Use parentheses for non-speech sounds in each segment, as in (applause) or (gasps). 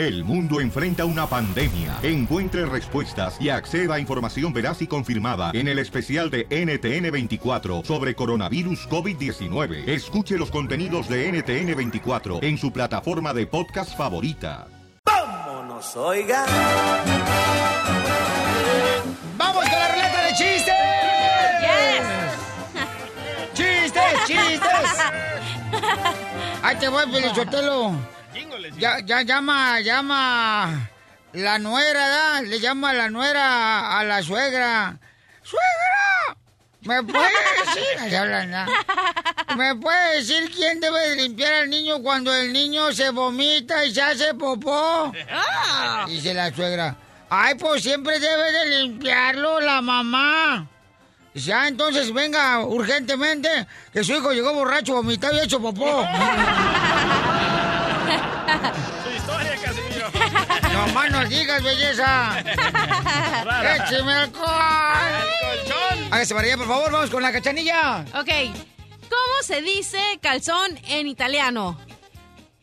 El mundo enfrenta una pandemia. Encuentre respuestas y acceda a información veraz y confirmada en el especial de NTN24 sobre coronavirus COVID-19. Escuche los contenidos de NTN24 en su plataforma de podcast favorita. ¡Vámonos, oiga! ¡Vamos con la ruleta de chistes! ¡Chistes, chistes! (laughs) ¡Ahí te voy, Pelichotelo! Ya, ya llama, llama la nuera, ¿da? Le llama la nuera a la suegra. ¡Suegra! ¿Me puede decir? (laughs) ¿Me puede decir quién debe de limpiar al niño cuando el niño se vomita y se hace popó? Dice la suegra. Ay, pues siempre debe de limpiarlo la mamá. Dice, ah, entonces venga urgentemente, que su hijo llegó borracho, vomitado y hecho popó. (laughs) más nos digas, belleza. ¡Écheme alcohol! Hágase para allá, por favor, vamos con la cachanilla. Ok. ¿Cómo se dice calzón en italiano?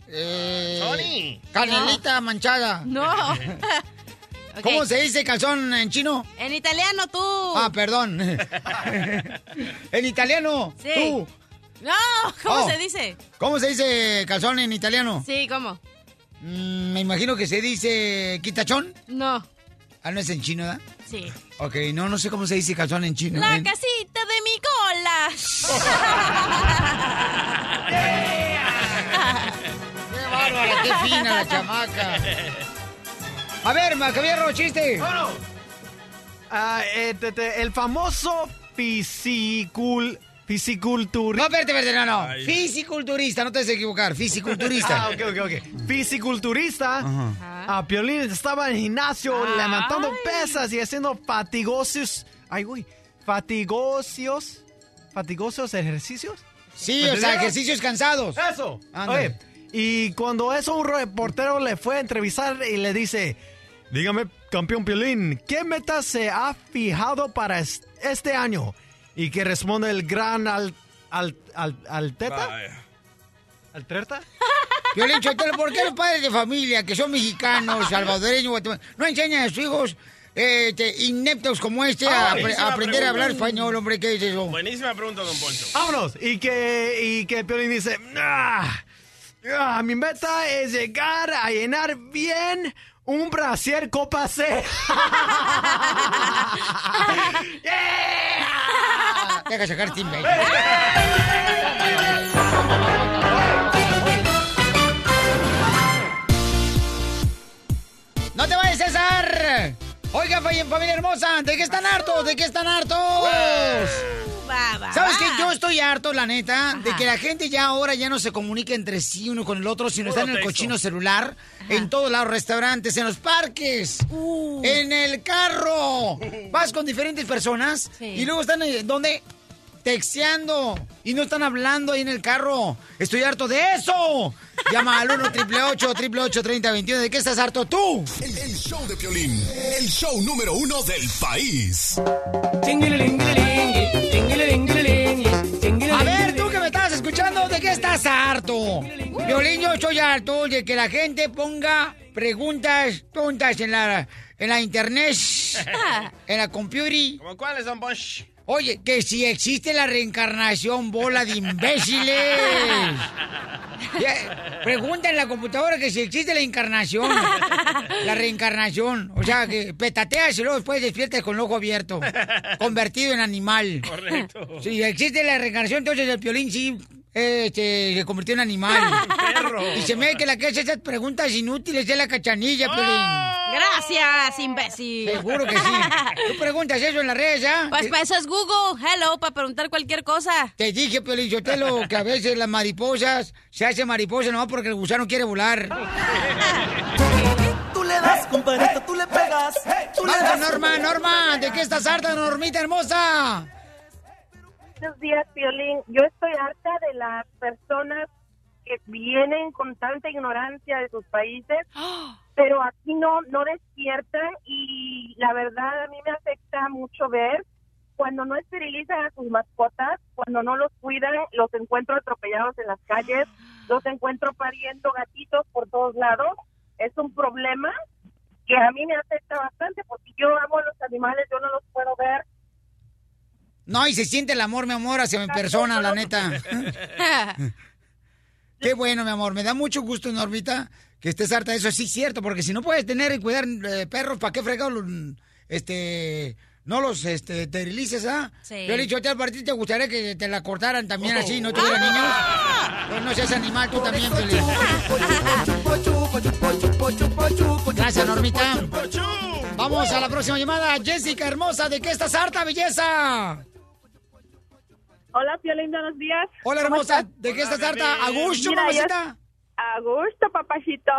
Eh, Canelita manchada. No. (laughs) ¿Cómo se dice calzón en chino? En italiano tú. Ah, perdón. (laughs) en italiano. Sí. Tú. No, ¿cómo Oh. se dice? ¿Cómo se dice calzón en italiano? Sí, ¿cómo? Mm, me imagino que se dice quitachón. No. Ah, no es en chino, ¿verdad? Sí. Ok, no, no sé cómo se dice calzón en chino. La En- casita de mi cola. ¡Qué (laughs) bárbara, qué fina la chamaca! A ver, Macabierro, chiste. Ah, eh, te- te- el famoso fisicul, fisiculturista. No, espérate, espérate, no, no. Fisiculturista, no te des equivocar. Fisiculturista. (laughs) Ah, ok, ok, ok. Fisiculturista. A Piolín estaba en el gimnasio levantando pesas y haciendo fatigosos. Ay, güey. Fatigosos. Fatigosos ejercicios. Sí, ¿Me o sea, ejercicios cansados. Eso. Oye, y cuando eso un reportero le fue a entrevistar y le dice, dígame, campeón Piolín, ¿qué meta se ha fijado para es- este año? Y que responde el gran al, al, al, Alteta. ¿Altreta? (laughs) Violín Chotelo, ¿por qué los padres de familia, que son mexicanos, (laughs) salvadoreños, guatemaltecos, no enseñan a sus hijos eh, te- ineptos como este a, Ah, a aprender a hablar español, hombre? ¿Qué es eso? Buenísima pregunta, don Poncho. Vámonos. Y que, y que Piolín dice, "Ah, ah, mi meta es llegar a llenar bien un brasier Copa C. (laughs) Deja sacar imbécil. ¡No te vayas, César! Oiga, fa- familia hermosa, ¿de qué están hartos? ¿De qué están hartos? Va, va, ¿Sabes qué? Yo estoy harto, la neta, de que la gente ya ahora ya no se comunica entre sí uno con el otro, sino Puro está en el texto. cochino celular, en todos lados, restaurantes, en los parques, en el carro. (laughs) Vas con diferentes personas Sí. y luego están, eh, ¿dónde? Texteando y no están hablando ahí en el carro. Estoy harto de eso. Llama al 1 888 3021 ¿De qué estás harto tú? El, el show de Piolín, el show número uno del país. ¿De qué estás harto? Violín, yo estoy harto de que la gente ponga preguntas tontas en la, en la internet, (laughs) en la computer. ¿Cómo cuáles, don Poncho? Oye, que si existe la reencarnación, bola de imbéciles. (laughs) Pregunta en la computadora que si existe la encarnación. La reencarnación. O sea, que petateas y luego después despiertas con el ojo abierto. Convertido en animal. Correcto. Si existe la reencarnación, entonces el piolín sí este, se convirtió en animal. (laughs) Perro. Y se me que la que hace esas preguntas inútiles es la cachanilla, piolín. Gracias, imbécil. Seguro que sí. (laughs) Tú preguntas eso en las redes, ¿ya? Pues para eso es Google. Hello, para preguntar cualquier cosa. Te dije, Piolín Sotelo, que a veces las mariposas se hacen mariposas nomás porque el gusano quiere volar. Tú le das, compadrito, tú le pegas. Tú le das. Norma, Norma, ¿de qué estás harta, Normita hermosa? Buenos días, Piolín. Yo estoy harta de las personas que vienen con tanta ignorancia de sus países, (gasps) pero aquí no, no despiertan y la verdad a mí me afecta mucho ver cuando no esterilizan a sus mascotas, cuando no los cuidan, los encuentro atropellados en las calles, (gasps) los encuentro pariendo gatitos por todos lados es un problema que a mí me afecta bastante porque yo amo a los animales, yo no los puedo ver. No, y se siente el amor, mi amor, hacia mi persona, la neta. (laughs) Qué bueno, mi amor. Me da mucho gusto, Normita, que estés harta de eso. Sí, cierto, porque si no puedes tener y cuidar eh, perros, ¿para qué fregados los, este, no los este, esterilices, ah? Sí. Yo le he dicho, a ti te gustaría que te la cortaran también así, no tuviera niños. Pues no seas animal, tú también, Piolín. Gracias, Normita. Vamos a la próxima llamada. Jessica, hermosa, ¿de qué estás harta, belleza? Hola, Piolín, buenos días. Hola, ¿Cómo hermosa, estás? ¿de qué estás harta? ¿A gusto, Mira, yo- mamacita? A gusto, papachito.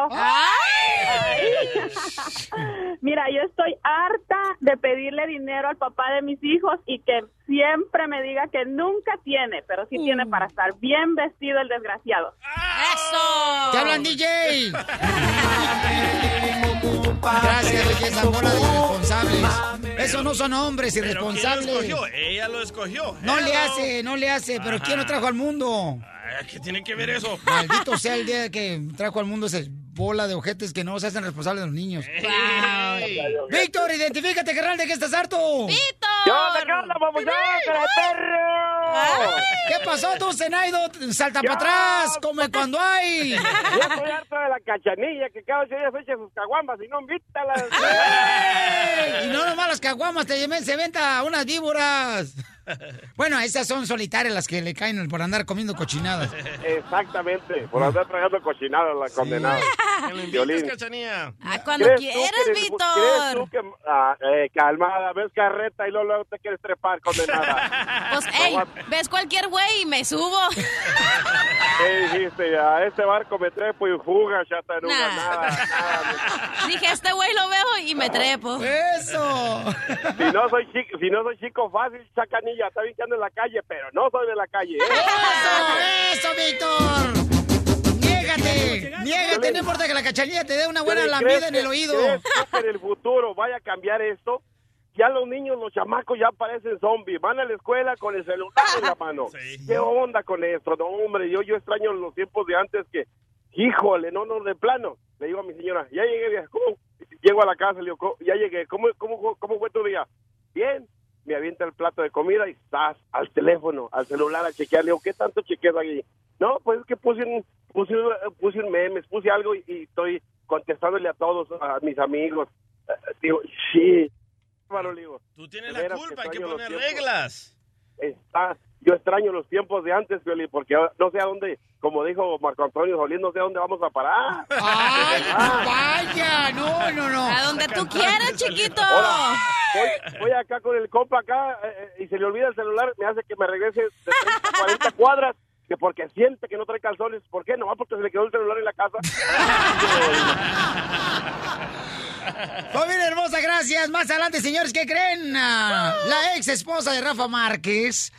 Mira, yo estoy harta de pedirle dinero al papá de mis hijos y que siempre me diga que nunca tiene, pero sí tiene para estar bien vestido el desgraciado. ¡Eso! ¡Te hablan, DJ! (laughs) Gracias, belleza, bola de irresponsables. Esos no son hombres ¿Pero quién lo irresponsables. escogió? Ella lo escogió. No le hace, no le hace, pero ¿quién lo trajo al mundo? ¿Qué tiene que ver eso? Maldito sea el día que trajo al mundo esa bola de ojetes que no se hacen responsables de los niños. Víctor, identifícate, carnal, ¿de qué estás harto? ¡Víctor! ¿Qué pasó tú, Zenaido? Salta para atrás, come cuando hay. Yo estoy harto de la cachanilla que cada ocho días echa sus caguambas y no invita a las... ¡Ey! Y no nomás las caguamas, te lleven, se venta unas víboras. Bueno, esas son solitarias las que le caen por andar comiendo cochinadas. Exactamente, por andar tragando cochinada la condenada. (laughs) ¿Que lo invitas, Violín. Ah, cuando ¿Crees tú quieras, que eres- ¿Crees Víctor. tú que... ah, eh, calmada, ves carreta y luego, luego te quieres trepar, condenada. (laughs) Pues, ey, ves cualquier güey y me subo. (laughs) ¿Qué dijiste? A este barco me trepo y fuga, chata en una, Nah. nada, nada. Dije, este güey lo veo y me trepo. ¡Eso! Si no soy chico, si no soy chico fácil, chacanilla, está bien que ando en la calle, pero no soy de la calle, ¿eh? ¡Eso, eso, Víctor! ¡Niégate! ¡Niégate! No importa que la cachanilla te dé una buena ¿Crees lambida en el oído. ¿Crees tú que en el futuro vaya a cambiar esto? Ya los niños, los chamacos ya parecen zombies. Van a la escuela con el celular en la mano. (laughs) Sí. ¿Qué onda con esto? No, hombre, yo, yo extraño los tiempos de antes que, híjole, no, no, de plano. Le digo a mi señora, ya llegué, ¿cómo? Llego a la casa, le digo, "¿Cómo? ya llegué, ¿cómo, cómo, cómo fue tu día? Bien. Me avienta el plato de comida y estás al teléfono, al celular a chequear. Le digo, ¿qué tanto chequeas aquí? No, pues es que puse un, puse, un- puse un memes, puse algo y, y estoy contestándole a todos, a mis amigos. Eh, digo, sí. Le digo, Tú tienes la culpa, hay que poner reglas. está, yo extraño los tiempos de antes, Pioli, porque no sé a dónde, como dijo Marco Antonio Solís, no sé a dónde vamos a parar. ¡Ay, vaya! No, no, no. A donde tú quieras, chiquito. Voy, voy acá con el compa acá eh, eh, y se le olvida el celular, me hace que me regrese de 30 a 40 cuadras, que porque siente que no trae calzones. ¿Por qué? Nomás porque se le quedó el celular en la casa. (laughs) Familia hermosa, gracias. Más adelante, señores, ¿qué creen? Ah, La ex esposa de Rafa Márquez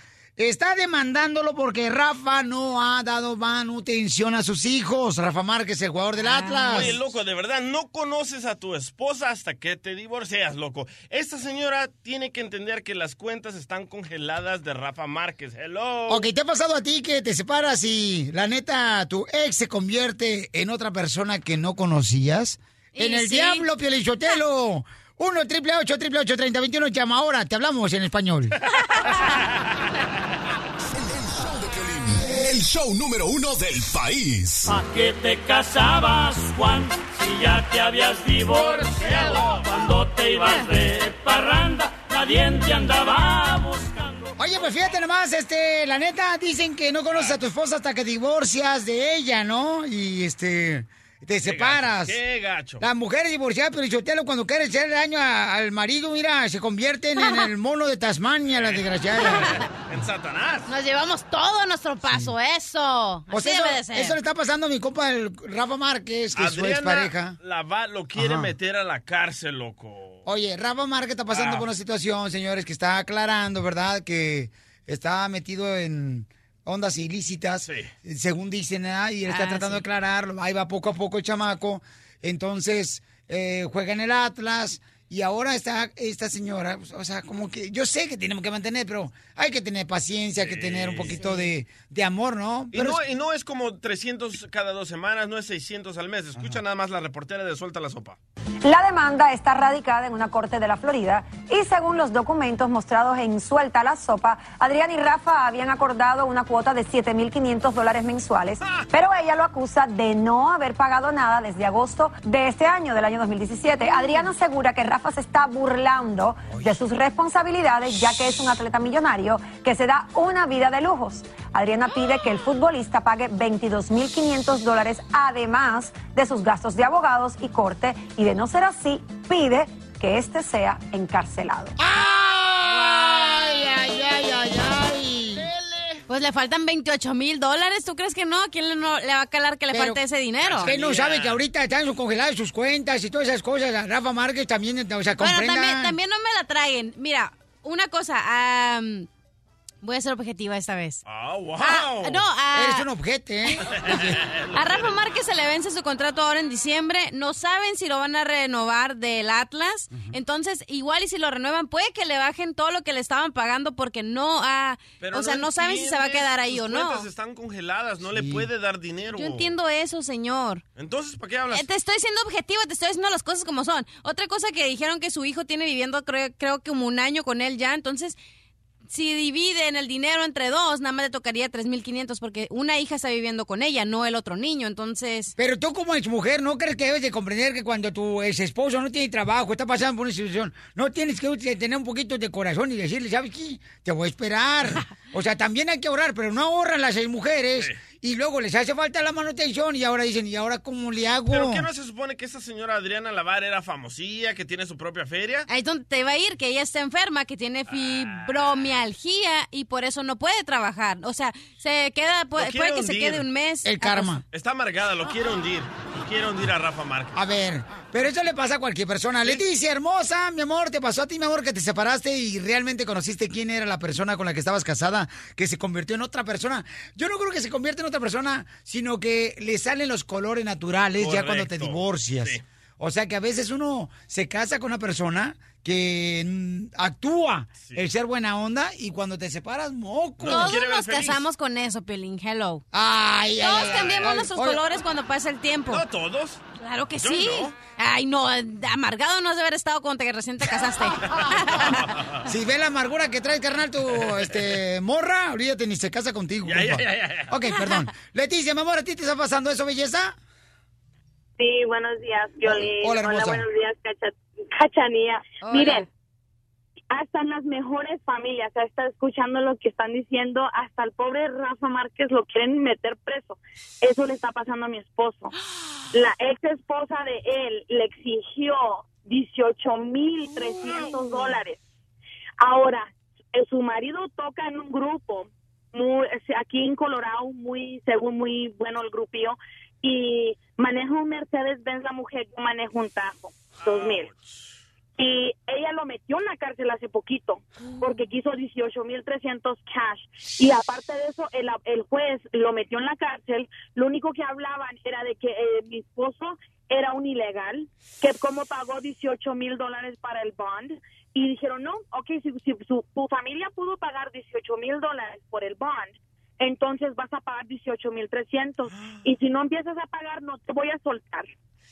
está demandándolo porque Rafa no ha dado manutención a sus hijos. Rafa Márquez, el jugador del Atlas. Oye, loco, de verdad, no conoces a tu esposa hasta que te divorcias, loco. Esta señora tiene que entender que las cuentas están congeladas de Rafa Márquez. Hello. Ok, ¿te ha pasado a ti que te separas y la neta tu ex se convierte en otra persona que no conocías? En el sí. diablo, Pielichotelo. 1 (laughs) triple 8 triple 8 30 21 llama ahora, te hablamos en español. (laughs) El show número uno del país. ¿A qué te casabas, Juan? Si ya te habías divorciado. Cuando te ibas de parranda, nadie te andaba buscando. Oye, pues fíjate nomás, este, la neta, dicen que no conoces a tu esposa hasta que divorcias de ella, ¿no? Y este, te separas. Qué gacho. Las mujeres divorciadas, pero Chotelo, cuando quieren hacer daño a- al marido, mira, se convierten en el (laughs) mono de Tasmania, las desgraciadas. (laughs) En Satanás. Nos llevamos todo a nuestro paso, eso. Pues Así eso, debe de ser. eso le está pasando a mi compa, el Rafa Márquez, que es su expareja. Adriana la va- lo quiere Ajá. meter a la cárcel, loco. Oye, Rafa Márquez está pasando Ah. por una situación, señores, que está aclarando, ¿verdad? Que está metido en ondas ilícitas, según dicen, ¿ah? y él está Ah, tratando sí. de aclararlo. Ahí va poco a poco el chamaco. Entonces, eh, juega en el Atlas Y ahora está esta señora, pues, o sea, como que yo sé que tenemos que mantener, pero hay que tener paciencia, hay que tener un poquito de, de amor, ¿no? Y Pero no, y no es como 300 cada dos semanas, no es 600 al mes. Escucha nada más la reportera de Suelta la Sopa. La demanda está radicada en una corte de la Florida y según los documentos mostrados en Suelta la Sopa, Adrián y Rafa habían acordado una cuota de 7.500 dólares mensuales, pero ella lo acusa de no haber pagado nada desde agosto de este año, del año 2017. Adrián asegura que Rafa se está burlando de sus responsabilidades ya que es un atleta millonario que se da una vida de lujos. Adriana pide que el futbolista pague 22.500 dólares además de sus gastos de abogados y corte y de no ser así, pide que este sea encarcelado. ¡Ay, ay, ay, ay, ay! Pues le faltan 28 mil dólares. ¿Tú crees que no? ¿A quién le, no- le va a calar que le Pero, falte ese dinero? Que no sabe que ahorita están sus- congeladas sus cuentas y todas esas cosas. A Rafa Márquez también, o sea, Bueno, también, también no me la traigan. Mira, una cosa. am, voy a ser objetiva esta vez. ¡Ah, wow! Ah, no, a, Eres un objeto, ¿eh? (laughs) a Rafa Márquez se le vence su contrato ahora en diciembre. No saben si lo van a renovar del Atlas. Entonces, igual y si lo renuevan, puede que le bajen todo lo que le estaban pagando porque no ha... O sea, no, saben si se va a quedar ahí sus o no. cuentas están congeladas, no le puede dar dinero. Yo entiendo eso, señor. Entonces, ¿para qué hablas? Eh, Te estoy siendo objetivo, te estoy diciendo las cosas como son. Otra cosa que dijeron que su hijo tiene viviendo, creo, creo que como un año con él ya, entonces, si dividen el dinero entre dos, nada más le tocaría 3.500 porque una hija está viviendo con ella, no el otro niño, entonces... Pero tú como mujer, ¿no crees que debes de comprender que cuando tu ex esposo no tiene trabajo, está pasando por una situación, no tienes que tener un poquito de corazón y decirle, ¿sabes qué? Te voy a esperar. (laughs) O sea, también hay que ahorrar, pero no ahorran las seis mujeres y luego les hace falta la manutención y ahora dicen, ¿y ahora cómo le hago? ¿Pero qué no se supone que esta señora Adriana Lavar era famosilla, que tiene su propia feria? Ahí es donde te va a ir, que ella está enferma, que tiene fibromialgia y por eso no puede trabajar. O sea, se queda, puede, puede que se quede un mes. El karma. Está amargada, lo quiere hundir. Lo quiere hundir a Rafa Márquez. A ver, pero eso le pasa a cualquier persona. Leticia, hermosa, mi amor, te pasó a ti, mi amor, que te separaste y realmente conociste quién era la persona con la que estabas casada, que se convirtió en otra persona. Yo no creo que se convierta en otra persona, sino que le salen los colores naturales ya cuando te divorcias. sí. O sea que a veces uno se casa con una persona que actúa el ser buena onda y cuando te separas, moco. Todos nos casamos con eso, Pelín. Hello. Ay, ay, Todos ay, cambiamos ay. nuestros Oye, colores cuando pasa el tiempo. No todos. Claro que Yo sí. no. Ay, no, amargado no has de haber estado cuando te recién te casaste. (laughs) Si ve la amargura que trae, carnal, tu este, morra, olvídate, ni se casa contigo. Ya, ya, compa. ya, ya, ya. Ok, perdón. (laughs) Leticia, mi amor, ¿a ti te está pasando eso, belleza? Sí, buenos días, Violín. Hola, hermosa. buenos días, Cacha- Cachanía. Hola. Miren, hasta en las mejores familias, hasta escuchando lo que están diciendo, hasta el pobre Rafa Márquez lo quieren meter preso. Eso le está pasando a mi esposo. La ex esposa de él le exigió 18 mil 300 dólares. Ahora, eh, su marido toca en un grupo muy, aquí en Colorado, muy, según muy bueno el grupillo, y maneja un Mercedes-Benz la mujer, yo manejo un Tajo, 2000. Y ella lo metió en la cárcel hace poquito porque quiso 18.300 cash. Y aparte de eso, el, el juez lo metió en la cárcel. Lo único que hablaban era de que eh, mi esposo era un ilegal, que como pagó 18 mil dólares para el bond. Y dijeron, no, ok, si, si su, tu familia pudo pagar 18 mil dólares por el bond, entonces vas a pagar 18 mil 300. Y si no empiezas a pagar, no te voy a soltar.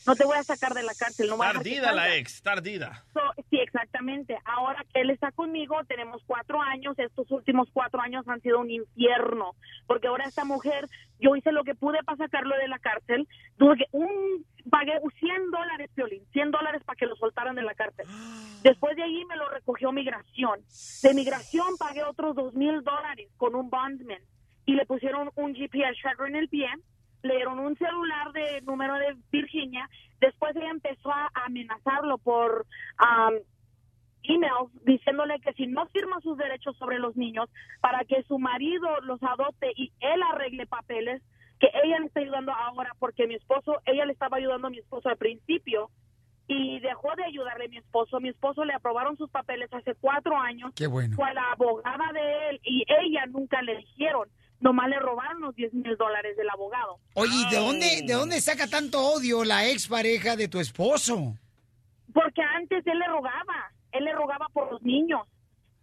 No te voy a sacar de la cárcel. No Tardida la ex, tardida. So, sí, exactamente. Ahora que él está conmigo, tenemos cuatro años. Estos últimos cuatro años han sido un infierno. Porque ahora esta mujer, yo hice lo que pude para sacarlo de la cárcel. Tuve que un, pagué 100 dólares, Piolín, 100 dólares para que lo soltaran de la cárcel. (gasps) Después de ahí me lo recogió migración. De migración pagué otros dos mil dólares con un bondman. Y le pusieron un GPS tracker en el pie le dieron un celular de número de Virginia. Después ella empezó a amenazarlo por um, emails diciéndole que si no firma sus derechos sobre los niños para que su marido los adopte y él arregle papeles, que ella le está ayudando ahora porque mi esposo, ella le estaba ayudando a mi esposo al principio y dejó de ayudarle a mi esposo. Mi esposo le aprobaron sus papeles hace cuatro años. Qué bueno. Fue a la abogada de él y ella nunca le dijeron. Nomás le robaron los 10 mil dólares del abogado. Oye, ¿y ¿de dónde, ¿de dónde saca tanto odio la expareja de tu esposo? Porque antes él le rogaba, él le rogaba por los niños.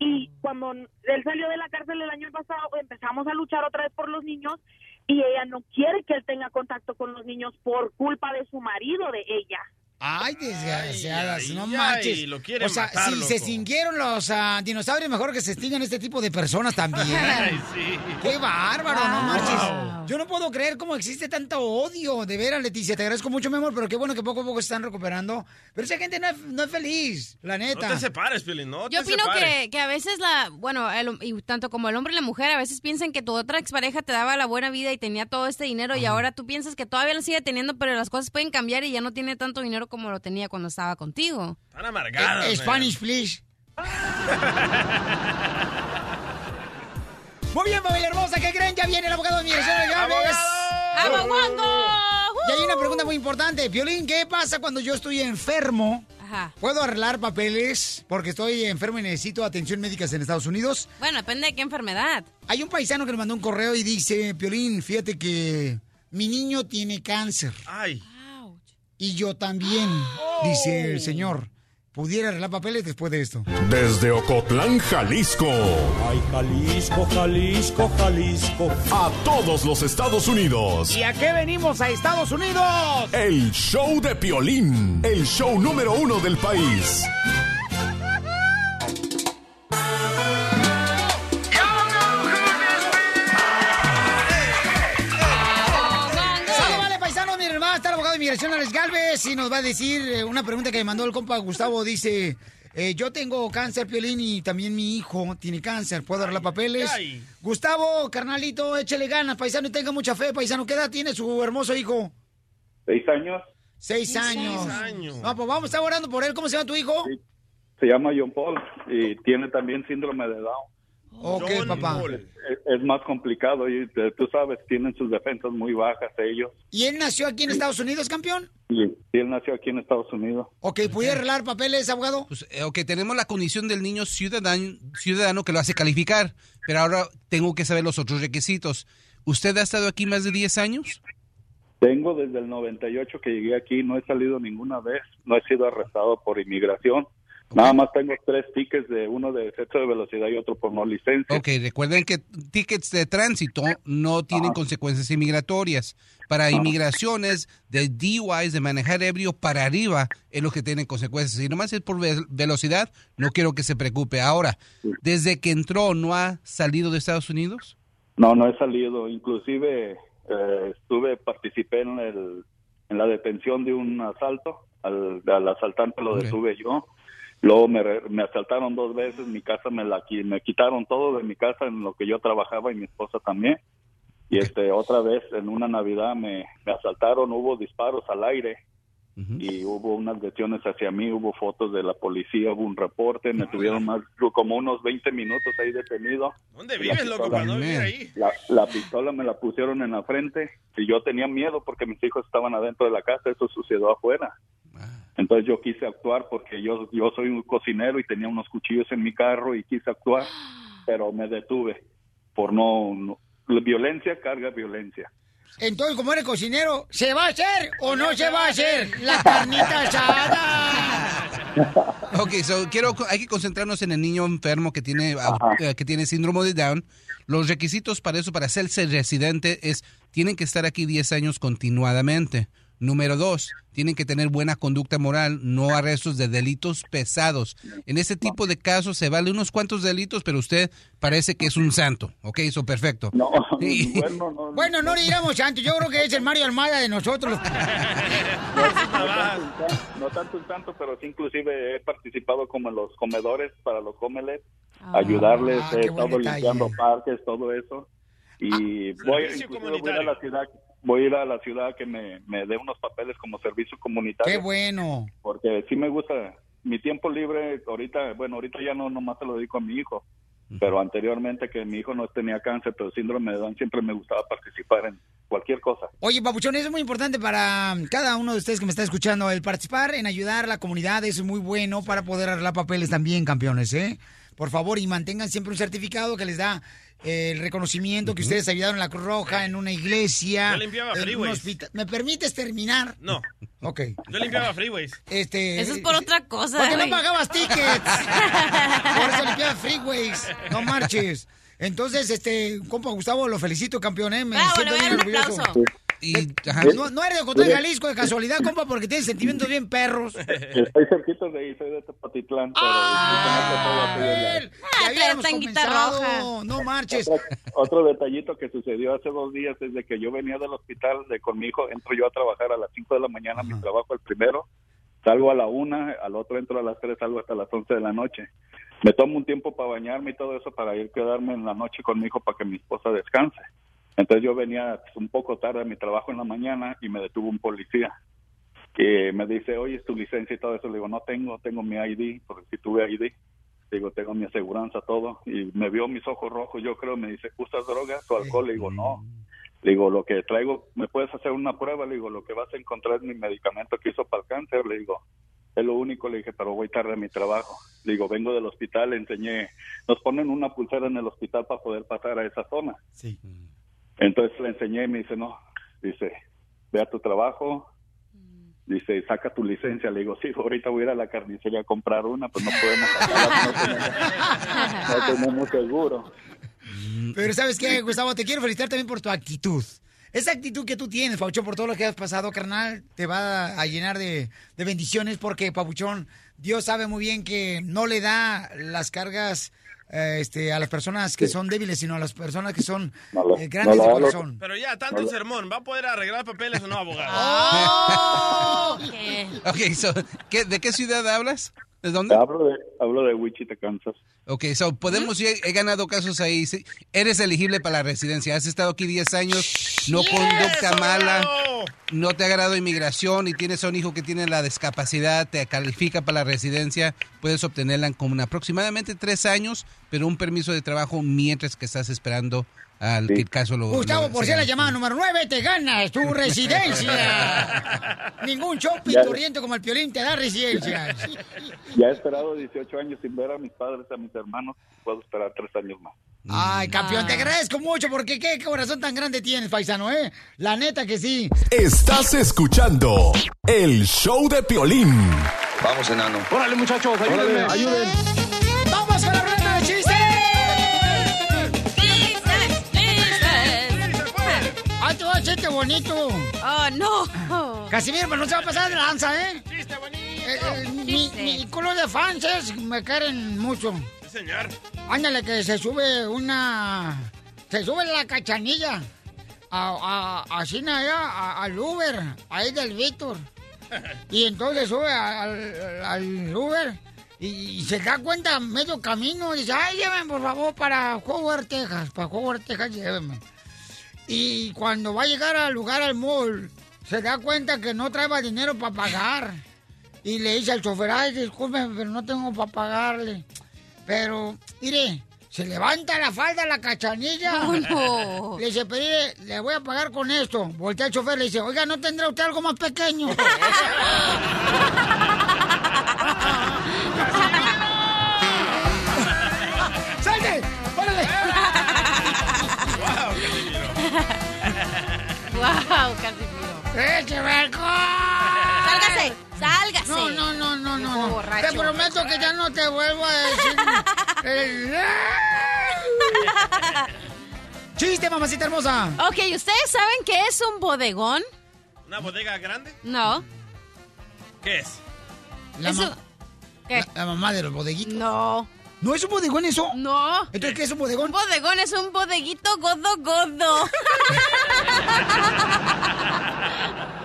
Y cuando él salió de la cárcel el año pasado, empezamos a luchar otra vez por los niños y ella no quiere que él tenga contacto con los niños por culpa de su marido, de ella. Ay, desgraciadas, Ay, no ay, manches. lo quiere o sea, matar, si se loco. extinguieron los ah, dinosaurios, mejor que se extingan este tipo de personas también. (laughs) Ay, sí. ¡Qué bárbaro, no Wow. manches! Yo no puedo creer cómo existe tanto odio. De veras, Leticia, te agradezco mucho, mi amor, pero qué bueno que poco a poco se están recuperando. Pero esa gente no es, no es feliz, la No neta. te separes, Piolín, no Yo te opino separes. que, que a veces la, bueno, el- y tanto como el hombre y la mujer, a veces piensan que tu otra expareja te daba la buena vida y tenía todo este dinero y ahora tú piensas que todavía lo sigue teniendo, pero las cosas pueden cambiar y ya no tiene tanto dinero como lo tenía cuando estaba contigo. Están amargadas. Eh, man. Spanish, please. (laughs) Muy bien, familia hermosa, ¿qué creen? Ya viene el abogado de migración de Galvez. ¡Aboguango! Y hay una pregunta muy importante. Violín, ¿qué pasa cuando yo estoy enfermo? Ajá. ¿Puedo arreglar papeles porque estoy enfermo y necesito atención médica en Estados Unidos? Bueno, depende de qué enfermedad. Hay un paisano que me mandó un correo y dice, Piolín, fíjate que mi niño tiene cáncer. Ay. Y yo también, dice el señor. ¿Pudiera arreglar papeles después de esto? Desde Ocotlán, Jalisco. Ay, Jalisco, Jalisco, Jalisco. A todos los Estados Unidos. ¿Y a qué venimos a Estados Unidos? El show de Piolín. El show número uno del país. ¡Sale, Alex Galvez y nos va a decir eh, una pregunta que me mandó el compa Gustavo. Dice, eh, yo tengo cáncer, Piolín, y también mi hijo tiene cáncer. ¿Puedo arreglar papeles? ay. Gustavo, carnalito, échele ganas, paisano, y tenga mucha fe, paisano. ¿Qué edad tiene su hermoso hijo? Seis años. Seis años. Seis años. No, pues vamos a estar orando por él. ¿Cómo se llama tu hijo? Se llama John Paul y tiene también síndrome de Down. Ok, John papá. Es, es más complicado y eh, tú sabes, tienen sus defensas muy bajas ellos. ¿Y él nació aquí en Estados Unidos, campeón? Y, y él nació aquí en Estados Unidos. Ok, ¿pudiera arreglar papeles, abogado? Pues, eh, ok, tenemos la condición del niño ciudadano, ciudadano que lo hace calificar, pero ahora tengo que saber los otros requisitos. ¿Usted ha estado aquí más de 10 años? Tengo desde el 98 que llegué aquí, no he salido ninguna vez, no he sido arrestado por inmigración. Nada más tengo tres tickets, de uno de exceso de velocidad y otro por no licencia. Ok, recuerden que tickets de tránsito no tienen consecuencias inmigratorias. Para inmigraciones de DUIs, de manejar ebrio para arriba, es lo que tienen consecuencias. Y nomás es por ve- velocidad, no quiero que se preocupe. Ahora, desde que entró, ¿no ha salido de Estados Unidos? No, no he salido. Inclusive eh, estuve, participé en, el, en la detención de un asalto. Al, al asaltante lo detuve yo. Luego me, re- me asaltaron dos veces. Mi casa me la me quitaron todo de mi casa en lo que yo trabajaba y mi esposa también. Y este otra vez en una Navidad me, me asaltaron. Hubo disparos al aire y hubo unas lesiones hacia mí. Hubo fotos de la policía. Hubo un reporte. Me tuvieron más como unos 20 minutos ahí detenido. ¿Dónde vives, loco, pistola- para no vivir ahí? la, la pistola me la pusieron en la frente y yo tenía miedo porque mis hijos estaban adentro de la casa, eso sucedió afuera. Entonces yo quise actuar porque yo, yo soy un cocinero y tenía unos cuchillos en mi carro y quise actuar, (gasps) pero me detuve por no, no- la violencia carga violencia. Entonces, como eres cocinero, ¿se va a hacer o no se va a hacer la carnita asada? (laughs) Ok, so quiero, hay que concentrarnos en el niño enfermo que tiene, eh, que tiene síndrome de Down. Los requisitos para eso, para hacerse residente, es tienen que estar aquí 10 años continuadamente. Número dos, tienen que tener buena conducta moral, no arrestos de delitos pesados. En ese tipo de casos se vale unos cuantos delitos, pero usted parece que es un santo. Ok, eso perfecto. No, (laughs) Sí. (laughs) bueno, no, Bueno, no le diríamos santo, yo creo que es el Mario Almada de nosotros. (laughs) no tanto un tanto, pero sí inclusive he participado como en los comedores para los ayudarles, Ah, qué buen estado detalle. limpiando parques, todo eso. Y voy, inclusive voy a ir a la ciudad, voy a ir a la ciudad que me, me dé unos papeles como servicio comunitario. Qué bueno. Porque sí me gusta mi tiempo libre ahorita, bueno, ahorita ya no nomás se lo dedico a mi hijo, pero anteriormente que mi hijo no tenía cáncer, pero síndrome de Down, siempre me gustaba participar en cualquier cosa. Oye, Papuchón, eso es muy importante para cada uno de ustedes que me está escuchando. El participar en ayudar a la comunidad es muy bueno para poder arreglar papeles también, campeones, ¿eh? Por favor, y mantengan siempre un certificado que les da eh, el reconocimiento que ustedes ayudaron en la Cruz Roja, en una iglesia. Yo limpiaba en un freeways. hospital. ¿Me permites terminar? No. Ok. Yo limpiaba freeways. Este, Eso es por otra cosa. Porque no pagabas tickets. (laughs) Por eso limpiaba freeways. No marches. Entonces, este, compa Gustavo, lo felicito, campeón, ¿eh? Me Bravo, siento le voy a bien dar un orgulloso. aplauso. Y, ajá. No, no eres de Ocotlán, Jalisco, de casualidad, compa, porque tienes sentimientos bien perros. Estoy cerquita de ahí, soy de Tepatitlán, pero ¡Ah! Ya comenzado. roja. No marches. Otro, otro detallito que sucedió hace dos días es de que yo venía del hospital de con mi hijo, entro yo a trabajar a las 5 de la mañana, mi trabajo el primero, salgo a la una, al otro entro a las 3, salgo hasta las 11 de la noche. Me tomo un tiempo para bañarme y todo eso para ir quedarme en la noche con mi hijo para que mi esposa descanse. Entonces yo venía un poco tarde a mi trabajo en la mañana y me detuvo un policía que me dice, oye, ¿es tu licencia y todo eso? Le digo, no tengo, tengo mi ID, porque si tuve ID. Digo, tengo mi aseguranza, todo. Y me vio mis ojos rojos, yo creo, me dice, ¿usas drogas o alcohol? Le digo, no. Le digo, lo que traigo, ¿me puedes hacer una prueba? Le digo, lo que vas a encontrar es mi medicamento que hizo para el cáncer. Le digo, es lo único. Le dije, pero voy tarde a mi trabajo. Le digo, vengo del hospital, le enseñé. Nos ponen una pulsera en el hospital para poder pasar a esa zona. Sí. Entonces le enseñé y me dice, no, dice, ve a tu trabajo, dice, saca tu licencia. Le digo, sí, ahorita voy a ir a la carnicería a comprar una, pues no podemos sacarla, no tenemos, no tenemos seguro. Pero ¿sabes qué, Gustavo? Te quiero felicitar también por tu actitud. Esa actitud que tú tienes, Pabuchón, por todo lo que has pasado, carnal, te va a llenar de, de bendiciones porque, Pabuchón, Dios sabe muy bien que no le da las cargas eh, este, a las personas que son débiles, sino a las personas que son No eh, grandes no de lo- corazón. Pero ya, tanto Hola. sermón. ¿Va a poder arreglar papeles o no, abogado? (laughs) ¡Oh! Ok, so, ¿qué- ¿de qué ciudad hablas? ¿De dónde? Hablo de, hablo de Wichita, Kansas. Ok, so podemos, yo he, he ganado casos ahí. sí. Eres elegible para la residencia. Has estado aquí 10 años, no conducta mala, no te ha agradado inmigración y tienes a un hijo que tiene la discapacidad, te califica para la residencia. Puedes obtenerla en como en aproximadamente 3 años, pero un permiso de trabajo mientras que estás esperando al que el caso lo. Gustavo, lo- por se ser la llamada número 9, te ganas tu (laughs) residencia. Ningún show pinturriento como el piolín te da residencia. (laughs) Ya he esperado 18 años sin ver a mis padres, a mis hermanos. Puedo esperar 3 años más. Ay, campeón, te agradezco mucho porque qué corazón tan grande tienes, paisano, ¿eh? La neta que sí. Estás escuchando el show de Piolín. Vamos, enano. Órale, muchachos, ayúdenme, ayuden. Bonito! ¡Oh, no! Casimiro, pero no se va a pasar de lanza, ¿eh? ¡Chiste bonito! mi, mi culo de fans es- me quieren mucho. Sí, señor. Ándale, que se sube una... Se sube la cachanilla. A, a, así allá, a- al Uber, ahí del Víctor. Y entonces sube a- al, al Uber y, y se da cuenta medio camino. Dice, ay, llévenme por favor para Howard, Texas. Para Howard, Texas, llévenme. Y cuando va a llegar al lugar, al mall, se da cuenta que no trae dinero para pagar. Y le dice al chofer, ay, discúlpeme, pero no tengo para pagarle. Pero, mire, se levanta la falda la cachanilla. Oh, no. (laughs) Le dice, pero mire, le voy a pagar con esto. Voltea el chofer, le dice, oiga, ¿no tendrá usted algo más pequeño? (laughs) (laughs) ¡Wow, Casimiro! ¡Eche alcohol! ¡Sálgase! ¡Sálgase! No, no, no, no, no. borracho. Te prometo que ya no te vuelvo a decir. (laughs) el- ¡Chiste, mamacita hermosa! Ok, ¿ustedes saben qué es un bodegón? ¿Una bodega grande? No. ¿Qué es? La, ma- ¿Qué? la- la mamá de los bodeguitos. No. ¿No es un bodegón eso? No. ¿Entonces qué es un bodegón? Un bodegón es un bodeguito godo godo. (laughs)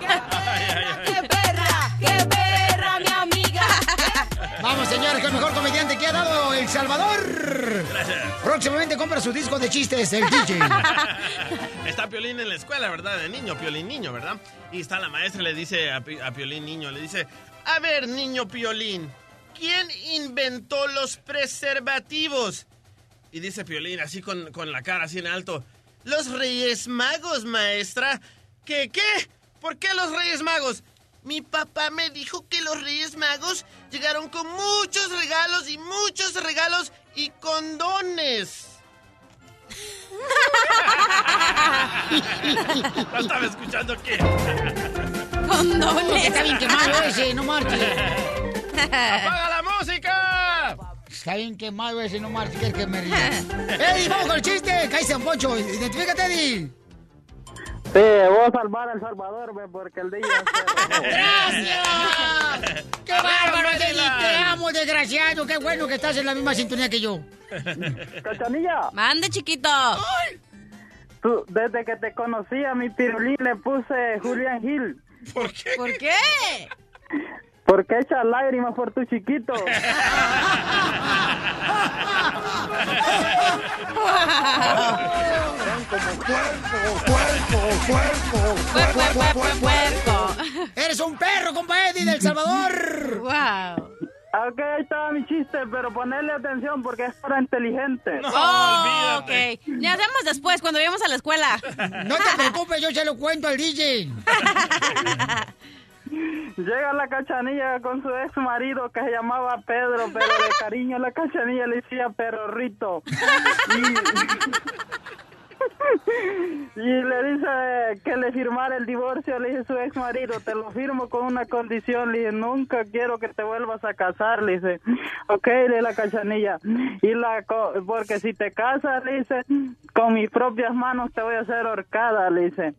(laughs) ¡Qué perra! ¡Qué perra, mi amiga! Vamos, señores, con el mejor comediante que ha dado El Salvador. Próximamente compra su disco de chistes, el DJ. (laughs) Está Piolín en la escuela, ¿verdad? De niño, Piolín niño, ¿verdad? Y está la maestra, le dice a, Pi- a Piolín niño, le dice, a ver, niño Piolín, ¿quién inventó los preservativos? Y dice Piolín, así con, con la cara así en alto, los Reyes Magos, maestra. ¿Qué, qué? ¿Por qué los Reyes Magos? Mi papá me dijo que los Reyes Magos llegaron con muchos regalos y muchos regalos y condones. (laughs) (laughs) no estaba escuchando qué. Condones. Está bien quemado ese, no marches. ¡Apaga la música! Está bien quemado ese, no ¿quieres que me ría? ¡Ey, vamos con el chiste! ¡Cállate, don Poncho! ¡Identifícate, Eddie! Sí, voy a salvar a El Salvador, ve, porque el día... (laughs) ¡Gracias! ¡Qué bárbaro, Eddie! ¡Te amo, desgraciado! ¡Qué bueno que estás en la misma sintonía que yo! ¡Cachanilla! Mande, chiquito. Tú, desde que te conocí a mi pirulín le puse Julián Gil. ¿Por qué? ¿Por qué? Porque echa lágrimas por tu chiquito. ¡Eres un perro, compa Eddie del Salvador! ¡Wow! Ok, ahí estaba mi chiste, pero ponerle atención porque es para inteligente. Oh, ok. Ya hacemos después, cuando vayamos a la escuela. No te preocupes, yo se lo cuento al DJ. (laughs) Llega la cachanilla con su ex marido que se llamaba Pedro, pero de cariño la cachanilla le decía perrorrito. (laughs) Y, y le dice que le firmara el divorcio, le dice su ex marido, te lo firmo con una condición, le dice, nunca quiero que te vuelvas a casar, le dice, ok, le la cachanilla, y la, porque si te casas, le dice, con mis propias manos te voy a hacer horcada, le dice,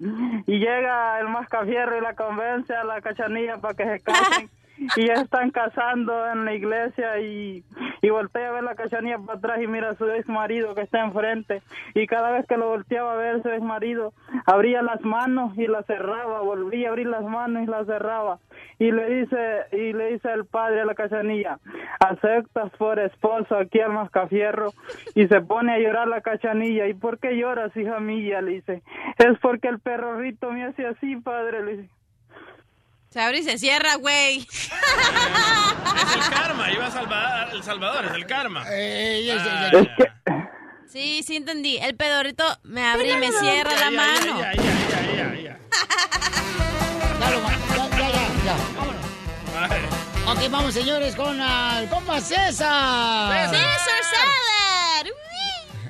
y llega el mascafierro y la convence a la cachanilla para que se casen. (laughs) (laughs) Y ya están casando en la iglesia y, y voltea a ver la cachanilla para atrás y mira a su ex marido que está enfrente. Y cada vez que lo volteaba a ver su ex marido, abría las manos y las cerraba, volvía a abrir las manos y las cerraba. Y le dice, y le dice el padre a la cachanilla, aceptas por esposo aquí al mascafierro. Y se pone a llorar la cachanilla. ¿Y por qué lloras, hija mía? Le dice, es porque el perrorrito me hace así, padre. Le dice. Se abre y se cierra, güey. (laughs) Es el karma, iba a salvar El Salvador, es el karma. Ah, Sí, sí entendí. El pedorrito me abre y me cierra la mano. Ya, lo, ya, ya, ya, ya. Vámonos. Ok, vamos, señores, con el compa César. César Salad.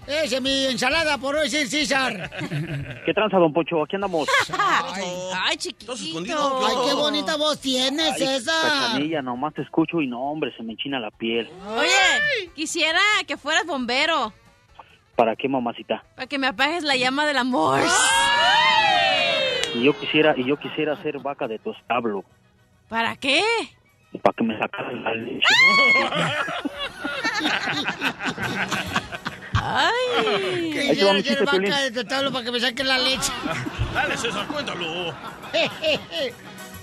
Ese es mi ensalada por hoy, sí, César. (laughs) ¿Qué tranza, don Pocho? Aquí andamos. Ay, ay, chiquito. Ay, qué bonita voz tienes, Ay, César. Cachanilla, nomás te escucho y no, hombre, se me enchina la piel. Oye, quisiera que fueras bombero ¿Para qué, mamacita? para que me apagues la llama del amor. Y yo quisiera, y yo quisiera ser vaca de tu establo, ¿Para qué? para que me sacaras la leche. (laughs) Ay. Que ser chiste, Piolín. vaca de para que me saquen la leche. Dale, César, cuéntalo. (laughs)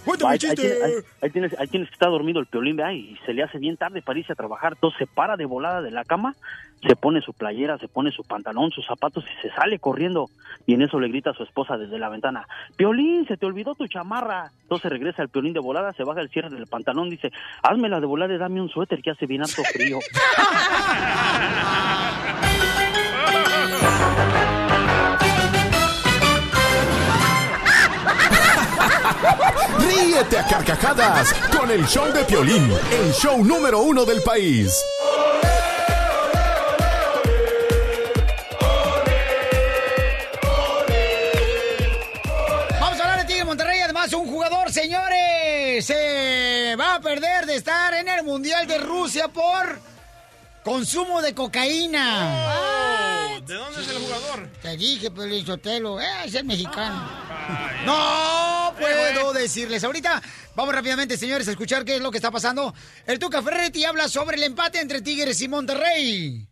Cuéntame Ahí, ahí chiste. tienes, ahí- ahí tienes, ahí tienes que está dormido el piolín, vea, y se le hace bien tarde para irse a trabajar. Entonces se para de volada de la cama, se pone su playera, se pone su pantalón, sus zapatos y se sale corriendo. Y en eso le grita a su esposa desde la ventana, Piolín, se te olvidó tu chamarra. Entonces regresa el piolín de volada, se baja el cierre del pantalón, dice, házmela de volada y dame un suéter que hace bien harto frío. (laughs) Ríete a carcajadas con el show de Piolín, el show número uno del país. Vamos a hablar de Tigre Monterrey. Además, un jugador, señores, se va a perder de estar en el Mundial de Rusia por consumo de cocaína. Oh, ¿De dónde es el jugador? Te dije, Pelín Sotelo, eh, es el mexicano. No puedo decirles. Ahorita vamos rápidamente, señores, a escuchar qué es lo que está pasando. El Tuca Ferretti habla sobre el empate entre Tigres y Monterrey.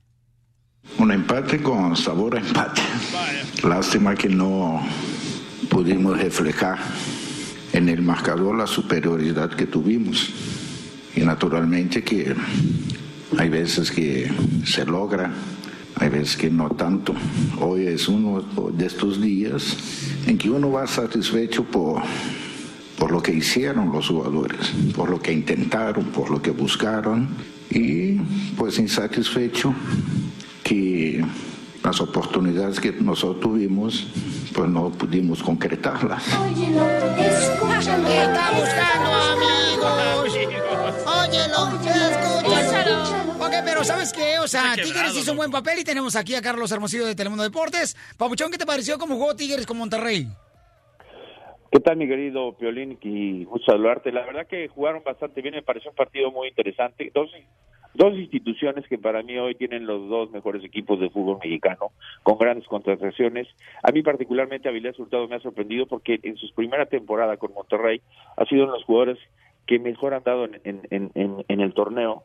Un empate con sabor a empate. Lástima que no pudimos reflejar en el marcador la superioridad que tuvimos. Y naturalmente que hay veces que se logra, hay veces que no tanto. Hoy es uno de estos días en que uno va satisfecho por, por lo que hicieron los jugadores, por lo que intentaron, por lo que buscaron y pues insatisfecho que las oportunidades que nosotros tuvimos pues no pudimos concretarlas. ¿Qué está buscando, amigos? Óyelo, escúchalo. Ok, pero ¿sabes qué? O sea, Tigres hizo un buen papel y tenemos aquí a Carlos Hermosillo de Telemundo Deportes. Papuchón, ¿qué te pareció cómo jugó Tigres con Monterrey? ¿Qué tal, mi querido Piolín? Y gusto saludarte. La verdad que jugaron bastante bien, me pareció un partido muy interesante. Dos, dos instituciones que para mí hoy tienen los dos mejores equipos de fútbol mexicano, con grandes contrataciones. A mí particularmente Avilés Hurtado me ha sorprendido porque en su primera temporada con Monterrey ha sido uno de los jugadores que mejor han dado en- en el torneo.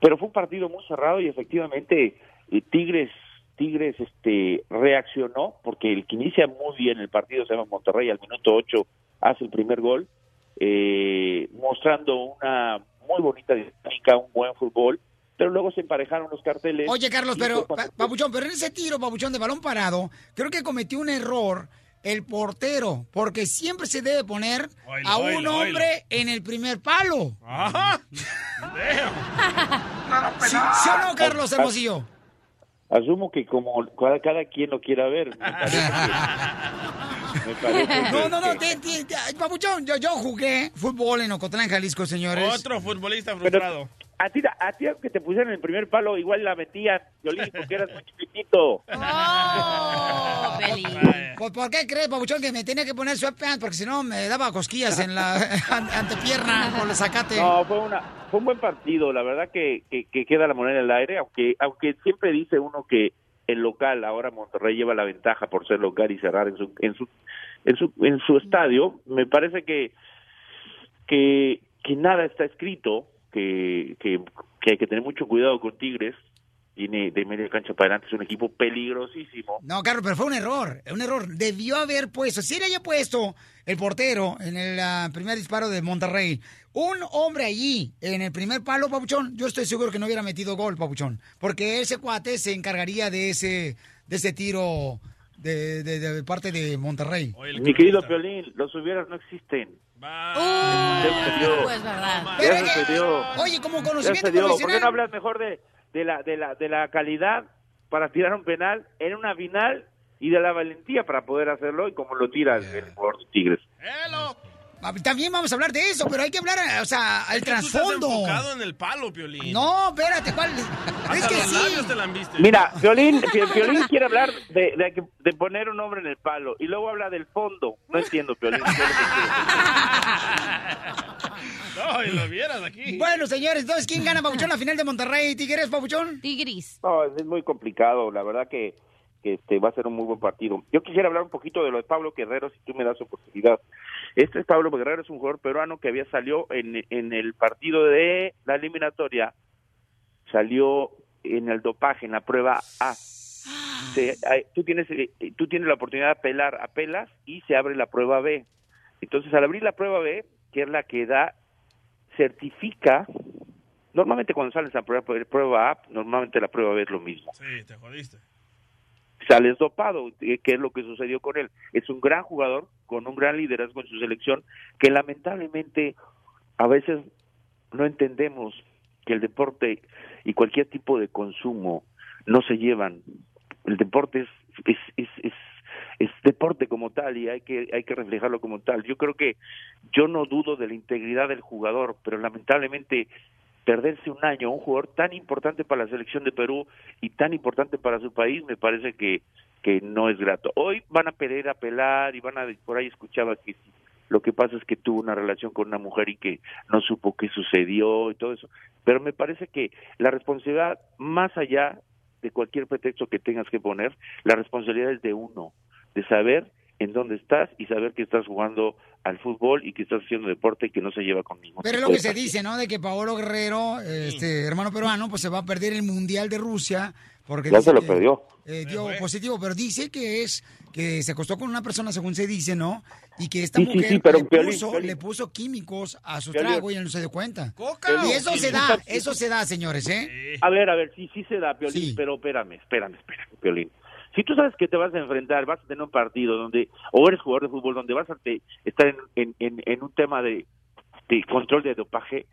Pero fue un partido muy cerrado y efectivamente eh, Tigres Tigres este reaccionó porque el que inicia muy bien el partido se llama Monterrey al minuto 8 hace el primer gol eh, mostrando una muy bonita dinámica un buen fútbol pero luego se emparejaron los carteles Oye, Carlos, pero, Pa- Papuchón, pero en ese tiro, Papuchón, de balón parado, creo que cometió un error el portero, porque siempre se debe poner a un hombre en el primer palo. Ajá. ¿Sí, sí o no, Carlos Hermosillo? Asumo que como cada, cada quien lo quiera ver me parece (laughs) que- me parece No, no, no, que- te- te- te- Papuchón, yo, yo jugué fútbol en Ocotlán, Jalisco, señores. Otro futbolista Pero frustrado. a ti, a ti aunque te pusieran el primer palo, igual la metían, Violín, porque eras muy chiquitito. (laughs) Pues, ¿Por qué crees, Papuchón, que me tenía que poner sweatpants? Porque si no me daba cosquillas en la (laughs) an- antepierna por el zacate. No, fue una fue un buen partido, la verdad que, que, que queda la moneda en el aire, aunque aunque siempre dice uno que el local, ahora Monterrey lleva la ventaja por ser local y cerrar en su en su en su, en su estadio, me parece que que, que nada está escrito, que, que, que hay que tener mucho cuidado con Tigres, tiene de media cancha para adelante, es un equipo peligrosísimo. No, Carlos, pero fue un error, un error. Debió haber puesto, si le haya puesto el portero en el ah, primer disparo de Monterrey, un hombre allí en el primer palo, Papuchón, yo estoy seguro que no hubiera metido gol, Papuchón, porque ese cuate se encargaría de ese, de ese tiro de, de- de parte de Monterrey. Mi querido Piolín, los hubieras no existen. Ya sucedió. Pues verdad. Ya sucedió. Oye, como conocimiento dio. ¿Por qué profesional. no hablas mejor de, de, la, de, la, de la calidad para tirar un penal en una final y de la valentía para poder hacerlo y como lo tira el, el jugador de Tigres? También vamos a hablar de eso, pero hay que hablar, o sea, al Es que tú estás trasfondo. enfocado en el palo, Piolín. No, espérate, ¿cuál? Hasta Es que los sí. labios te lambiste. Mira, Violín, Violín quiere hablar de, de, que- de poner un hombre en el palo y luego habla del fondo. No entiendo, Violín. No, y lo vieras aquí. Bueno, señores, entonces, ¿quién gana, Papuchón, la final de Monterrey Tigres, Papuchón? Tigris. No, es muy complicado, la verdad que, que este va a ser un muy buen partido. Yo quisiera hablar un poquito de lo de Pablo Guerrero, si tú me das oportunidad. Este es Pablo Guerrero, es un jugador peruano que había salió en, en el partido de la eliminatoria, salió en el dopaje, en la prueba A. Se- hay- tú tienes eh, tú tienes la oportunidad de apelar, apelas y se abre la prueba B. Entonces, al abrir la prueba B, que es la que da certifica Normalmente cuando sales a prueba, prueba A, normalmente la prueba B es lo mismo. Sí, te jodiste. Sales dopado, eh, que es lo que sucedió con él. Es un gran jugador, con un gran liderazgo en su selección, que lamentablemente a veces no entendemos que el deporte y cualquier tipo de consumo no se llevan. El deporte es, es, es, es, es deporte como tal y hay que, hay que reflejarlo como tal. Yo creo que yo no dudo de la integridad del jugador, pero lamentablemente perderse un año un jugador tan importante para la selección de Perú y tan importante para su país me parece que que no es grato. Hoy van a querer apelar y van a por ahí escuchaba que lo que pasa es que tuvo una relación con una mujer y que no supo qué sucedió y todo eso, pero me parece que la responsabilidad más allá de cualquier pretexto que tengas que poner, la responsabilidad es de uno, de saber en dónde estás y saber que estás jugando al fútbol y que estás haciendo deporte y que no se lleva con ningún Pero es lo que se dice, ¿no? De que Paolo Guerrero, este hermano peruano, pues se va a perder el Mundial de Rusia porque Ya dice se lo que, perdió. eh, dio positivo, pero dice que es que se acostó con una persona, según se dice, ¿no? Y que esta Sí, mujer sí, pero le, Piolín, puso, Piolín. le puso químicos a su Piolín. trago y él no se dio cuenta. Y eso se da, eso se da, señores, ¿eh? A ver, a ver, sí, sí se da, Piolín, pero espérame, espérame, espérame, Piolín. Si tú sabes que te vas a enfrentar, vas a tener un partido donde, o eres jugador de fútbol, donde vas a te- estar en, en, en, en un tema de, de control de dopaje,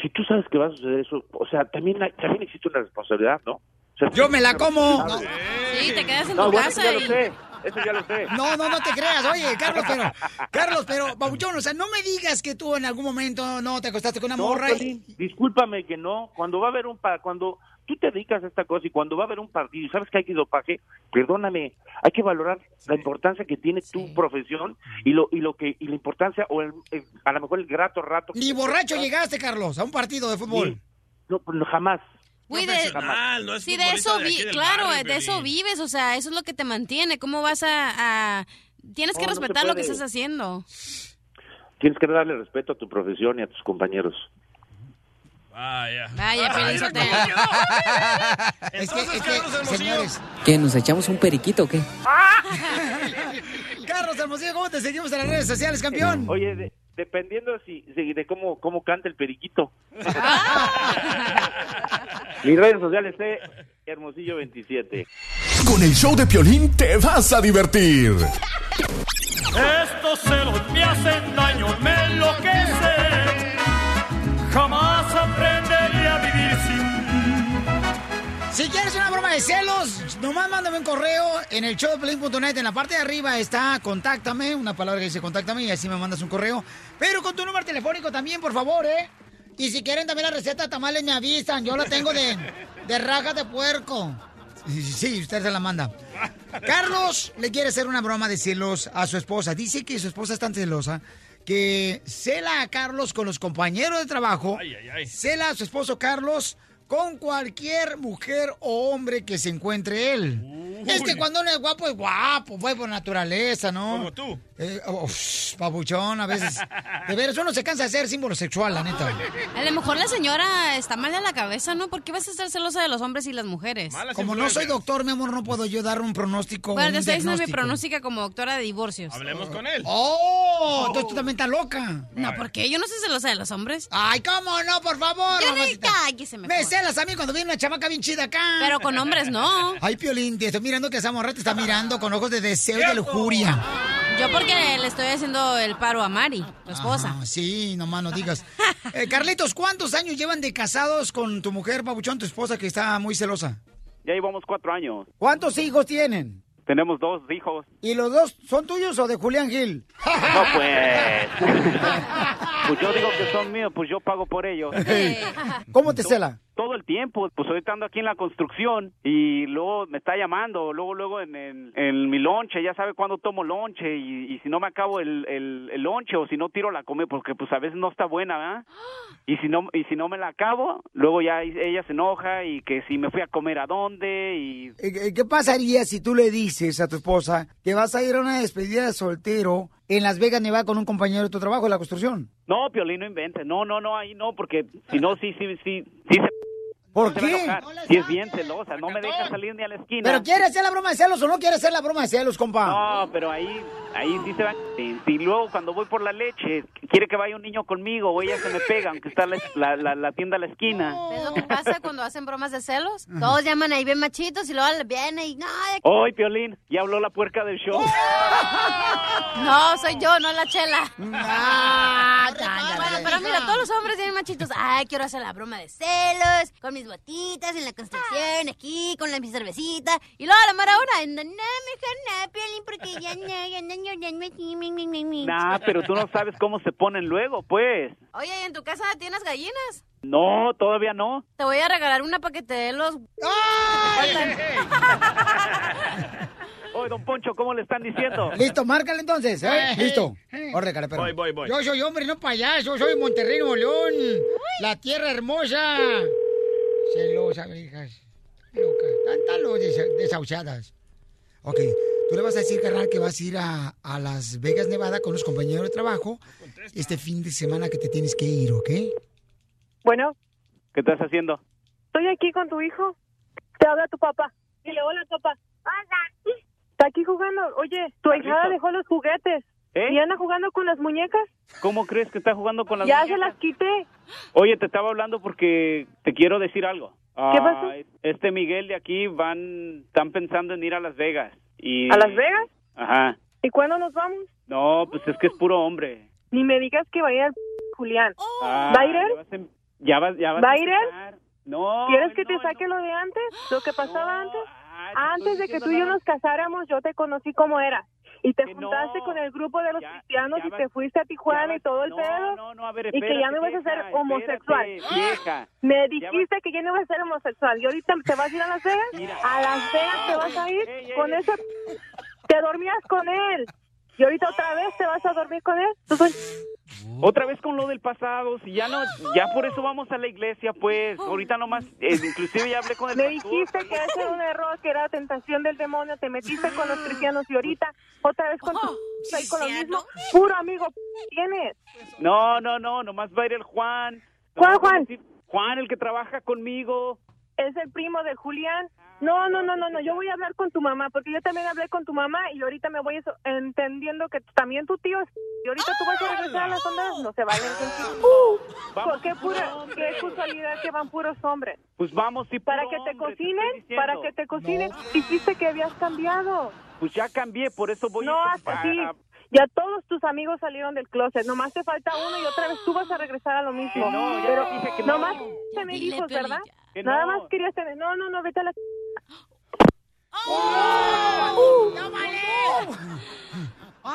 si tú sabes que va a suceder eso, o sea, también, hay- también existe una responsabilidad, ¿no? O sea, Yo me la como. No, Sí, te quedas en No, tu bueno, casa ya lo sé. eso ya lo sé. No, no, no te creas. Oye, Carlos, pero, Carlos, pero, Babuchón, o sea, no me digas que tú en algún momento no te acostaste con una No, morra. y- discúlpame que no. Cuando va a haber un pa- cuando tú te dedicas a esta cosa y cuando va a haber un partido y sabes que hay que dopaje, perdóname, hay que valorar la importancia que tiene tu profesión y lo y lo que y la importancia o el, el- a lo mejor el grato rato. Ni borracho llegaste, Carlos, a un partido de fútbol. No, no, jamás. Güey, de, Profesional, no es sí, de eso, de vi- claro, barrio, de eso vives, o sea, eso es lo que te mantiene. ¿Cómo vas a...? a- Tienes que No, no respetar lo que estás haciendo. Tienes que darle respeto a tu profesión y a tus compañeros. Vaya. Vaya. Es que, es que, señores. ¿Qué? ¿Nos echamos un periquito o qué? (laughs) Carlos Hermosillo, ¿cómo te seguimos en las redes sociales, campeón? Oye, de- dependiendo si, de cómo cómo canta el periquito. (laughs) Mis redes sociales es Hermosillo 27. Con el show de Piolín te vas a divertir. Estos celos me hacen daño, me enloquecen. Jamás aprenderé a vivir sin Si quieres una broma de celos, nomás mándame un correo en el showdeplin.net. En la parte de arriba está contáctame, una palabra que dice contáctame y así me mandas un correo. Pero con tu número telefónico también, por favor, ¿eh? Y si quieren también la receta de tamales, me avisan. Yo la tengo de, de rajas de puerco. Sí, usted se la manda. Carlos le quiere hacer una broma de celos a su esposa. Dice que su esposa es tan celosa que cela a Carlos con los compañeros de trabajo. Cela a su esposo Carlos con cualquier mujer o hombre que se encuentre él. Es que cuando uno es guapo, es guapo, pues por naturaleza, ¿no? Como tú. Eh, uf, papuchón, a veces. De veras, uno se cansa de ser símbolo sexual, la neta. A lo mejor la señora está mal de la cabeza, ¿no? ¿Por qué vas a estar celosa de los hombres y las mujeres? Como no soy doctor, mi amor, no puedo yo dar un pronóstico. Bueno, te estoy diciendo mi pronóstica como doctora de divorcios. Hablemos con él. ¡Oh! Entonces tú también estás loca. No, ¿por qué? Yo no soy celosa de los hombres. Ay, ¿cómo no? Por favor. Ya mamacita. cállese Me mejor. Celas a mí cuando viene una chamaca bien chida acá. Pero con hombres no. Ay, Piolín, te estoy mirando que esa morra te está mirando con ojos de deseo y de lujuria. Yo porque le estoy haciendo el paro a Mari, tu esposa. Ah, sí, nomás no digas. (laughs) Eh, Carlitos, ¿cuántos años llevan de casados con tu mujer, Pabuchón, tu esposa, que está muy celosa? Ya llevamos cuatro años. ¿Cuántos hijos tienen? Tenemos dos hijos. ¿Y los dos son tuyos o de Julián Gil? No, pues. (laughs) Pues yo digo que son míos, pues yo pago por ellos. (laughs) ¿Cómo te cela? Todo el tiempo, pues ahorita ando aquí en la construcción y luego me está llamando, luego luego en, en, en mi lonche, ya sabe cuándo tomo lonche y, y si no me acabo el, el, el lonche o si no tiro la comida porque pues a veces no está buena, ¿verdad? Y si no y si no me la acabo, luego ya ella se enoja y que si me fui a comer a dónde y ¿Qué pasaría si tú le dices a tu esposa que vas a ir a una despedida de soltero en Las Vegas, Nevada, con un compañero de tu trabajo de la construcción? No, Piolín, no inventes. No, no, no, ahí no, porque si no, sí, sí, sí, sí se... ¿Por qué? Sí es bien celosa, no me deja salir ni a la esquina. ¿Pero quiere hacer la broma de celos o no quiere hacer la broma de celos, compa? No, pero ahí, ahí sí se va. Si si luego cuando voy por la leche, quiere que vaya un niño conmigo o ella se me pega, aunque está la, la, la- la tienda a la esquina. ¿Ves lo que pasa cuando hacen bromas de celos? Todos llaman ahí bien machitos y luego viene y no, Hoy, Piolín, ya habló la puerca del show. (laughs) no, soy yo, no la chela. Ah, bueno, pero mira, todos los hombres tienen machitos. Ay, quiero hacer la broma de celos, con mis botitas en la construcción, aquí, con la, mi cervecita. Y luego a la mara hora, no, no, mejor no, Piolín, porque ya no, ya no, ya no. Nah, pero tú no sabes cómo se ponen luego, pues. Oye, ¿y en tu casa tienes gallinas? No, todavía no. Te voy a regalar una para que te dé los... (laughs) Oye, don Poncho, ¿cómo le están diciendo? Listo, márcale entonces, ¿eh? Eh, Listo. eh. Órale, pero. Voy, voy, voy. Yo soy hombre, no payaso. Soy Monterrey, Nuevo León. La tierra hermosa. Celosa, hijas. Loca. Están los desahuciadas. Ok, tú le vas a decir, carnal, que vas a ir a, a Las Vegas, Nevada, con los compañeros de trabajo este fin de semana que te tienes que ir, ¿ok? Bueno. ¿Qué estás haciendo? Estoy aquí con tu hijo. Te habla tu papá. Dile, hola, papá. Hola. Está aquí jugando. Oye, tu hijada dejó los juguetes. ¿Eh? ¿Y anda jugando con las muñecas? ¿Cómo crees que está jugando con las ya muñecas? se las quité. Oye, te estaba hablando porque te quiero decir algo. ¿Qué Ah, pasó? Este Miguel de aquí van, están pensando en ir a Las Vegas. Y... ¿A Las Vegas? Ajá. ¿Y cuándo nos vamos? No, pues es que es puro hombre. Ni me digas que vaya el Julián. Ah, ¿Va a ir él? Ya vas ya vas, ya ¿Va a ir él? No. ¿Quieres que te saque lo de antes? ¿Lo que pasaba antes? antes de que tú y yo nos casáramos, yo te conocí como era. Y te juntaste con el grupo de los cristianos y te fuiste a Tijuana y todo el pedo. No, no, a ver, y que ya no ibas a ser homosexual. espérate, vieja. Me dijiste que ya no ibas a ser homosexual. ¿Y ahorita te vas a ir a Las Vegas? A Las Vegas te vas a ir con eso. Te dormías con él. Y ahorita otra vez te vas a dormir con él. Soy- Otra vez con lo del pasado, si ya no, ya por eso vamos a la iglesia, pues, ahorita nomás, eh, inclusive ya hablé con el Me pastor. dijiste que ese era un error, que era tentación del demonio, te metiste con los cristianos y ahorita otra vez con tu ahí con lo mismo, puro amigo tienes. No, no, no, nomás va a ir el Juan. ¿Cuál Nomás va a Juan? Juan, el que trabaja conmigo. Es el primo de Julián. No, no, no, no, no, yo voy a hablar con tu mamá, porque yo también hablé con tu mamá y ahorita me voy eso- entendiendo que también tu tío es... Y ahorita tú vas a regresar a las ondas, no se vayan contigo. ¿Por qué, pura, qué casualidad que van puros hombres? Pues vamos, sí, Para que te cocinen, para que te cocinen, dijiste que habías cambiado. Pues ya cambié, por eso voy No, a... hasta sí. Ya todos tus amigos salieron del closet. Nomás te falta uno y otra vez tú vas a regresar a lo mismo. Que no, ya Pero dije que no. nomás tener Dile, hijos, ¿verdad? Que Nada no. más querías tener. No, no, no, vete a la.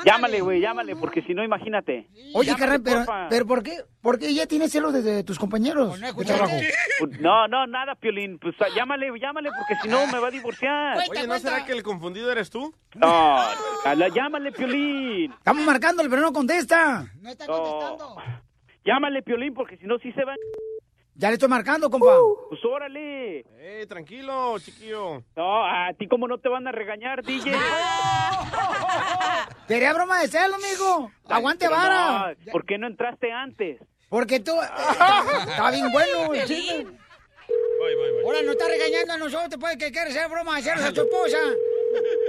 Llámale, güey, llámale, porque si no, imagínate. Oye, Llámale, carnal, pero, pero ¿por qué? ¿Por qué ella tiene celos de tus compañeros de trabajo? Pues, No, no, nada, Piolín. Pues ah, llámale, llámale, porque si no me va a divorciar. Oye, ¿no será que el confundido eres tú? No, llámale, Piolín. Estamos marcándole, pero no contesta. No está contestando. Llámale, Piolín, porque si no, sí se va. Ya le estoy marcando, compa. Pues órale. Eh, tranquilo, chiquillo. No, a ti cómo no te van a regañar, DJ. Quería broma de celo, amigo. Aguante Pero vara. no, ¿Por qué no entraste antes? Porque tú... Está bien bueno (laughs) el chisme. Ahora nos está regañando a nosotros, pues, que quiere hacer broma de celos a su esposa.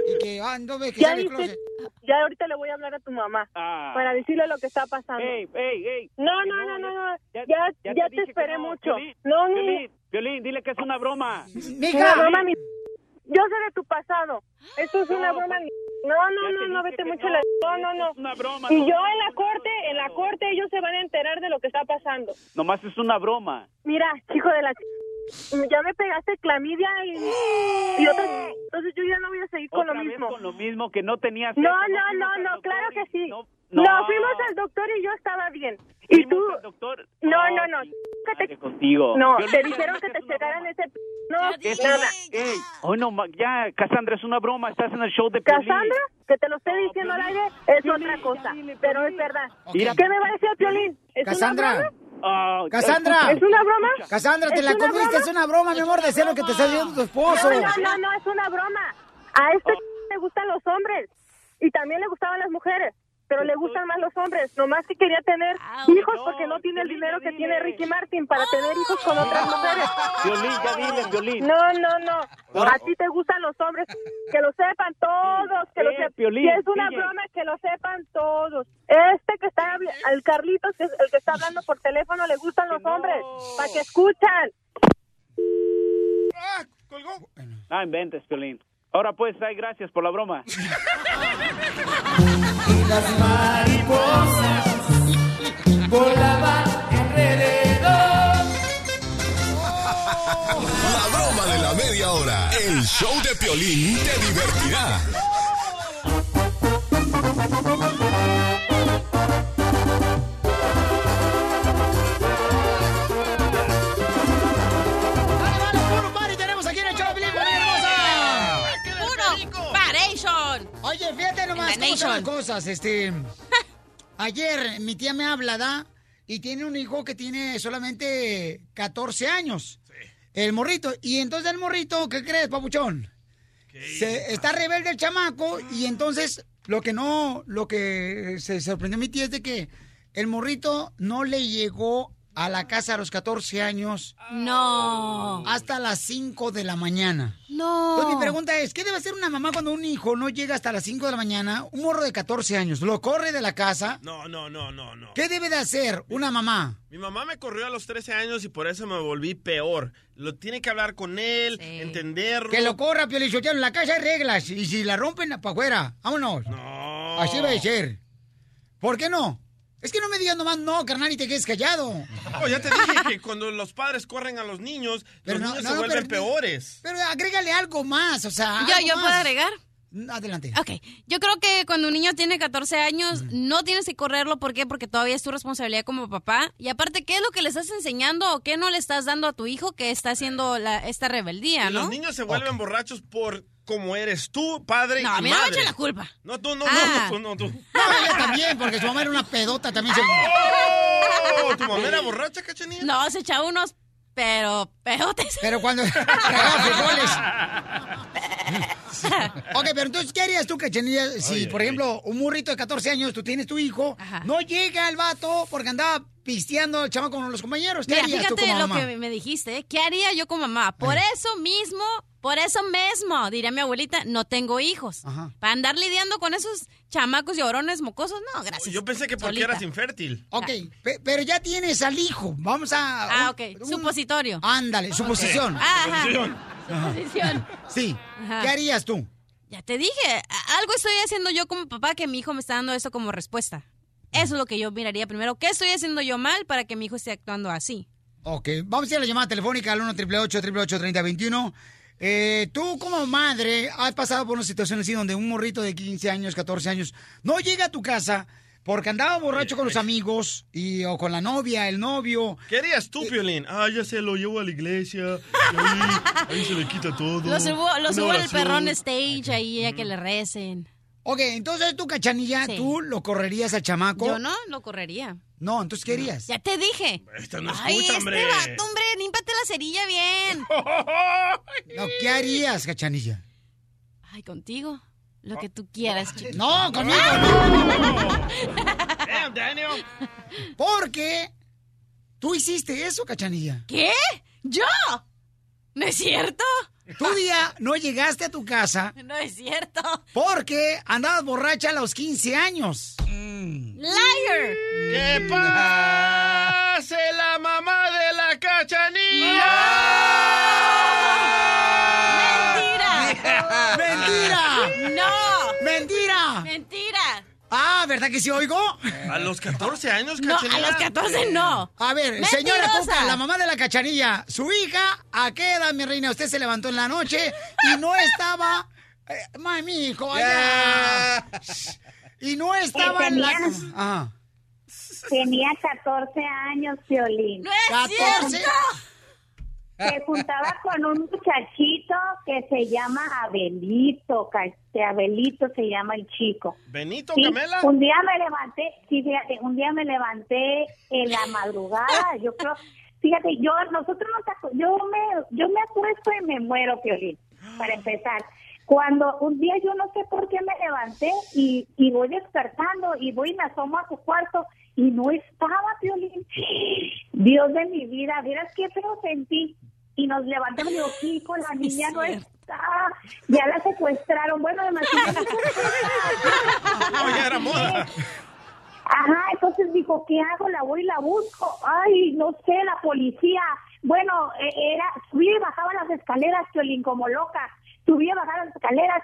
Y que ando ve que Ya closet. ya ahorita le voy a hablar a tu mamá para decirle lo que está pasando. Ah. Ey, ey, ey. No, no, no, no, no. Ya, ya ya, te esperé no, mucho. Piolín, no, ni. Piolín, dile que es una broma. Una broma, mi- Yo sé de tu pasado. Esto es una broma. No, no, no, no, vete mucho la... No, no, no. una broma, Y yo en la corte, en la corte ellos se van a enterar de lo que está pasando. Nomás es una broma. Mira, hijo de la... Ya me pegaste clamidia y, y otras... Entonces yo ya no voy a seguir con lo mismo. con lo mismo que no tenías. No, no, no, no, claro que sí. No, No, no. fuimos al doctor y yo estaba bien. Y tú... doctor. No, no, no. que te- Contigo. No, Piolín, te dijeron que te checaran ese... No, Es nada. Ey, hoy no, ya, Cassandra, es una broma. Estás en el show de Piolín. Cassandra, que te lo esté diciendo al aire, es Piolín, otra cosa. Pero es Piolín. verdad. ¿Qué me va a decir Piolín? ¿Es Cassandra. una broma? Ah, Cassandra. ¿Es una broma? Cassandra, te ¿Es la comiste, broma? es una broma, mi amor, de celo que te está diciendo tu esposo. No, no, no, no, es una broma. A este le gustan los hombres y también le gustaban las mujeres, pero le gustan más los hombres. Nomás que quería tener hijos porque no tiene el dinero que tiene Ricky Martin para tener hijos con otras mujeres. Violín, ya dile, Violín. No, no, no. A ti te gustan los hombres. Que lo sepan todos. Que lo Eh, sepan. Piolín, si es una DJ. broma, que lo sepan todos. Este que está, al Carlitos, que es el que está hablando por teléfono, le gustan los hombres. Para que escuchan. Ah, inventes, Piolín. Ahora pues, ay, gracias por la broma. (laughs) Las mariposas volaban alrededor. La broma de la media hora. El show de Piolín te divertirá. Oye, fíjate nomás cómo son las nation. cosas, este... (laughs) Ayer mi tía me habla, ¿da? Y tiene un hijo que tiene solamente 14 años. El morrito. Y entonces el morrito, ¿qué crees, papuchón? Se, está rebelde el chamaco y entonces lo que no, lo que se sorprendió a mi tía es de que el morrito no le llegó a la casa a los 14 años. No. Hasta las 5 de la mañana. No. Entonces mi pregunta es, ¿qué debe hacer una mamá cuando un hijo no llega hasta las 5 de la mañana? Un morro de 14 años, lo corre de la casa. No, no, no, no, no. ¿Qué debe de hacer una mamá? Mi mamá me corrió a los 13 años y por eso me volví peor. Lo tiene que hablar con él, entenderlo. Que lo corra, Piolichotero. En la casa hay reglas. Y si la rompen, para afuera. Vámonos. No. Así va a ser. ¿Por qué no? Es que no me digas nomás no, carnal, y te quedes callado. Oh, ya te dije que cuando los padres corren a los niños, Pero los no, niños no, se vuelven pero- peores. Pero agrégale algo más, o sea. Yo, algo yo más. puedo agregar. Adelante. Ok, yo creo que cuando un niño tiene 14 años no tienes que correrlo, ¿por qué? Porque todavía es tu responsabilidad como papá. Y aparte, ¿qué es lo que le estás enseñando o qué no le estás dando a tu hijo que está haciendo la, esta rebeldía, Y no? los niños se vuelven borrachos por como eres tú, padre No, y a mí no me echen la culpa. No, tú, no, Ah. no, no, tú, no, tú. No, ella también, porque su mamá era una pedota también. Se... Oh, ¿Tu mamá era borracha, cachanilla? No, se echaba unos, pero peotes. Pero cuando (laughs) frijoles. (laughs) (laughs) Ok, pero entonces, ¿qué harías tú, Cachanilla? Si, Ay, por ay, ejemplo, un morrito de 14 años, tú tienes tu hijo, no llega el vato porque andaba pisteando el chama con los compañeros. ¿Qué Mira, harías tú fíjate como lo mamá? que me dijiste. ¿eh? ¿Qué haría yo como mamá? Por eso mismo, por eso mismo, diría mi abuelita, no tengo hijos. Para andar lidiando con esos chamacos llorones mocosos, no, gracias. Yo pensé que porque Solita. eras infértil. Ok, pe- pero ya tienes al hijo. Vamos a... Ah, ok. Supositorio. Ándale, suposición. Ajá. Suposición. Suposición. Sí. Ajá. ¿Qué harías tú? Ya te dije, algo estoy haciendo yo como papá que mi hijo me está dando eso como respuesta. Eso es lo que yo miraría primero. ¿Qué estoy haciendo yo mal para que mi hijo esté actuando así? Ok, vamos a ir a la llamada telefónica al 1 888 3021 eh, Tú como madre has pasado por una situación así donde un morrito de 15 años, 14 años no llega a tu casa porque andaba borracho con los amigos y, o con la novia, el novio. ¿Qué harías tú, Piolín? Ah, ya se lo llevo a la iglesia. y Ahí, ahí se le quita todo. Lo subo, lo Una subo al perrón stage ahí a que le recen. Ok, entonces tú, cachanilla, tú lo correrías al chamaco. Yo no, lo correría. No, entonces ¿qué harías? Ya te dije. Esta no Ay, escucha, este hombre. vato, hombre, límpate la cerilla bien. (laughs) No, ¿qué harías, cachanilla? Ay, contigo. Lo que tú quieras, chiquito. No, conmigo Damn, Daniel. Porque tú hiciste eso, cachanilla. ¿Qué? ¿Yo? ¿No es cierto? Tu día no llegaste a tu casa (laughs) No es cierto. porque andabas borracha a los 15 años. Liar. ¡Que pase (laughs) la mamá de la cachanilla! (laughs) ¡Mentira! ¡No! ¡Mentira! ¡Mentira! Ah, ¿verdad que sí oigo? A los 14 años, No, cachanilla. a los 14 no. A ver, señora Mentirosa. Cuca, la mamá de la cachanilla, su hija, ¿a qué edad, mi reina? Usted se levantó en la noche y no estaba... Eh, mami, hijo, allá. Y no estaba en la... Ajá. Tenía 14 años, Violín. ¡No es 14. cierto! Se juntaba con un muchachito que se llama Abelito, este Abelito se llama el chico. ¿Benito, Sí, Camela? un día me levanté, sí, fíjate, un día me levanté en la madrugada, yo creo, fíjate, yo, nosotros nos, yo me, yo me acuesto y me muero, Piolín, para empezar. Cuando un día yo no sé por qué me levanté y, y voy despertando y voy y me asomo a su cuarto y no estaba, Piolín. Dios de mi vida, vieras qué feo sentí. Y nos levantamos y digo, hijo, la (laughs) niña no está. Ya la secuestraron. Bueno, demasiado. (laughs) Oye, era moda. Ajá, entonces dijo, ¿qué hago? La voy y la busco. Ay, no sé, la policía. Bueno, eh, era, subía y bajaba las escaleras, Piolín, como loca. Subía y bajaba las escaleras.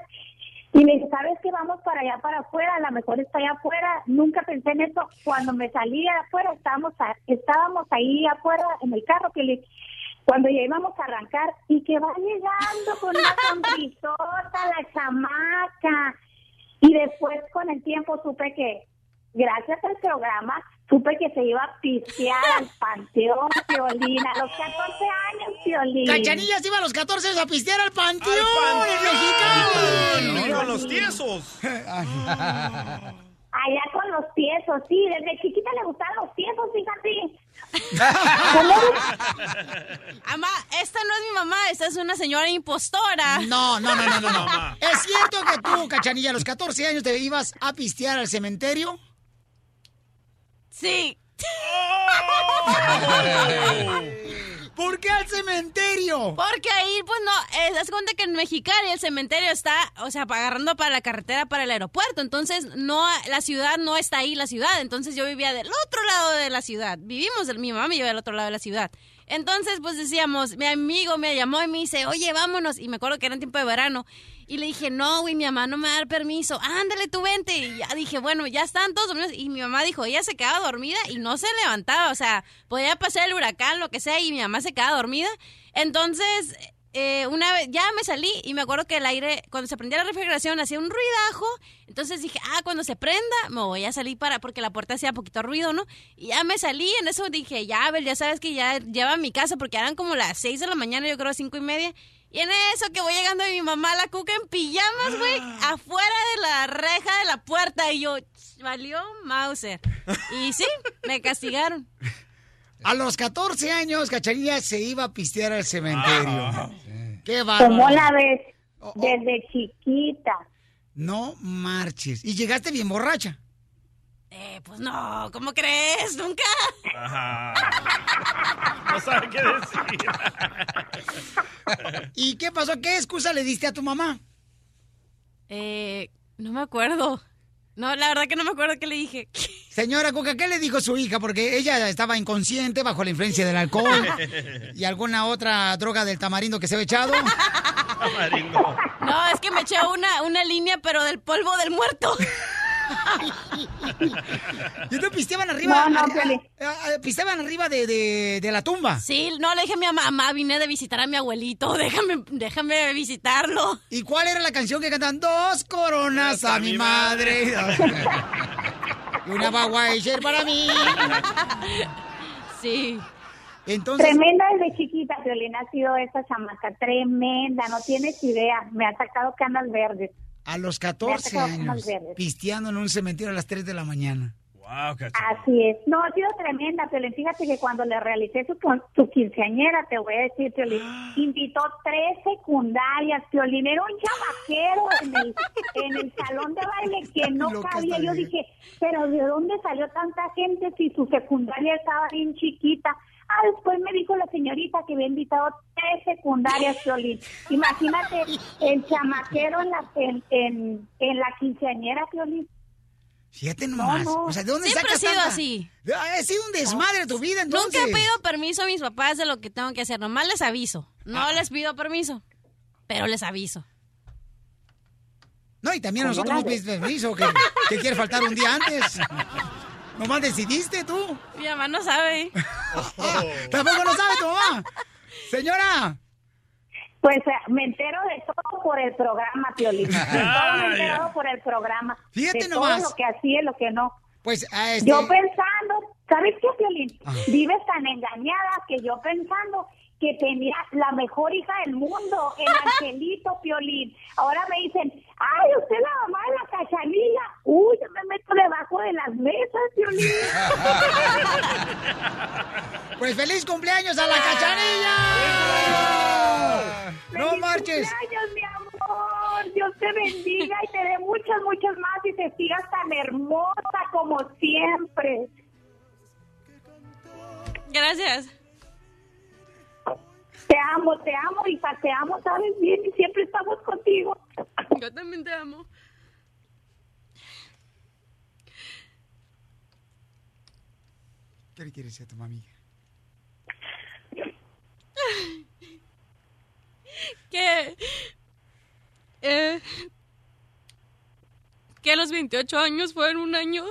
Y le dije, ¿sabes qué? Vamos para allá, para afuera. A lo mejor está allá afuera. Nunca pensé en eso. Cuando me salí afuera, estábamos, a- estábamos ahí afuera en el carro, que le, cuando ya íbamos a arrancar, y que va llegando con una sonrisota la chamaca. Y después, con el tiempo, supe que, gracias al programa, supe que se iba a pistear al panteón, Piolín, a los 14 años, Piolín. Cachanilla se iba a los 14 años a pistear al panteón, ¡Al el panteón! mexicano. Con los tiesos. Allá con los tiesos, sí, desde chiquita le gustaban los tiesos, fíjate. (laughs) Ama, esta no es mi mamá, esta es una señora impostora. No, no, no, no, no, no. (laughs) ¿Es cierto que tú, Cachanilla, a los 14 años te ibas a pistear al cementerio? Sí. ¿Por qué al cementerio? Porque ahí, pues no, eh, das cuenta que en Mexicali el cementerio está, o sea, agarrando para la carretera para el aeropuerto. Entonces, no, la ciudad no está ahí, la ciudad. Entonces, yo vivía del otro lado de la ciudad. Vivimos, del- mi mamá me lleva del otro lado de la ciudad. Entonces, pues decíamos, mi amigo me llamó y me dice, oye, vámonos. Y me acuerdo que era en tiempo de verano. Y le dije, no, güey, mi mamá no me va a dar permiso. Ándale, tú vente. Y ya dije, bueno, ya están todos. Y mi mamá dijo, ella se quedaba dormida y no se levantaba. O sea, podía pasar el huracán, lo que sea, y mi mamá se quedaba dormida. Entonces, eh, una vez, ya me salí y me acuerdo que el aire, cuando se prendía la refrigeración, hacía un ruidajo. Entonces dije, ah, cuando se prenda, me voy a salir para, porque la puerta hacía poquito ruido, ¿no? Y ya me salí, en eso dije, ya, a ver, ya sabes que ya lleva a mi casa, porque eran como las seis de la mañana, yo creo, cinco y media. Y en eso que voy llegando mi mamá, la cuca en pijamas, güey, afuera de la reja de la puerta. Y yo, "Ch, valió Mauser. Y sí, me castigaron. A los 14 años, Cachanilla se iba a pistear al cementerio. Ah. ¡Qué bárbaro! ¿Cómo la ves? Desde chiquita. No marches. ¿Y llegaste bien borracha? Eh, pues no, ¿cómo crees? Nunca. Ajá. No sabe qué decir. ¿Y qué pasó? ¿Qué excusa le diste a tu mamá? Eh, no me acuerdo. No, la verdad que no me acuerdo qué le dije. (laughs) Señora Cuca, ¿qué le dijo su hija? Porque ella estaba inconsciente bajo la influencia del alcohol (laughs) y alguna otra droga del tamarindo que se había echado. No, es que me eché una, una línea, pero del polvo del muerto. (laughs) ¿Y tú pisteaban arriba? No, no, Piolín. ah, ah, pisteaban arriba de, de- de la tumba. Sí, no, le dije a mi mamá, vine de visitar a mi abuelito, (laughs) déjame, déjame visitarlo. ¿Y cuál era la canción que cantan? Dos coronas a mi madre. (laughs) y una Budweiser para mí. Sí. Entonces, Tremenda desde chiquita, Violina ha sido esa chamaca, tremenda, no tienes idea. Me ha sacado canas verdes. A los Me ha 14 sacado canas años, pisteando en un cementerio a las 3 de la mañana. Wow, Así es. No, ha sido tremenda, Piolín. Fíjate que cuando le realicé su, con- su quinceañera, te voy a decir, Piolín, (gasps) invitó tres secundarias, Piolín. Era un chamaquero en el, en el salón de baile (laughs) que no cabía. Yo dije, pero ¿de dónde salió tanta gente si su secundaria estaba bien chiquita? Ah, después me dijo la señorita que había invitado tres secundarias, Piolín. Imagínate el chamaquero en la, en, en, en la quinceañera, Piolín. Fíjate nomás. no. O sea, ¿de dónde Siempre ha sido tanta- así. Ha sido un desmadre tu vida, entonces. Nunca he pedido permiso a mis papás de lo que tengo que hacer, nomás les aviso. No Ah. les pido permiso, pero les aviso. No, y también a ¿Cómo nosotros nos pediste permiso, que, que quieres faltar un día antes. (laughs) Nomás decidiste tú. Mi mamá no sabe. (laughs) Tampoco lo sabe tu mamá. Señora. Pues eh, me entero de todo por el programa, Piolín. (laughs) De todo me ya. por el programa. Fíjate de nomás. todo lo que hacía y lo que no. Pues a este... Yo pensando, ¿sabes qué, Piolín? Ah. Vives tan engañada que yo pensando que tenía la mejor hija del mundo, el (laughs) angelito Piolín. Ahora me dicen, ay, usted es la mamá de la cachanilla. Uy, yo me meto debajo de las mesas, Piolín. (laughs) Pues feliz cumpleaños a la cachanilla. No ¡Feliz marches. cumpleaños, mi amor! Dios te bendiga y te dé muchas, muchas más y te sigas tan hermosa como siempre. Gracias. Te amo, te amo, hija, te amo, sabes bien y siempre estamos contigo. Yo también te amo. ¿Qué le quieres decir a tu mami? que eh, que los 28 años fueron un año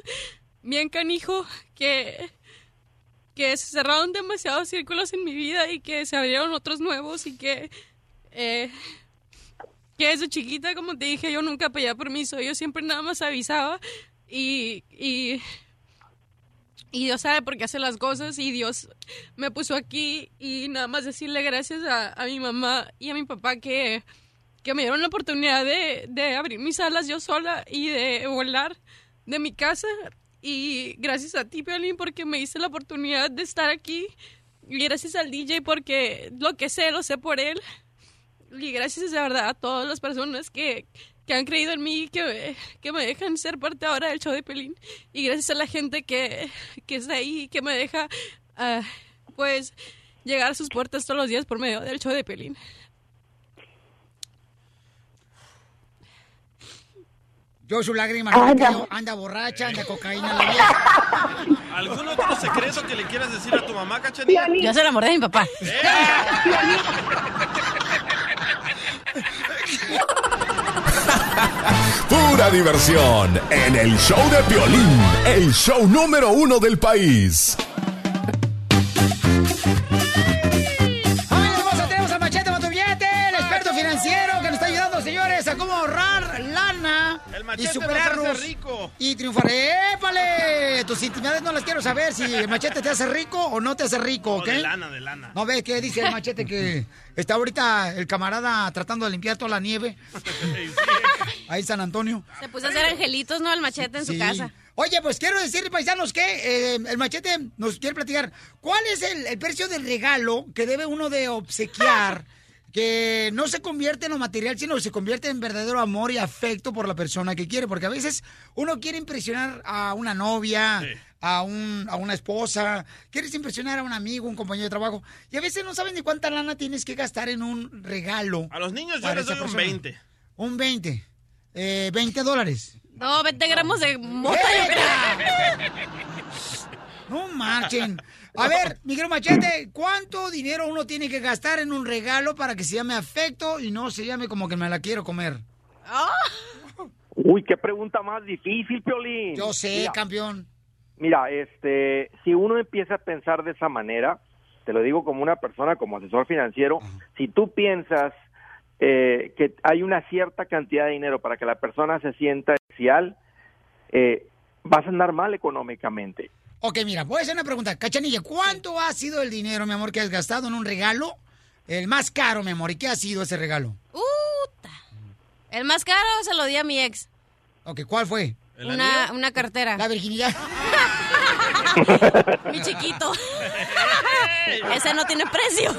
bien canijo que que se cerraron demasiados círculos en mi vida y que se abrieron otros nuevos y que eh, que desde chiquita como te dije yo nunca pedía permiso yo siempre nada más avisaba y y y Dios sabe por qué hace las cosas y Dios me puso aquí y nada más decirle gracias a, a mi mamá y a mi papá que, que me dieron la oportunidad de, de abrir mis alas yo sola y de volar de mi casa y gracias a ti, Piolín, porque me hice la oportunidad de estar aquí y gracias al DJ porque lo que sé, lo sé por él y gracias de verdad a todas las personas que, que han creído en mí, que, que me dejan ser parte ahora del show de Pelín. Y gracias a la gente que, que está ahí, que me deja, ah, pues, llegar a sus puertas todos los días por medio del show de Pelín. Yo su lágrima amor. anda borracha, anda cocaína la vieja. (laughs) ¿Algún otro secreto que le quieras decir a tu mamá, Cachanilla? Yo se la mordé a mi papá. (laughs) (laughs) Pura diversión en el show de Piolín, el show número uno del país. Y nos superarnos hace rico. y triunfar. ¡Épale! Tus intimidades no las quiero saber si el machete te hace rico o no te hace rico, ¿ok? De lana, de lana. ¿No ves qué dice el machete que está ahorita el camarada tratando de limpiar toda la nieve (laughs) ahí en San Antonio? Se puso a hacer angelitos, ¿no? El machete en Sí. su casa. Oye, pues quiero decir, paisanos, que eh, el machete nos quiere platicar. ¿Cuál es el, el precio del regalo que debe uno de obsequiar? Que no se convierte en lo material, sino se convierte en verdadero amor y afecto por la persona que quiere. Porque a veces uno quiere impresionar a una novia, a, un, a una esposa, quieres impresionar a un amigo, un compañero de trabajo. Y a veces no sabes ni cuánta lana tienes que gastar en un regalo. A los niños yo les doy un persona. 20. Un 20. Eh, 20 dólares. No, 20 gramos de mota, creo. No marchen. (laughs) A ver, Miguel Machete, ¿cuánto dinero uno tiene que gastar en un regalo para que se llame afecto y no se llame como que me la quiero comer? Uy, qué pregunta más difícil, Piolín. Yo sé, Mira, campeón. Mira, este, si uno empieza a pensar de esa manera, te lo digo como una persona, como asesor financiero, si tú piensas eh, que hay una cierta cantidad de dinero para que la persona se sienta especial, eh, vas a andar mal económicamente. Ok, mira, voy a hacer una pregunta. Cachanilla, ¿cuánto ha sido el dinero, mi amor, que has gastado en un regalo? El más caro, mi amor. ¿Y qué ha sido ese regalo? Uta. El más caro se lo di a mi ex. Ok, ¿cuál fue? Una, una cartera. La virginidad. (laughs) Mi chiquito. (laughs) Ese no tiene precio.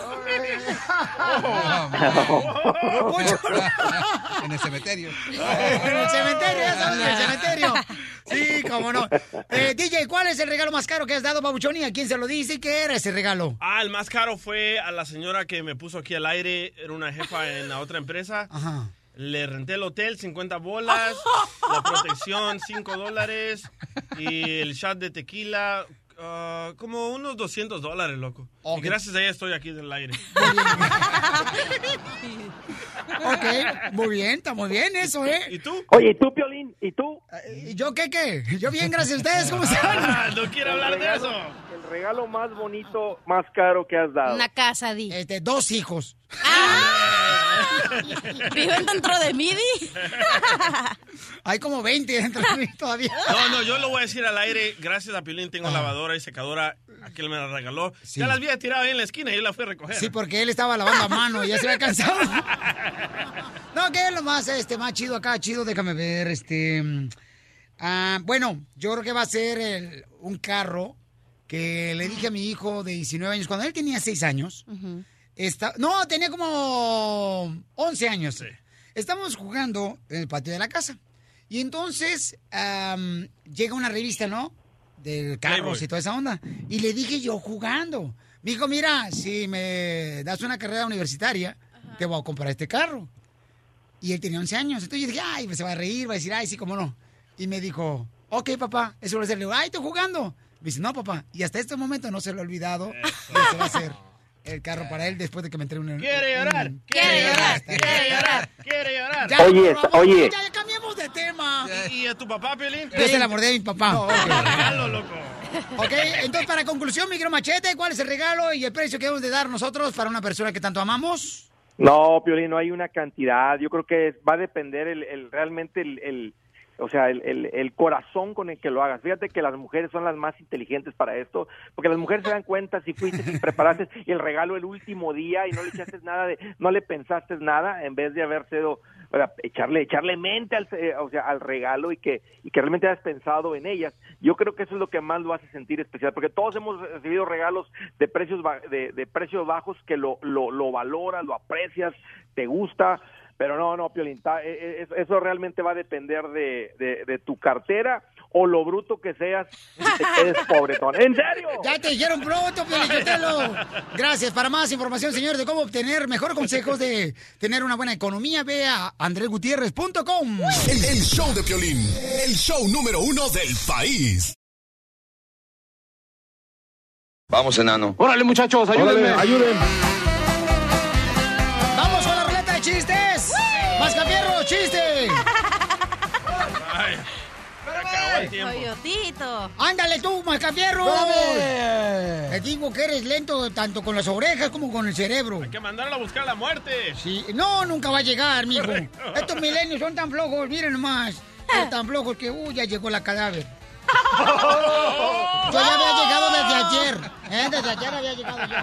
en el cementerio. en el cementerio, ya sabes, en el cementerio. Sí, cómo no. Eh, DJ, ¿cuál es el regalo más caro que has dado, Babuchón? ¿Y a quién se lo dice y qué era ese regalo? Ah, el más caro fue a la señora que me puso aquí al aire. Era una jefa en la otra empresa. Ajá. Le renté el hotel, 50 bolas. (laughs) la protección, 5 dólares. Y el shot de tequila, ah, como unos 200 dólares, loco. Y gracias a ella estoy aquí en el aire. (laughs) Ok, muy bien, está muy bien eso, ¿eh? ¿Y tú? Oye, ¿y tú, Piolín? ¿Y tú? ¿Y yo qué, qué? Yo bien, gracias a ustedes, ¿cómo (laughs) están? Ah, no quiero hablar de eso. Regalo más bonito, más caro que has dado. Una casa, di. Este, dos hijos. (laughs) ¿Viven dentro de mí, di? (laughs) Hay como 20 dentro de mí todavía. No, no, yo lo voy a decir al aire. Gracias a Pilín tengo lavadora y secadora. Aquel me la regaló. Ya las había tirado ahí en la esquina y yo la fui a recoger. Sí, porque él estaba lavando a mano y ya se había cansado. (laughs) No, ¿qué es lo más, este, más chido acá? Chido, déjame ver, este... mm, ah, bueno, yo creo que va a ser el- un carro que le dije a mi hijo de 19 años, cuando él tenía 6 años, está, no, tenía como 11 años. Estamos jugando en el patio de la casa. Y entonces llega una revista, ¿no? Del carros y toda esa onda. Y le dije yo jugando. Me dijo, mira, si me das una carrera universitaria, te voy a comprar este carro. Y él tenía 11 años. Entonces yo dije, ay, pues se va a reír, va a decir, ay, sí, cómo no. Y me dijo, ok, papá, eso va a ser. Le digo, ay, estoy jugando. Me dice, no, papá. Y hasta este momento no se lo he olvidado. Y ese va a ser el carro para él después de que me entregue un... Quiere llorar, un- quiere llorar, quiere llorar, quiere llorar. Ya, Oye, por favor, oye. Ya, ya cambiemos de tema. ¿Y, y a tu papá, Piolín? Yo se la mordí a mi papá. regalo, loco. Ok, entonces para conclusión, micro machete, ¿cuál es el regalo y el precio que debemos de dar nosotros para una persona que tanto amamos? No, Piolín, no hay una cantidad. Yo creo que va a depender el, el- realmente el, el- o sea, el, el- el corazón con el que lo hagas. Fíjate que las mujeres son las más inteligentes para esto, porque las mujeres se dan cuenta si fuiste, si preparaste el regalo el último día y no le echaste nada de, no le pensaste nada en vez de haber sido, o echarle, echarle mente al, eh, o sea, al regalo y que, y que realmente hayas pensado en ellas. Yo creo que eso es lo que más lo hace sentir especial, porque todos hemos recibido regalos de precios, de, de precios bajos que lo, lo, lo valoras, lo aprecias, te gusta. Pero no, no, Piolín, ta- eh, eh, eso- realmente va a depender de, de, de tu cartera o lo bruto que seas (laughs) quedes pobretón. ¿En serio? Ya te dijeron pronto, Piolichotelo. Gracias. Para más información, señor, de cómo obtener mejores consejos de tener una buena economía, ve a andresgutierrez.com. El, el show de Piolín, el show número uno del país. Vamos, enano. Órale, muchachos, ayúdenme. ayuden. ¡Vamos Ay, se acabó el tiempo. Coyotito. ¡Ándale tú, Mascafierro! Te digo que eres lento tanto con las orejas como con el cerebro. Hay que mandarlo a buscar la muerte. Sí, no, nunca va a llegar, mijo. Correcto. Estos milenios son tan flojos, miren nomás. Son tan flojos que, uy, ya llegó la cadáver. Yo ya había llegado desde ayer. ¿eh? Desde ayer había llegado yo.